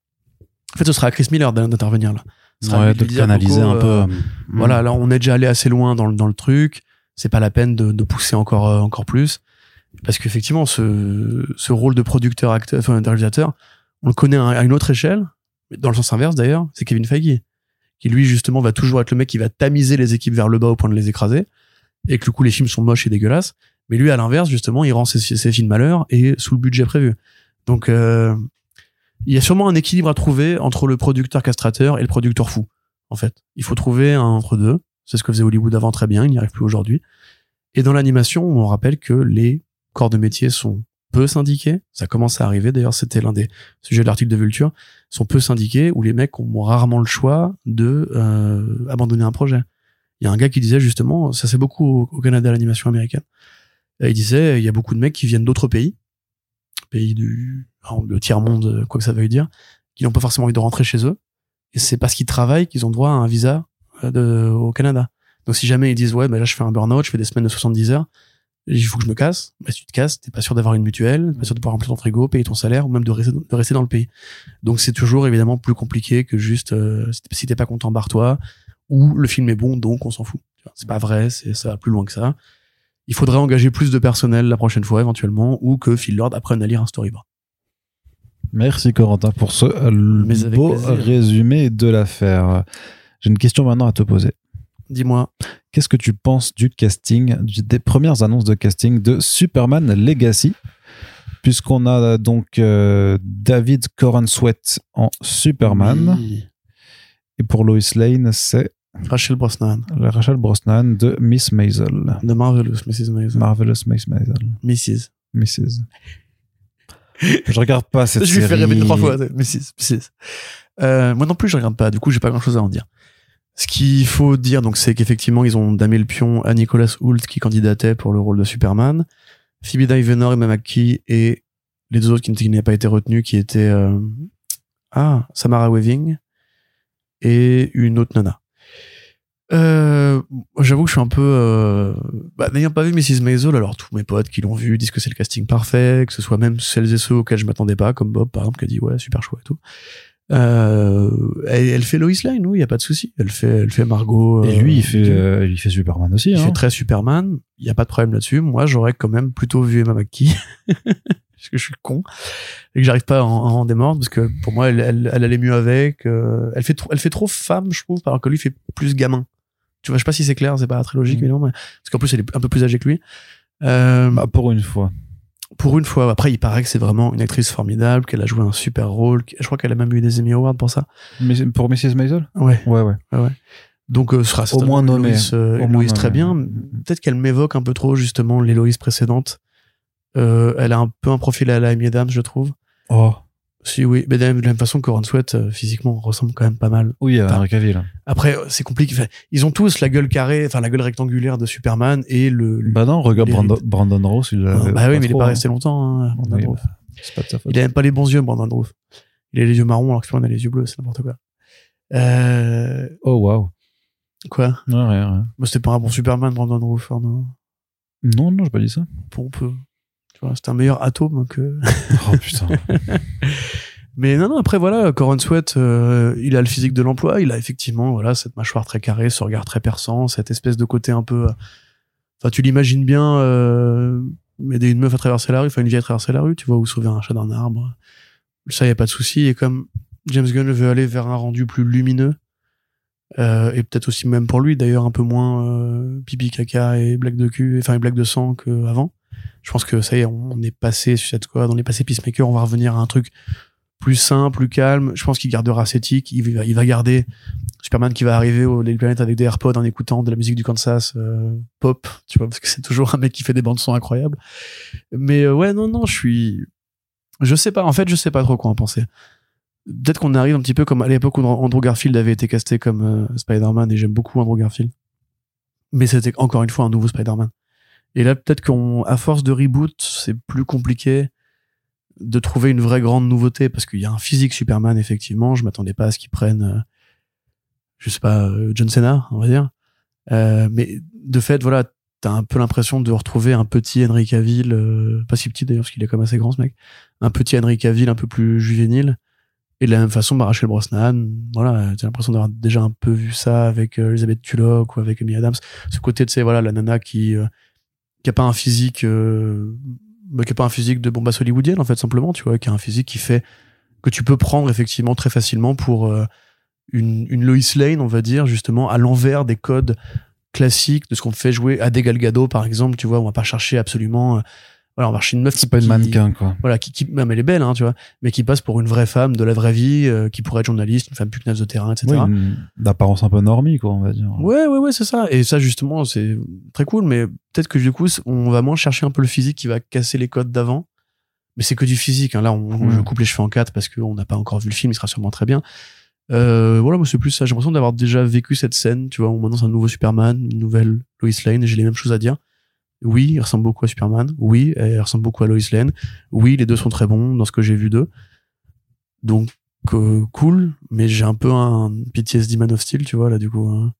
En fait, ce sera à Chris Miller d'intervenir là ouais, de, canaliser un peu. Euh, hmm. Voilà, là on est déjà allé assez loin dans le, dans le truc. C'est pas la peine de, de pousser encore euh, encore plus parce qu'effectivement ce, ce rôle de producteur acteur enfin de réalisateur on le connaît à une autre échelle dans le sens inverse d'ailleurs c'est Kevin Feige qui lui justement va toujours être le mec qui va tamiser les équipes vers le bas au point de les écraser et que du coup les films sont moches et dégueulasses mais lui à l'inverse justement il rend ses, films malheurs et sous le budget prévu donc euh, il y a sûrement un équilibre à trouver entre le producteur castrateur et le producteur fou. En fait, il faut trouver un entre deux. C'est ce que faisait Hollywood avant très bien. Il n'y arrive plus aujourd'hui. Et dans l'animation, on rappelle que les corps de métier sont peu syndiqués. Ça commence à arriver. D'ailleurs, c'était l'un des sujets de l'article de Vulture. sont peu syndiqués où les mecs ont rarement le choix de euh, abandonner un projet. Il y a un gars qui disait justement, ça c'est beaucoup au, Canada l'animation américaine. il disait, il y a beaucoup de mecs qui viennent d'autres pays pays du tiers monde, quoi que ça veuille dire, qui n'ont pas forcément envie de rentrer chez eux. Et c'est parce qu'ils travaillent qu'ils ont droit à un visa euh, au Canada. Donc si jamais ils disent ouais, bah là je fais un burn-out, je fais des semaines de 70 heures, il faut que je me casse. Bah, si tu te casses, t'es pas sûr d'avoir une mutuelle, pas sûr de pouvoir remplir ton frigo, payer ton salaire ou même de rester, de rester dans le pays. Donc c'est toujours évidemment plus compliqué que juste euh, si t'es pas content barre-toi ou le film est bon donc on s'en fout. C'est pas vrai, c'est ça va plus loin que ça il faudrait engager plus de personnel la prochaine fois éventuellement ou que Phil Lord apprenne à lire un storyboard. Merci Corentin pour ce euh, beau résumé de l'affaire. J'ai une question maintenant à te poser. Dis-moi. Qu'est-ce que tu penses du casting, des premières annonces de casting de Superman Legacy? Puisqu'on a donc euh, David Coran Sweat en Superman. Et pour Lois Lane, c'est Rachel Brosnan. Rachel Brosnan de Miss Maisel. De Marvelous Mrs. Maisel. Marvelous Miss Maisel. Mrs. Mrs. je regarde pas cette série. Je lui fais rêver trois fois. Mrs. Mrs. Euh, moi non plus, je regarde pas. Du coup, j'ai pas grand chose à en dire. Ce qu'il faut dire, donc, c'est qu'effectivement, ils ont damé le pion à Nicolas Hoult qui candidatait pour le rôle de Superman, Phoebe Dyvenor, Emma McKee et les deux autres qui n'avaient pas été retenus, qui étaient euh, ah Samara Weaving et une autre nana. Euh, J'avoue que je suis un peu... Euh, bah, N'ayant pas vu Mrs. Maisel, alors tous mes potes qui l'ont vu disent que c'est le casting parfait, que ce soit même celles et ceux auxquels je m'attendais pas, comme Bob par exemple qui a dit ouais super choix et tout. Euh, elle, fait Lois Lane, oui, il y a pas de souci. Elle fait, elle fait Margot. Et lui, il fait, euh, il fait Superman aussi. Il hein. fait très Superman. Il y a pas de problème là-dessus. Moi, j'aurais quand même plutôt vu Emma McKee. parce que je suis con et que j'arrive pas à en, en, démordre parce que pour moi elle, elle, elle allait mieux avec euh, elle fait trop, elle fait trop femme je trouve alors que lui fait plus gamin tu vois, je sais pas si c'est clair, c'est pas très logique, mm. mais non, mais, parce qu'en plus, elle est un peu plus âgée que lui. Euh, bah, pour une fois. Pour une fois. Après, il paraît que c'est vraiment une actrice formidable, qu'elle a joué un super rôle. Je crois qu'elle a même eu des Emmy Awards pour ça. Mais pour Mrs. Maisel? Ouais. Ouais, ouais. ouais, Donc, euh, ce sera au moins nommé. Loïs, euh, très bien. Peut-être qu'elle m'évoque un peu trop, justement, l'Héloïse précédente. Euh, elle a un peu un profil à la Amy Adams, je trouve. Oh. Si, oui. Mais de la même façon que Ron Sweat, euh, physiquement, ressemble quand même pas mal. Oui, à Henry Cavill. Après, euh, c'est compliqué. ils ont tous la gueule carrée, enfin, la gueule rectangulaire de Superman et le. Bah non, regarde Brandon, Brandon Ross, il a. bah oui, mais il est pas resté hein. longtemps, hein, Brandon bah, C'est pas de sa faute. Il a même pas les bons yeux, Brandon Ross. Il a les yeux marrons alors que Superman a les yeux bleus, c'est n'importe quoi. Euh... Oh, waouh. Quoi? Non, rien, rien. Bah, c'était pas un bon Superman, Brandon Ross, non? Non, non, j'ai pas dit ça. Pour peu. Tu vois, c'était un meilleur atome que. oh putain. Mais non, non, après voilà, Coron Sweat, euh, il a le physique de l'emploi, il a effectivement voilà cette mâchoire très carrée, ce regard très perçant, cette espèce de côté un peu. Enfin, tu l'imagines bien, euh, aider une meuf à traverser la rue, enfin une vieille à traverser la rue, tu vois, ou sauver un chat d'un arbre. Ça, y a pas de souci. Et comme James Gunn veut aller vers un rendu plus lumineux, euh, et peut-être aussi même pour lui, d'ailleurs un peu moins euh, pipi caca et blague de cul, enfin et blague de sang qu'avant. Je pense que ça y est, on est passé on est passé Peacemaker, on va revenir à un truc plus sain, plus calme. Je pense qu'il gardera cette. Il va, il va garder Superman qui va arriver au les planètes avec des AirPods en écoutant de la musique du Kansas euh, pop, tu vois, parce que c'est toujours un mec qui fait des bandes son incroyables. Mais euh, ouais, non, non, je suis, je sais pas. En fait, je sais pas trop quoi en penser. Peut-être qu'on arrive un petit peu comme à l'époque où Andrew Garfield avait été casté comme euh, Spider-Man et j'aime beaucoup Andrew Garfield. Mais c'était encore une fois un nouveau Spider-Man. Et là, peut-être qu'on, à force de reboot, c'est plus compliqué de trouver une vraie grande nouveauté parce qu'il y a un physique Superman effectivement. Je m'attendais pas à ce qu'ils prennent, euh, je sais pas, euh, John Cena, on va dire. Euh, mais de fait, voilà, t'as un peu l'impression de retrouver un petit Henry Cavill, euh, pas si petit d'ailleurs parce qu'il est comme assez grand ce mec, un petit Henry Cavill un peu plus juvénile. Et de la même façon, Rachel Brosnan, voilà, t'as l'impression d'avoir déjà un peu vu ça avec Elizabeth Tulloch ou avec Amy Adams. Ce côté, de sais, voilà, la nana qui, qui a pas un physique bah, qui a pas un physique de bombasse hollywoodienne en fait simplement tu vois qui a un physique qui fait que tu peux prendre effectivement très facilement pour euh, une, une Lois Lane on va dire justement à l'envers des codes classiques de ce qu'on fait jouer à des Galgado par exemple tu vois on va pas chercher absolument euh, voilà, on va chercher une meuf c'est pas une mannequin quoi. voilà qui, qui même elle est belle hein, tu vois. Mais qui passe pour une vraie femme de la vraie vie euh, qui pourrait être journaliste une femme pugnace de terrain etc d'apparence un peu normie quoi on va dire. Ouais ouais ouais c'est ça. Et ça justement c'est très cool mais peut-être que du coup on va moins chercher un peu le physique qui va casser les codes d'avant. Mais c'est que du physique hein. là on, je coupe les cheveux en quatre parce qu'on n'a pas encore vu le film il sera sûrement très bien. Euh, voilà moi c'est plus ça. J'ai l'impression d'avoir déjà vécu cette scène tu vois on m'annonce un nouveau Superman une nouvelle Lois Lane et j'ai les mêmes choses à dire oui, il ressemble beaucoup à Superman. Oui, elle ressemble beaucoup à Lois Lane. Oui, les deux sont très bons dans ce que j'ai vu d'eux. Donc, euh, cool, mais j'ai un peu un PTSD Man of Steel, tu vois, là, du coup. Hein.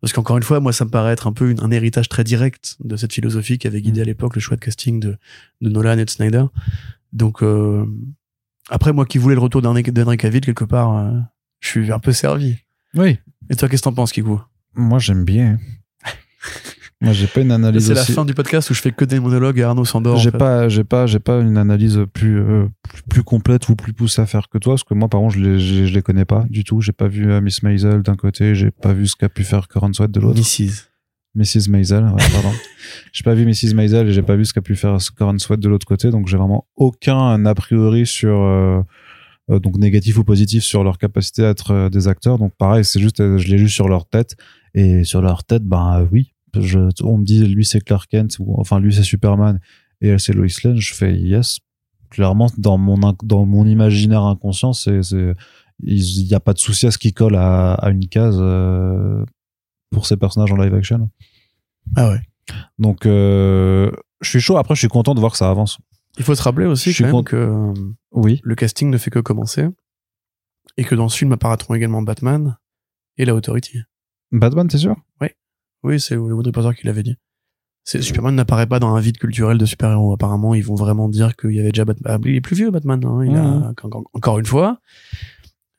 Parce qu'encore une fois, moi, ça me paraît être un peu un héritage très direct de cette philosophie qui avait guidé à mm. l'époque le choix de casting de, de Nolan et de Snyder. Donc, euh, après, moi qui voulais le retour d'Henry Cavill, quelque part, euh, je suis un peu servi. Oui. Et toi, qu'est-ce que t'en penses, Kikou? Moi, j'aime bien. Moi, j'ai pas une analyse. C'est la fin du podcast où je fais que des monologues et Arnaud s'endort. J'ai pas, j'ai pas, j'ai pas une analyse plus, euh, plus, complète ou plus poussée à faire que toi, parce que moi, par contre, je les, je, les connais pas du tout. J'ai pas vu euh, Miss Maisel d'un côté, j'ai pas vu ce qu'a pu faire Coran Sweat de l'autre. Mrs. Mrs. Maisel, ouais, pardon. j'ai pas vu Mrs. Maisel et j'ai pas vu ce qu'a pu faire Coran Sweat de l'autre côté, donc j'ai vraiment aucun a priori sur. Euh, donc négatif ou positif sur leur capacité à être des acteurs donc pareil c'est juste je l'ai juste sur leur tête et sur leur tête ben oui je, on me dit lui c'est Clark Kent ou enfin lui c'est Superman et elle c'est Lois Lane je fais yes. Clairement dans mon dans mon imaginaire inconscient c'est il n'y a pas de souci à ce qui colle à, à une case euh, pour ces personnages en live action. Ah ouais. Donc euh, je suis chaud. Après je suis content de voir que ça avance. Il faut se rappeler aussi quand même que oui. le casting ne fait que commencer et que dans ce film apparaîtront également Batman et la Authority. Batman t'es sûr? Oui oui, c'est le Reporter qui l'avait dit. Superman n'apparaît pas dans un vide culturel de super-héros. Apparemment, ils vont vraiment dire qu'il y avait déjà Batman. Ah, il est plus vieux, Batman. Hein. Il a, encore une fois,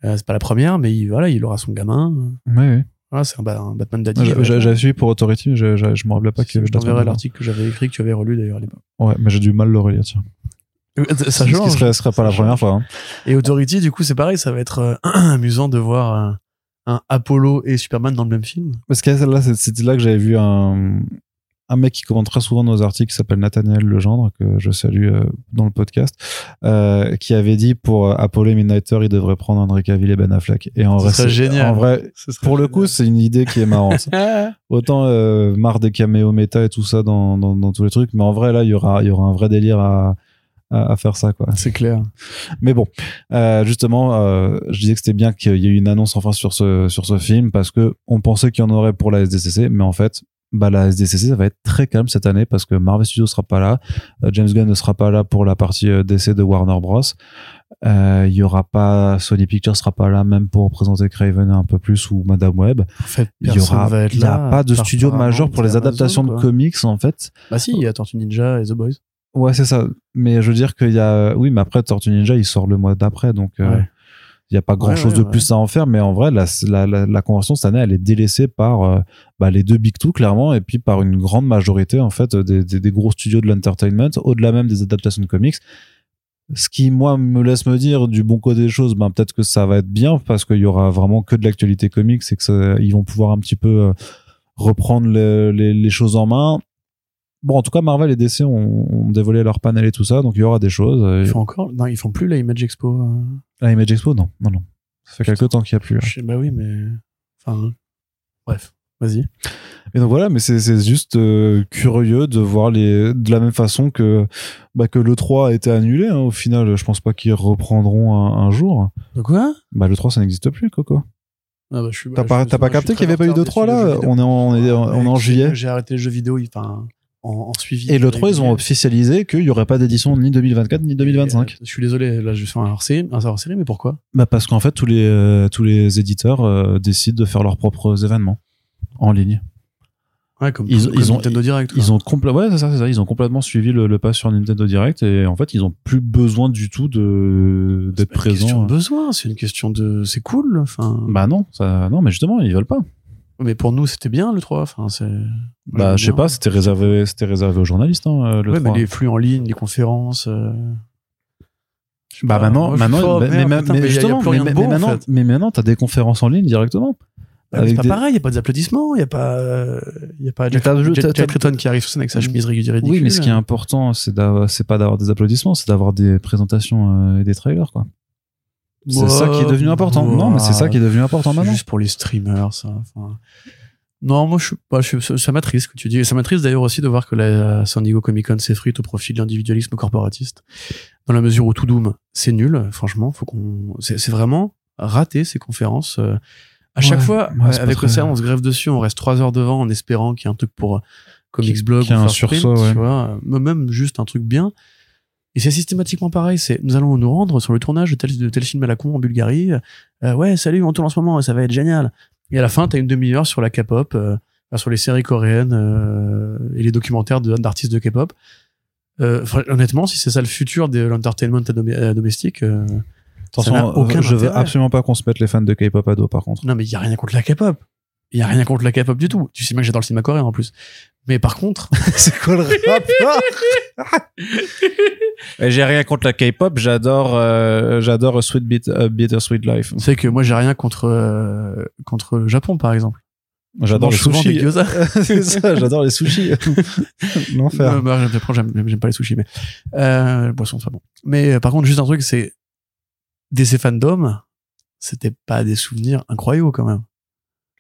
euh, c'est pas la première, mais il, voilà, il aura son gamin. Oui, oui. Voilà, c'est un, Batman daddy. J'avais suivi pour Authority, mais je, je, me rappelais pas qu'il y avait Je t'enverrai l'article que j'avais écrit, que tu avais relu d'ailleurs à l'époque. Ouais, mais j'ai du mal le relire, tiens. Euh, ça change. Ce qui serait, serait pas la première fois. Hein. Et Authority, du coup, c'est pareil, ça va être euh, amusant de voir un Apollo et Superman dans le même film? Parce que là, c'était là que j'avais vu un, un mec qui commente très souvent nos articles qui s'appelle Nathaniel Legendre, que je salue euh, dans le podcast, euh, qui avait dit pour euh, Apollo et Midnighter, il devrait prendre Henry Cavill et Ben Affleck. Et en vrai, c'est génial. En vrai, pour le coup, c'est une idée qui est marrante. Autant marre des caméos méta et tout ça dans, dans, dans, tous les trucs, mais en vrai, là, il y aura, il y aura un vrai délire à, à, faire ça quoi. C'est clair. Mais bon euh, justement euh, je disais que c'était bien qu'il y ait eu une annonce enfin sur ce sur ce film parce que on pensait qu'il y en aurait pour la SDCC mais en fait bah la SDCC ça va être très calme cette année parce que Marvel Studios sera pas là euh, James Gunn ne sera pas là pour la partie DC de Warner Bros. Il y aura pas Sony Pictures sera pas là même pour présenter Craven un peu plus ou Madame Web. En fait il y aura y a pas de studio majeur pour les adaptations de comics en fait. Bah si il y a Tortue Ninja et The Boys Ouais, c'est ça. Mais je veux dire qu'il y a. Oui, mais après, Tortue Ninja, il sort le mois d'après, donc. euh, Ouais. Il n'y a pas grand chose ouais, de ouais. plus à en faire, mais en vrai, la, la, la, la convention cette année, elle est délaissée par euh, bah, les deux Big Two, clairement, et puis par une grande majorité, en fait, des, des, des gros studios de l'entertainment, au-delà même des adaptations de comics. Ce qui, moi, me laisse me dire du bon côté des choses, ben, peut-être que ça va être bien, parce qu'il y aura vraiment que de l'actualité comics et que ça, ils vont pouvoir un petit peu euh, reprendre le- les, les choses en main. Bon, en tout cas, Marvel et DC ont, ont dévoilé leur panel et tout ça, donc il y aura des choses. Ils Et- font encore Non, ils font plus la Image Expo. euh. La Image Expo, non, non, non. Ça fait quelques temps qu'il n'y a plus. hein. Sais- Bah oui, mais. Enfin. Bref, vas-y. Et donc voilà, mais c'est juste euh, curieux de voir les de la même façon que bah, que le 3 a été annulé. hein. Au final, je pense pas qu'ils reprendront un, un jour. De quoi? Bah le 3 ça n'existe plus, Coco. ah bah, T'as bah, pas t'as pas suis capté qu'il y avait pas eu de retard 3 dessus, le là? On est en, on est, on est en juillet. J'ai arrêté le jeu vidéo, enfin, en, en suivi. Et le 3 ils ont officialisé qu'il y aurait pas d'édition ni 2024 ni 2025. Et, euh, Je suis désolé, là je fais un hors-série, un hors-série, mais pourquoi? Bah parce qu'en fait tous les euh, tous les éditeurs euh, décident de faire leurs propres événements en ligne. Ouais, comme, Ils- comme ils ont- Nintendo Direct. quoi. Ils ont complètement, ouais, c'est ça, c'est ça. Ils ont complètement suivi le, le pas sur Nintendo Direct et en fait, ils ont plus besoin du tout de d'être C'est pas une question présents. de besoin, c'est une question de. C'est cool, enfin. Bah non, ça, non, mais justement, ils veulent pas. Mais pour nous, c'était bien le 3. Enfin, c'est. Bah, je sais pas, c'était réservé, c'était réservé aux journalistes, hein, euh, le ouais, 3. mais les flux en ligne, les conférences. euh, Bah pas, maintenant, maintenant, mais, maintenant, mais maintenant, t'as des conférences en ligne directement. Bah, c'est pas des- pareil, il n'y a pas d'applaudissements, il n'y a pas, euh, y a pas Jack, t'as- Jack, qui arrive sur scène avec sa chemise ridicule. Oui, mais ce qui est important, c'est c'est pas d'avoir des applaudissements, c'est d'avoir des présentations euh, et des trailers, quoi. C'est ça qui est devenu important. Non, mais c'est ça qui est devenu important maintenant. Juste pour les streamers, ça. enfin. Non, moi, je, pas- je, ça m'attriste que tu dis. Et ça m'attriste d'ailleurs aussi de voir que la San Diego Comic Con s'effrite au profit de l'individualisme corporatiste. Dans la mesure où tout Doom, c'est nul, franchement. Faut qu'on, c'est vraiment raté ces conférences. euh. À chaque Ouais, fois, ouais, avec Océan, on se grève dessus, on reste trois heures devant en espérant qu'il y ait un truc pour euh, Comics Blog ou un Print, sursaut, ouais. tu vois. euh, Même juste un truc bien. Et c'est systématiquement pareil. C'est, nous allons nous rendre sur le tournage de tel, de tel film à la con en Bulgarie. Euh, ouais, salut, on tourne en ce moment, ça va être génial. Et à la fin, t'as une demi-heure sur la K-pop, euh, sur les séries coréennes euh, et les documentaires d'artistes de, K-pop. Honnêtement, si c'est ça le futur de l'entertainment dom- domestique, Attention, aucun je veux intérêt. absolument pas qu'on se mette les fans de K-pop à dos, par contre. non mais il y a rien contre la K-pop. Il y a rien contre la K-pop du tout. Tu sais bien que j'adore le cinéma coréen en plus. Mais par contre, c'est quoi le rapport J'ai rien contre la K-pop, j'adore, euh, j'adore Sweet Bit, euh, Bittersweet Life. c'est que moi j'ai rien contre euh, contre le Japon par exemple. J'adore les sushis. des c'est ça, j'adore les sushis. L'enfer. Non, bah, j'aime- j'aime j'aime- j'aime pas les sushis, mais euh, boisson, c'est pas bon. Mais euh, par contre, juste un truc, c'est DC Fandom, c'était pas des souvenirs incroyables quand même.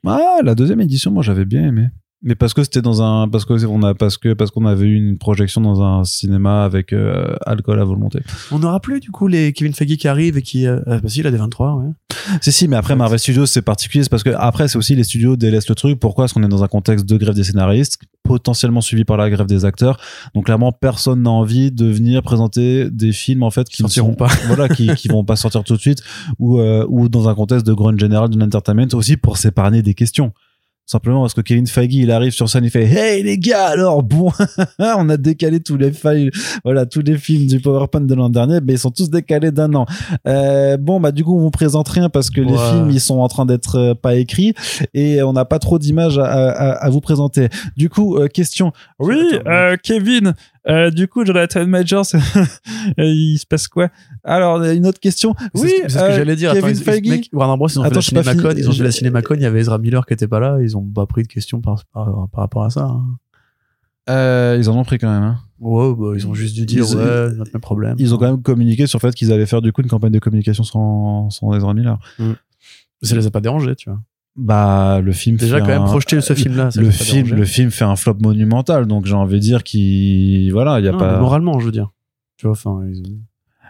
Ah, la deuxième édition, moi j'avais bien aimé. Mais parce que c'était dans un, parce que on a, parce que parce qu'on avait eu une projection dans un cinéma avec euh, alcool à volonté. On n'aura plus du coup les Kevin Feige qui arrivent et qui, euh, ah, bah si, il a des 23, ouais. Si si, mais après Marvel Studios c'est particulier, c'est parce que après c'est aussi les studios délaissent le truc. Pourquoi? Parce qu'on est dans un contexte de grève des scénaristes, potentiellement suivi par la grève des acteurs. Donc clairement personne n'a envie de venir présenter des films en fait qui ne Sortiront sont- pas. voilà, qui qui vont pas sortir tout de suite ou euh, ou dans un contexte de grunge général de l'entertainment aussi pour s'épargner des questions. Simplement parce que Kevin Feige, il arrive sur scène, il fait Hey les gars, alors bon, on a décalé tous les files, voilà, tous les films du PowerPoint de l'an dernier, mais ils sont tous décalés d'un an. Euh, bon, bah du coup, on vous présente rien parce que les films, ils sont en train d'être euh, pas écrits et on n'a pas trop d'images à, à, à vous présenter. Du coup, euh, question. Oui, euh, Kevin. Euh, du coup, Jonathan Majors, il se passe quoi? Alors, une autre question. C'est Oui, ce que- c'est ce que euh, j'allais dire. Kevin Attends, ils- Feige. mec, Warner Bros, ils ont Attends, fait la pas CinemaCon, ils ont fait la CinemaCon, il y avait Ezra Miller qui était pas là, ils ont pas pris de questions par, par, par rapport à ça. hein. Euh, ils en ont pris quand même. Hein. Ouais, bah, ils ont juste dû dire, Ils- ouais, notre même problème. Ils ont quand même communiqué sur le fait qu'ils allaient faire du coup une campagne de communication sans, sans Ezra Miller. Ça les a pas dérangés, tu vois. Bah, le film Déjà, fait quand même, un- projeter ce film-là, ça le film, le film fait un flop monumental, donc j'ai envie de dire qu'il, voilà, il y a Non, pas. Moralement, je veux dire. Tu vois, enfin, ils-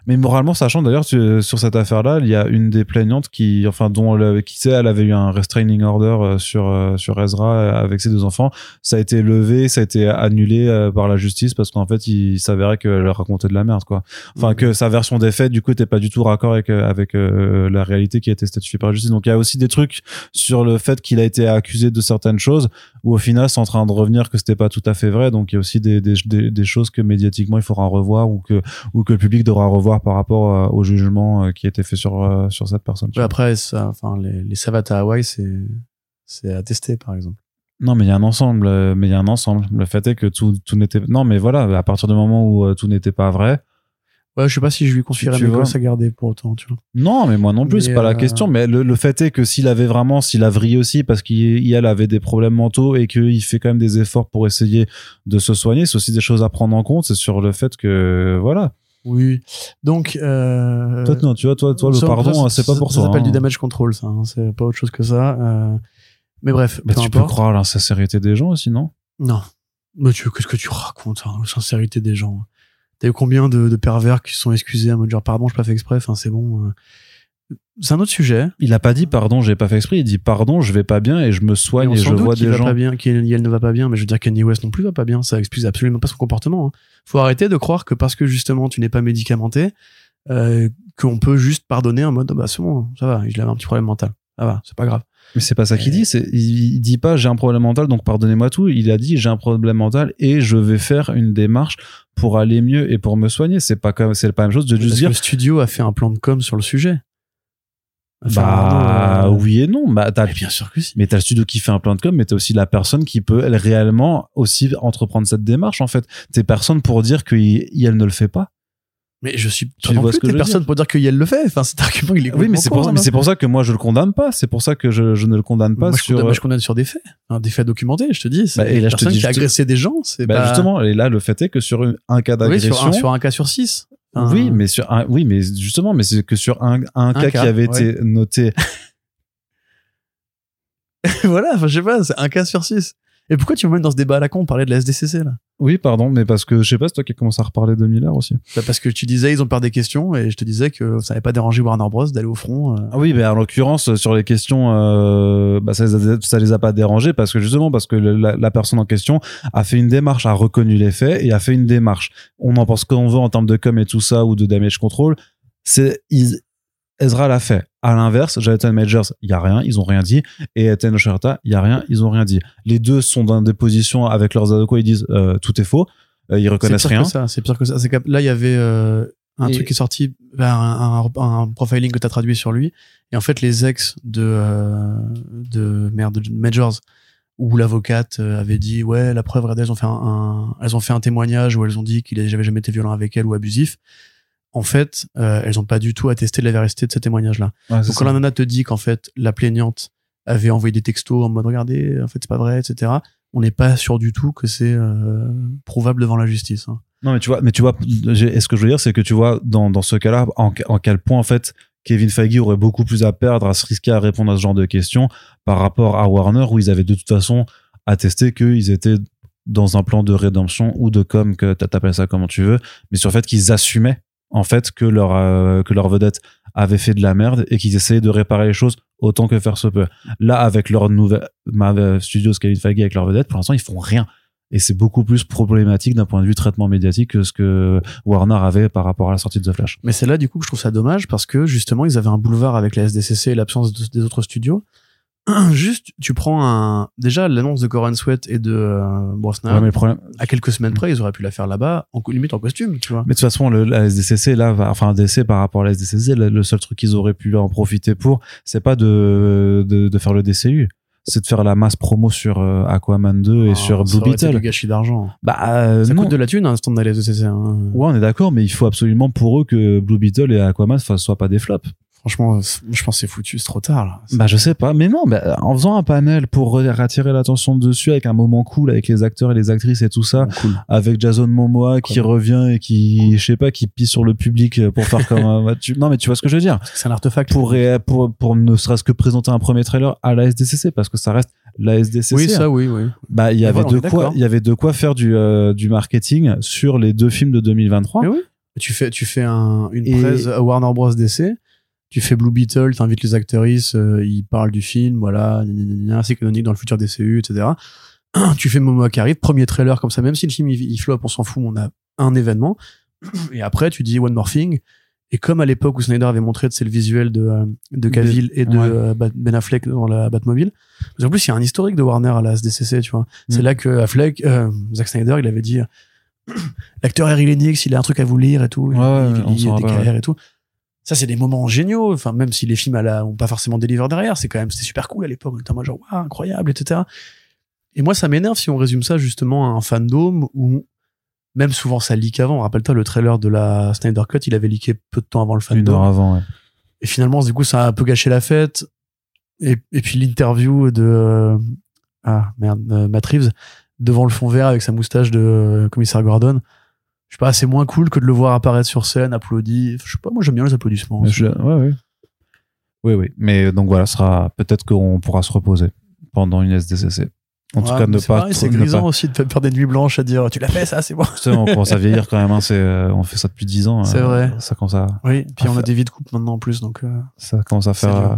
Mais moralement, sachant d'ailleurs tu- sur cette affaire-là, il y a une des plaignantes qui, enfin, dont elle, qui sait, elle avait eu un restraining order euh, sur euh, sur Ezra euh, avec ses deux enfants. Ça a été levé, ça a été annulé euh, par la justice parce qu'en fait, il s'avérait qu'elle racontait de la merde, quoi. Enfin, que sa version des faits, du coup, était pas du tout raccord avec euh, avec euh, la réalité qui a été statifiée par la justice. Donc, il y a aussi des trucs sur le fait qu'il a été accusé de certaines choses où au final c'est en train de revenir que c'était pas tout à fait vrai. Donc il y a aussi des, des, des, des choses que médiatiquement il faudra revoir ou que ou que le public devra revoir par rapport euh, au jugement euh, qui a été fait sur euh, sur cette personne. Ouais, après, ça, enfin, les, les savates à Hawaï, c'est, c'est à tester, par exemple. non mais il y a un ensemble mais il y a un ensemble. Le fait est que tout tout n'était non mais voilà à partir du moment où tout n'était pas vrai Ouais, je sais pas si je lui confierais mes gosses à garder pour autant, tu vois. Non, mais moi non plus, c'est pas la euh, question. Mais le, le fait est que s'il avait vraiment, s'il a vrillé aussi parce qu'elle avait des problèmes mentaux et qu'il fait quand même des efforts pour essayer de se soigner, c'est aussi des choses à prendre en compte. C'est sur le fait que, voilà. Oui. Donc, euh, Toi, non, tu vois, toi, toi, le ça, pardon, ça, c'est pas ça- pour ça toi. s'appelle hein. du damage control, ça. hein. C'est pas autre chose que ça. euh, Mais bref, Mais peu tu peux croire à l'insincérité des gens aussi, non? Non. Mais tu, qu'est-ce que tu racontes, hein, la sincérité des gens T'as eu combien de, de pervers qui se sont excusés à me dire pardon, je pas fait exprès, enfin c'est bon. euh. C'est un autre sujet. Il a pas dit pardon, j'ai pas fait exprès. Il dit pardon, je vais pas bien et je me soigne et, je vois des va gens. pas bien, qu'il elle ne va pas bien, mais je veux dire Kanye West non plus va pas bien. Ça excuse absolument pas son comportement. hein. Faut arrêter de croire que parce que justement tu n'es pas médicamenté, euh, qu'on peut juste pardonner en mode Ah bah c'est bon, ça va, il avait un petit problème mental. Ça va, c'est pas grave. Mais c'est pas ça qu'il dit. C'est, il, dit pas j'ai un problème mental, donc pardonnez-moi tout. Il a dit j'ai un problème mental et je vais faire une démarche pour aller mieux et pour me soigner. C'est pas comme, c'est pas la même chose de juste que dire le studio a fait un plan de com sur le sujet. Enfin, Bah non, euh, oui et non. Bah t'as mais bien sûr que si. mais t'as le studio qui fait un plan de com, mais t'as aussi la personne qui peut elle, réellement aussi entreprendre cette démarche en fait. T'es personne pour dire qu'elle ne le fait pas. Mais je suis. Tu vois plus, que je personne pour dire que Yel le fait. Enfin, cet argument, il est Oui, mais c'est pour, pour ça que moi je le condamne pas. C'est pour ça que je, je ne le condamne pas Moi, je sur. condamne, moi, je condamne sur des faits, Hein, des faits documentés. Je te dis, c'est Bah, et une là, je te personne dis qui a agressé des gens. C'est Bah, pas... justement, et là le fait est que sur un cas oui, d'agression. sur un, sur un cas sur six. Oui, mais sur un, oui, mais justement, mais c'est que sur un, un, cas, cas, qui avait ouais. été noté. voilà. Enfin, je sais pas, c'est un cas sur six. Et pourquoi tu me mets dans ce débat à la con? On parlait de la SDCC là. Oui, pardon, mais parce que je sais pas, c'est toi qui as commencé à reparler de Miller aussi. Bah, parce que tu disais ils ont peur des questions et je te disais que ça n'avait pas dérangé Warner Bros d'aller au front. euh. Ah oui, mais en l'occurrence, sur les questions, euh, bah, ça, les a, ça les a pas dérangés parce que justement, parce que le- la, la personne en question a fait une démarche, a reconnu les faits et a fait une démarche. On en pense qu'on veut en termes de com et tout ça ou de damage control. C'est, Ezra l'a fait. À l'inverse, Jonathan Majors, il y a rien, ils ont rien dit. Et Ten Sherta, il y a rien, ils ont rien dit. Les deux sont dans des positions avec leurs avocats, ils disent euh, tout est faux, euh, ils C'est reconnaissent pire rien. que ça. C'est pire que ça. C'est là il y avait euh, un Et- truc qui est sorti, ben, un, un, un profiling que t'as traduit sur lui. Et en fait les ex de euh, de merde de Majors où l'avocate avait dit ouais la preuve regardez elles ont fait un, un- elles ont fait un témoignage où elles ont dit qu'il avait jamais été violent avec elle ou abusif en fait euh, elles ont pas du tout attesté la véracité de ce témoignage là Ouais, c'est donc quand la nana te dit qu'en fait la plaignante avait envoyé des textos en mode regardez en fait c'est pas vrai etc on n'est pas sûr du tout que c'est euh, prouvable devant la justice hein. Non, mais tu vois, mais tu vois, ce que je veux dire, c'est que tu vois, dans, dans ce cas-là, en, en quel point, en fait, Kevin Feige aurait beaucoup plus à perdre à se risquer à répondre à ce genre de questions par rapport à Warner, où ils avaient de toute façon attesté qu'ils étaient dans un plan de rédemption ou de com, que t'a- t'appelles ça comment tu veux, mais sur le fait qu'ils assumaient, en fait, que leur, euh, que leur vedette avait fait de la merde et qu'ils essayaient de réparer les choses autant que faire se peut. Là, avec leur nouvelle, ma studio Feige avec leur vedette, pour l'instant, ils font rien. Et c'est beaucoup plus problématique d'un point de vue traitement médiatique que ce que Warner avait par rapport à la sortie de The Flash. Mais c'est là, du coup, que je trouve ça dommage parce que justement, ils avaient un boulevard avec la SDCC et l'absence de- des autres studios. Juste, tu prends un. Déjà, l'annonce de Coran Sweat et de euh, Brosnan, Ouais, problème, à quelques semaines près, ils auraient pu la faire là-bas, en limite en costume, tu vois. mais de toute façon, le, la SDCC, là, va- enfin, DC par rapport à la SDCC, le, le seul truc qu'ils auraient pu en profiter pour, c'est pas de, de, de faire le DCU. C'est de faire la masse promo sur euh, Aquaman 2 et Ah, sur ça Blue aurait été du Beetle. gâchis d'argent. Bah, euh, Ça non. coûte de la thune, un stand d'aller SDCC. Hein. Ouais, on est d'accord, mais il faut absolument pour eux que Blue Beetle et Aquaman ne soient pas des flops. Franchement, c'est- je pense que c'est foutu, c'est trop tard, là. Bah je sais pas, mais non, bah, en faisant un panel pour attirer l'attention dessus avec un moment cool avec les acteurs et les actrices et tout ça, cool. avec Jason Momoa qui Cool. revient et qui, je sais pas, qui pisse sur le public pour faire comme un... tu- Non mais tu vois ce que je veux dire C'est un artefact. pour, ré- pour, pour ne serait-ce que présenter un premier trailer à la SDCC parce que ça reste la SDCC. Oui, hein. ça, oui, oui. Bah il y avait voilà, on de quoi, il y avait de quoi faire du, euh, du marketing sur les deux films de 2023. Mais oui. Tu fais, tu fais un, une Et- presse à Warner Bros. DC. Tu fais Blue Beetle, t'invites les actrices, euh, ils parlent du film, voilà, c'est canonique dans le futur DCU, etc. tu fais Momoa qui arrive, premier trailer comme ça, même si le film il, il flop, on s'en fout, on a un événement. Et après, tu dis One More Thing, Et comme à l'époque où Snyder avait montré c'est le visuel de euh, de Cavill et de Ouais. euh, Ben Affleck dans la Batmobile. Parce qu'en plus, il y a un historique de Warner à la SDCC, tu vois. C'est Mm. là que Affleck, euh, Zack Snyder, il avait dit l'acteur Harry Lennox, il a un truc à vous lire et tout. Ouais, il, ouais, il s'en des rappelle, KR et tout. Ça, c'est des moments géniaux. Enfin, même si les films à la, ont pas forcément des livres derrière, c'est quand même, c'était super cool à l'époque. On était en genre, waouh, incroyable, etc. Et moi, ça m'énerve si on résume ça justement à un fandom où même souvent ça leak avant. Rappelle-toi le trailer de la Snyder Cut, il avait leaké peu de temps avant le Une fandom. heure avant, ouais. Et finalement, du coup, ça a un peu gâché la fête. Et, et puis l'interview de euh, ah merde, euh, Matt Reeves devant le fond vert avec sa moustache de euh, commissaire Gordon. Je sais pas, c'est moins cool que de le voir apparaître sur scène, applaudi. Je sais pas, moi j'aime bien les applaudissements. Je- ouais, ouais. Oui, oui. Mais donc voilà, sera peut-être qu'on pourra se reposer pendant une SDCC. En tout cas, ne c'est pas. C'est grisant pas- aussi de faire des nuits blanches à dire tu l'as fait ça, c'est bon. On commence à vieillir quand même. Hein, euh, on fait ça depuis 10 ans. C'est euh, vrai. Ça commence à, Oui, puis on a des vies de couple maintenant en plus, donc euh, ça commence à faire, euh,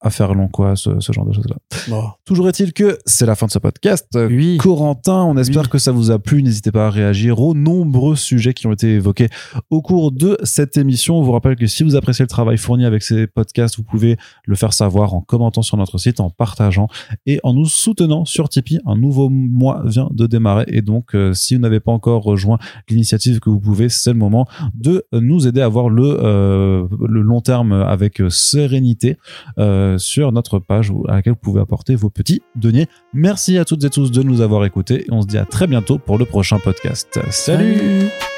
à faire long, quoi, ce, ce genre de choses-là. bon. Toujours est-il que c'est la fin de ce podcast. Oui. Corentin, on espère Oui. que ça vous a plu. N'hésitez pas à réagir aux nombreux sujets qui ont été évoqués au cours de cette émission. On vous rappelle que si vous appréciez le travail fourni avec ces podcasts, vous pouvez le faire savoir en commentant sur notre site, en partageant et en nous soutenant sur Tipeee. Un nouveau mois vient de démarrer et donc euh, si vous n'avez pas encore rejoint l'initiative que vous pouvez, c'est le moment de nous aider à voir le, euh, le long terme avec sérénité euh, sur notre page à laquelle vous pouvez apporter vos petits deniers. Merci à toutes et tous de nous avoir écoutés et on se dit à très bientôt pour le prochain podcast. Salut Salut